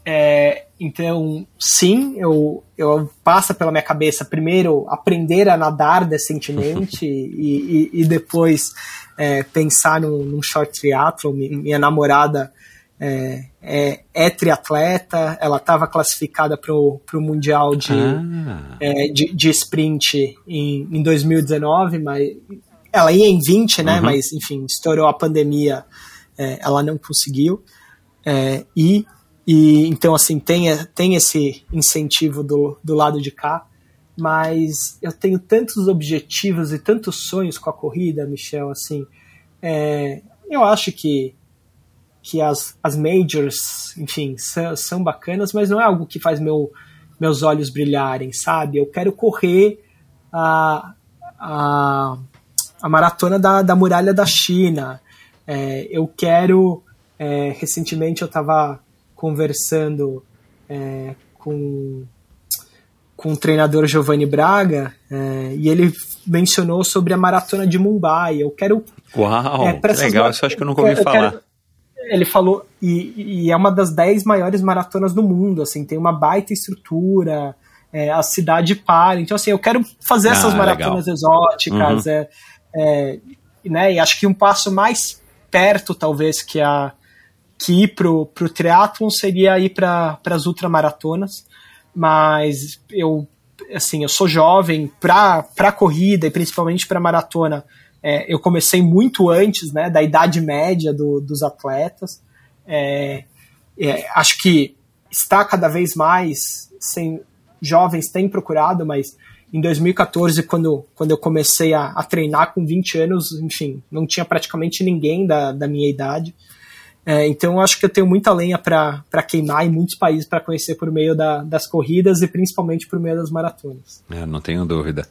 É, então, sim, eu, eu passa pela minha cabeça primeiro aprender a nadar decentemente e, e, e, depois é, pensar num, num short triathlon. Minha namorada é, é, é triatleta, ela estava classificada para o Mundial de, Ah. é, de, de sprint em, em 2019, mas ela ia em 20, né? Uhum. Mas, enfim, estourou a pandemia, é, ela não conseguiu. É, e, e então, assim, tem, tem esse incentivo do, do lado de cá, mas eu tenho tantos objetivos e tantos sonhos com a corrida, Michel, assim, é, eu acho que que as, as majors, enfim, são, são bacanas, mas não é algo que faz meu, meus olhos brilharem, sabe? Eu quero correr a, a, a maratona da, da muralha da China. É, eu quero. é, recentemente eu estava conversando é, com, com o treinador Giovanni Braga é, e ele mencionou sobre a maratona de Mumbai. Eu quero Uau, É, legal, mar- isso eu acho que eu nunca ouvi eu falar. quero- ele falou, e, e é uma das 10 maiores maratonas do mundo, assim, tem uma baita estrutura, é, a cidade para. Então, assim, eu quero fazer Ah, essas maratonas exóticas, Uhum. é, é, né, e acho que um passo mais perto, talvez, que, a, que ir pro, pro triatlon seria ir para as ultramaratonas, mas eu, assim, eu sou jovem para para corrida e principalmente para maratona. É, eu comecei muito antes, né, da idade média do- dos atletas. É, é, acho que está cada vez mais, sem, jovens têm procurado, mas em 2014, quando, quando eu comecei a, a treinar com 20 anos, enfim, não tinha praticamente ninguém da, da minha idade. É, então acho que eu tenho muita lenha para queimar e muitos países para conhecer por meio da- das corridas e principalmente por meio das maratonas. É, não tenho dúvida.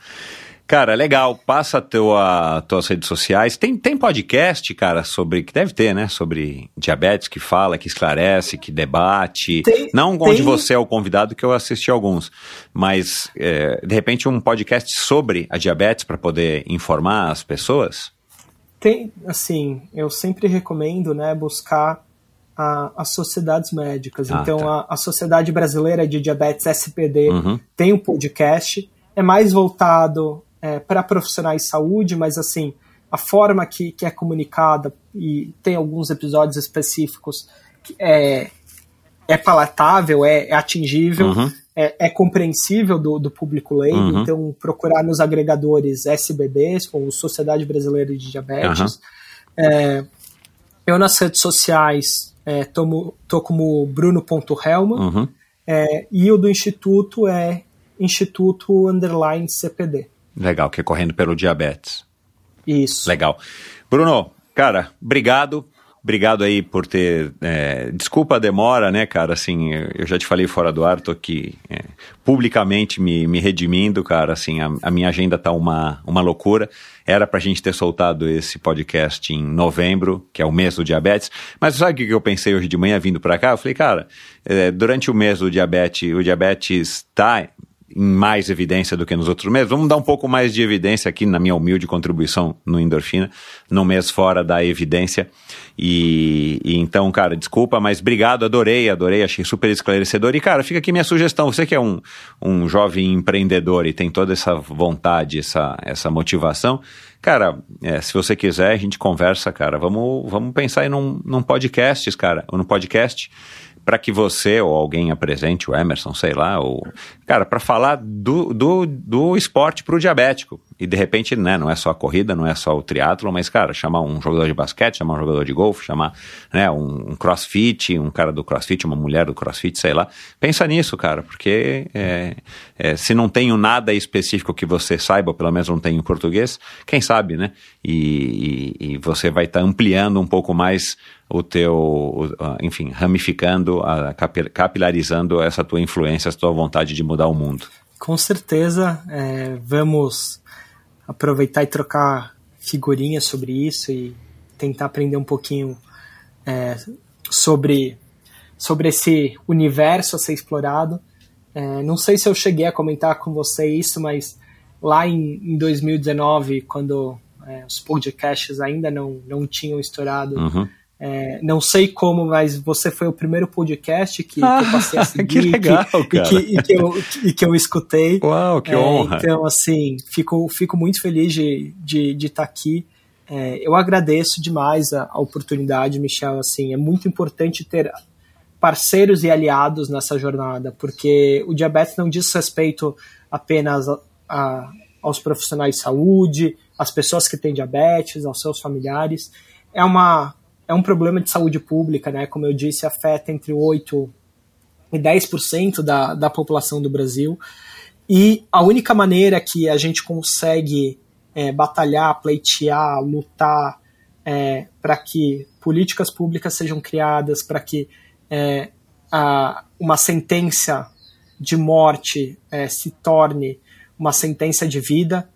Cara, legal. Passa tua, tuas redes sociais. Tem, tem podcast, cara, sobre. Que deve ter, né? Sobre diabetes, que fala, que esclarece, que debate. Tem- Não tem- onde você é o convidado, que eu assisti alguns. Mas, é, de repente, um podcast sobre a diabetes para poder informar as pessoas? Tem, assim, eu sempre recomendo, né, buscar a- as sociedades médicas. Ah, então, tá. a, a Sociedade Brasileira de Diabetes SPD Uhum. tem um podcast, é mais voltado para profissionais de saúde, mas assim, a forma que, que é comunicada, e tem alguns episódios específicos, é, é palatável, é, é atingível, Uhum. é, é compreensível do, do público leigo, Uhum. então procurar nos agregadores SBBs, como Sociedade Brasileira de Diabetes. É, eu nas redes sociais é, tomo, tô como bruno.helman, Uhum. é, e o do Instituto é Instituto Underline CPD. Legal, que é correndo pelo diabetes. Isso. Legal. Bruno, cara, obrigado. Obrigado aí por ter. é, desculpa a demora, né, cara? Assim, eu já te falei fora do ar, tô aqui é, publicamente me, me redimindo, cara. Assim, a, a minha agenda tá uma, uma loucura. Era pra gente ter soltado esse podcast em novembro, que é o mês do diabetes. Mas sabe o que que eu pensei hoje de manhã vindo pra cá? Eu falei, cara, é, durante o mês do diabetes, o diabetes tá em mais evidência do que nos outros meses. Vamos dar um pouco mais de evidência aqui na minha humilde contribuição no Endorfina, no mês fora da evidência. E, e então, cara, desculpa, mas obrigado, adorei, adorei, achei super esclarecedor. E, cara, fica aqui minha sugestão. Você que é um, um jovem empreendedor e tem toda essa vontade, essa, essa motivação, cara, é, se você quiser, a gente conversa, cara. Vamos, vamos pensar em num, num podcast, cara, ou num podcast para que você ou alguém apresente o Emerson, sei lá, ou cara, para falar do, do, do esporte para o diabético. E de repente, né, não é só a corrida, não é só o triatlo, mas cara, chamar um jogador de basquete, chamar um jogador de golfe, chamar, né, um, um crossfit, um cara do crossfit, uma mulher do crossfit, sei lá. Pensa nisso, cara, porque é, é, se não tenho nada específico que você saiba, ou pelo menos não tenho em português, quem sabe, né? E, e, e você vai estar ampliando um pouco mais o teu, enfim, ramificando, capilarizando essa tua influência, essa tua vontade de mudar o mundo. Com certeza, é, vamos aproveitar e trocar figurinhas sobre isso e tentar aprender um pouquinho é, sobre, sobre esse universo a ser explorado. É, não sei se eu cheguei a comentar com você isso, mas lá em, em 2019, quando é, os podcasts ainda não, não tinham estourado, Uhum. É, não sei como, mas você foi o primeiro podcast que, que eu passei a seguir que legal, e que, cara. e que, e que eu, e que eu escutei. Uau, que É, honra! Então, assim, fico, fico muito feliz de estar de, de tá aqui. é, eu agradeço demais a, a, oportunidade, Michel. Assim, é muito importante ter parceiros e aliados nessa jornada, porque o diabetes não diz respeito apenas a, a, aos profissionais de saúde, às pessoas que têm diabetes, aos seus familiares. É, uma, é um problema de saúde pública, né? Como eu disse, afeta entre 8 e 10% da, da população do Brasil. E a única maneira que a gente consegue é, batalhar, pleitear, lutar é, para que políticas públicas sejam criadas, para que é, a, uma sentença de morte é, se torne uma sentença de vida,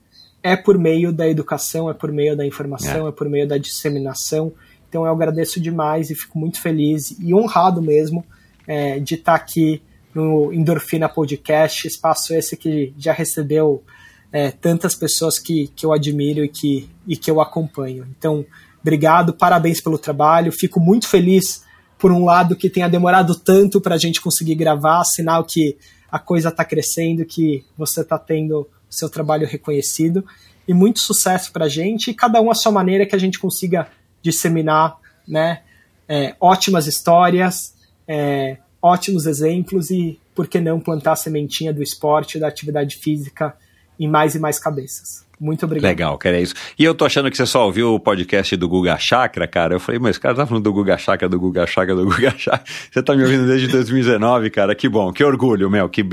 é por meio da educação, é por meio da informação, é, é por meio da disseminação. Então eu agradeço demais e fico muito feliz e honrado mesmo é, de estar aqui no Endorfina Podcast, espaço esse que já recebeu é, tantas pessoas que, que eu admiro e que, e que eu acompanho. Então, obrigado, parabéns pelo trabalho, fico muito feliz, por um lado, que tenha demorado tanto para a gente conseguir gravar, sinal que a coisa está crescendo, que você está tendo seu trabalho reconhecido, e muito sucesso para a gente, e cada um a sua maneira que a gente consiga disseminar né, é, ótimas histórias, é, ótimos exemplos e, por que não, plantar a sementinha do esporte, da atividade física em mais e mais cabeças. Muito obrigado. Legal, que era isso. E eu tô achando que você só ouviu o podcast do Guga Chakra, cara. Eu falei, mas cara tá falando do Guga Chakra, do Guga Chakra, do Guga Chakra. Você tá me ouvindo desde 2019, cara. Que bom, que orgulho, meu, que,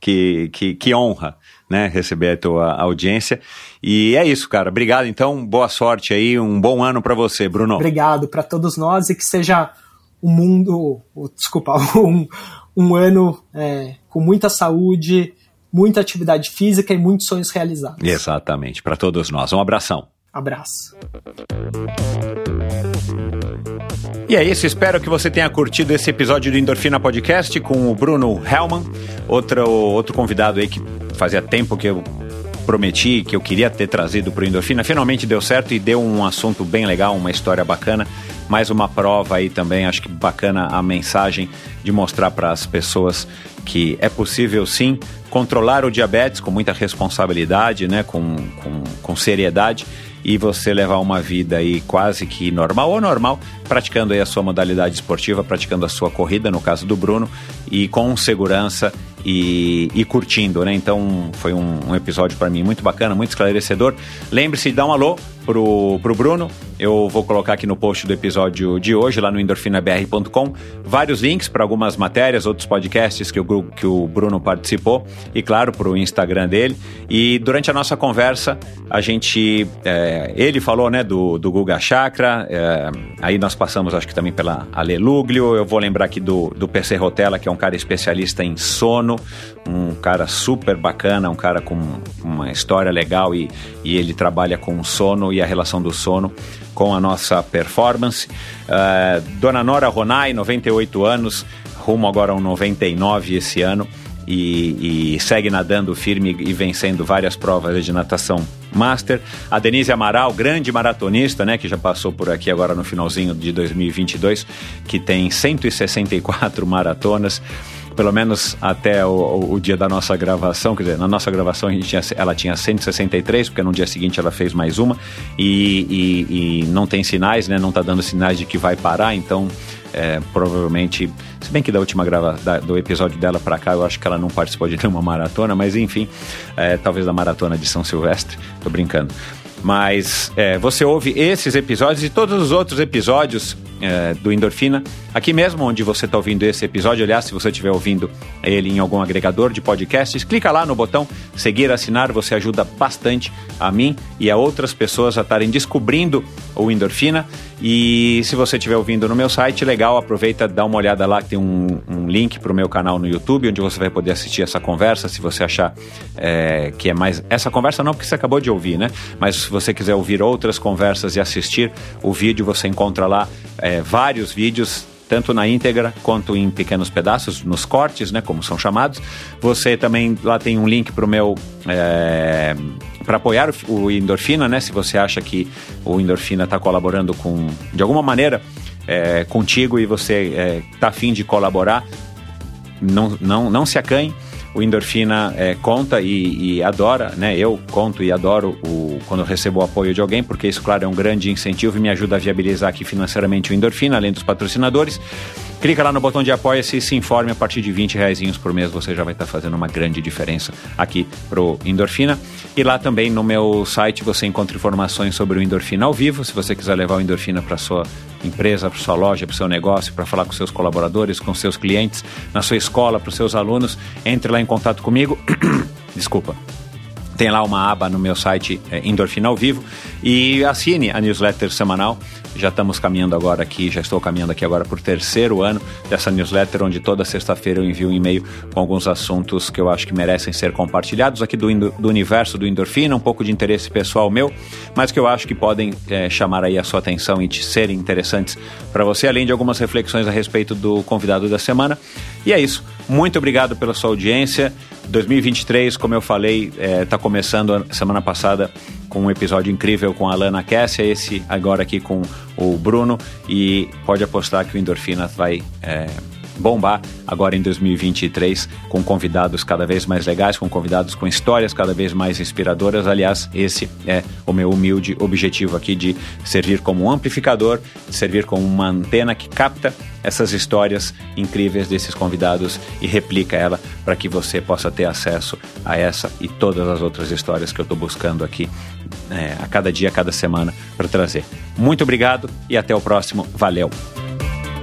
que, que, que honra, né, receber a tua audiência. E é isso, cara. Obrigado, então. Boa sorte aí. Um bom ano para você, Bruno. Obrigado para todos nós e que seja um mundo, desculpa, um, um ano é, com muita saúde, muita atividade física e muitos sonhos realizados. Exatamente, para todos nós. Um abração. Abraço. E é isso, espero que você tenha curtido esse episódio do Endorfina Podcast com o Bruno Hellman, outro, outro convidado aí que fazia tempo que eu prometi, que eu queria ter trazido para o Endorfina. Finalmente deu certo e deu um assunto bem legal, uma história bacana mais uma prova aí também, acho que bacana a mensagem de mostrar para as pessoas que é possível sim controlar o diabetes com muita responsabilidade, né, com, com, com seriedade e você levar uma vida aí quase que normal ou normal, praticando aí a sua modalidade esportiva, praticando a sua corrida, no caso do Bruno, e com segurança e, e curtindo, né? Então foi um, um episódio para mim muito bacana, muito esclarecedor. Lembre-se de dar um alô pro, pro Bruno. Eu vou colocar aqui no post do episódio de hoje, lá no endorfinabr.com, vários links para algumas matérias, outros podcasts que o, que o Bruno participou, e claro, para o Instagram dele. E durante a nossa conversa, a gente. É, ele falou né, do, do Guga Chakra, é, aí nós passamos, acho que também pela Aleluglio. Eu vou lembrar aqui do, do PC Rotella, que é um cara especialista em sono, um cara super bacana, um cara com uma história legal e, e ele trabalha com sono e a relação do sono com a nossa performance. Uh, Dona Nora Ronai, 98 anos, rumo agora ao 99 esse ano. E, e, segue nadando firme e vencendo várias provas de natação master. A Denise Amaral, grande maratonista, né, que já passou por aqui agora no finalzinho de 2022, que tem 164 maratonas pelo menos até o, o, dia da nossa gravação, quer dizer, na nossa gravação a gente tinha, ela tinha 163, porque no dia seguinte ela fez mais uma, e, e, e não tem sinais, né? Não está dando sinais de que vai parar, então é, provavelmente, se bem que da última grava do episódio dela para cá, eu acho que ela não participou de nenhuma maratona, mas enfim, é, talvez da maratona de São Silvestre, tô brincando. Mas é, você ouve esses episódios e todos os outros episódios é, do Endorfina, aqui mesmo onde você está ouvindo esse episódio. Aliás, se você estiver ouvindo ele em algum agregador de podcasts, clica lá no botão seguir, assinar. Você ajuda bastante a mim e a outras pessoas a estarem descobrindo o Endorfina. E se você estiver ouvindo no meu site, legal, aproveita, dá uma olhada lá, tem um, um link para o meu canal no YouTube, onde você vai poder assistir essa conversa, se você achar é, que é mais. Essa conversa não, porque você acabou de ouvir, né? Mas se você quiser ouvir outras conversas e assistir o vídeo, você encontra lá é, vários vídeos tanto na íntegra quanto em pequenos pedaços, nos cortes, né, como são chamados. Você também lá tem um link para o meu é, para apoiar o, o, Endorfina, né? Se você acha que o Endorfina está colaborando com de alguma maneira é, contigo e você está é, afim de colaborar, não, não, não se acanhe o Endorfina é, conta e, e, adora, né? Eu conto e adoro o, quando recebo o apoio de alguém, porque isso, claro, é um grande incentivo e me ajuda a viabilizar aqui financeiramente o Endorfina, além dos patrocinadores. Clica lá no botão de apoia-se e se informe. A partir de 20 reais por mês você já vai estar fazendo uma grande diferença aqui pro Endorfina. E lá também no meu site você encontra informações sobre o Endorfina ao vivo. Se você quiser levar o Endorfina para sua empresa, para sua loja, para seu negócio, para falar com seus colaboradores, com seus clientes, na sua escola, para os seus alunos, entre lá em contato comigo. Desculpa tem lá uma aba no meu site é, Endorfina ao Vivo e assine a newsletter semanal. Já estamos caminhando agora aqui, já estou caminhando aqui agora por terceiro ano dessa newsletter, onde toda sexta-feira eu envio um e-mail com alguns assuntos que eu acho que merecem ser compartilhados aqui do, do universo do Endorfina, um pouco de interesse pessoal meu, mas que eu acho que podem é, chamar aí a sua atenção e te serem interessantes para você, além de algumas reflexões a respeito do convidado da semana. E é isso. Muito obrigado pela sua audiência. 2023, como eu falei, está é, tá começando semana passada com um episódio incrível com a Alana Kessia, esse agora aqui com o Bruno, e pode apostar que o Endorfina vai. É, bombar agora em 2023 com convidados cada vez mais legais, com convidados com histórias cada vez mais inspiradoras. Aliás, esse é o meu humilde objetivo aqui de servir como um amplificador, servir como uma antena que capta essas histórias incríveis desses convidados e replica ela para que você possa ter acesso a essa e todas as outras histórias que eu estou buscando aqui é, a cada dia, a cada semana para trazer. Muito obrigado e até o próximo. Valeu!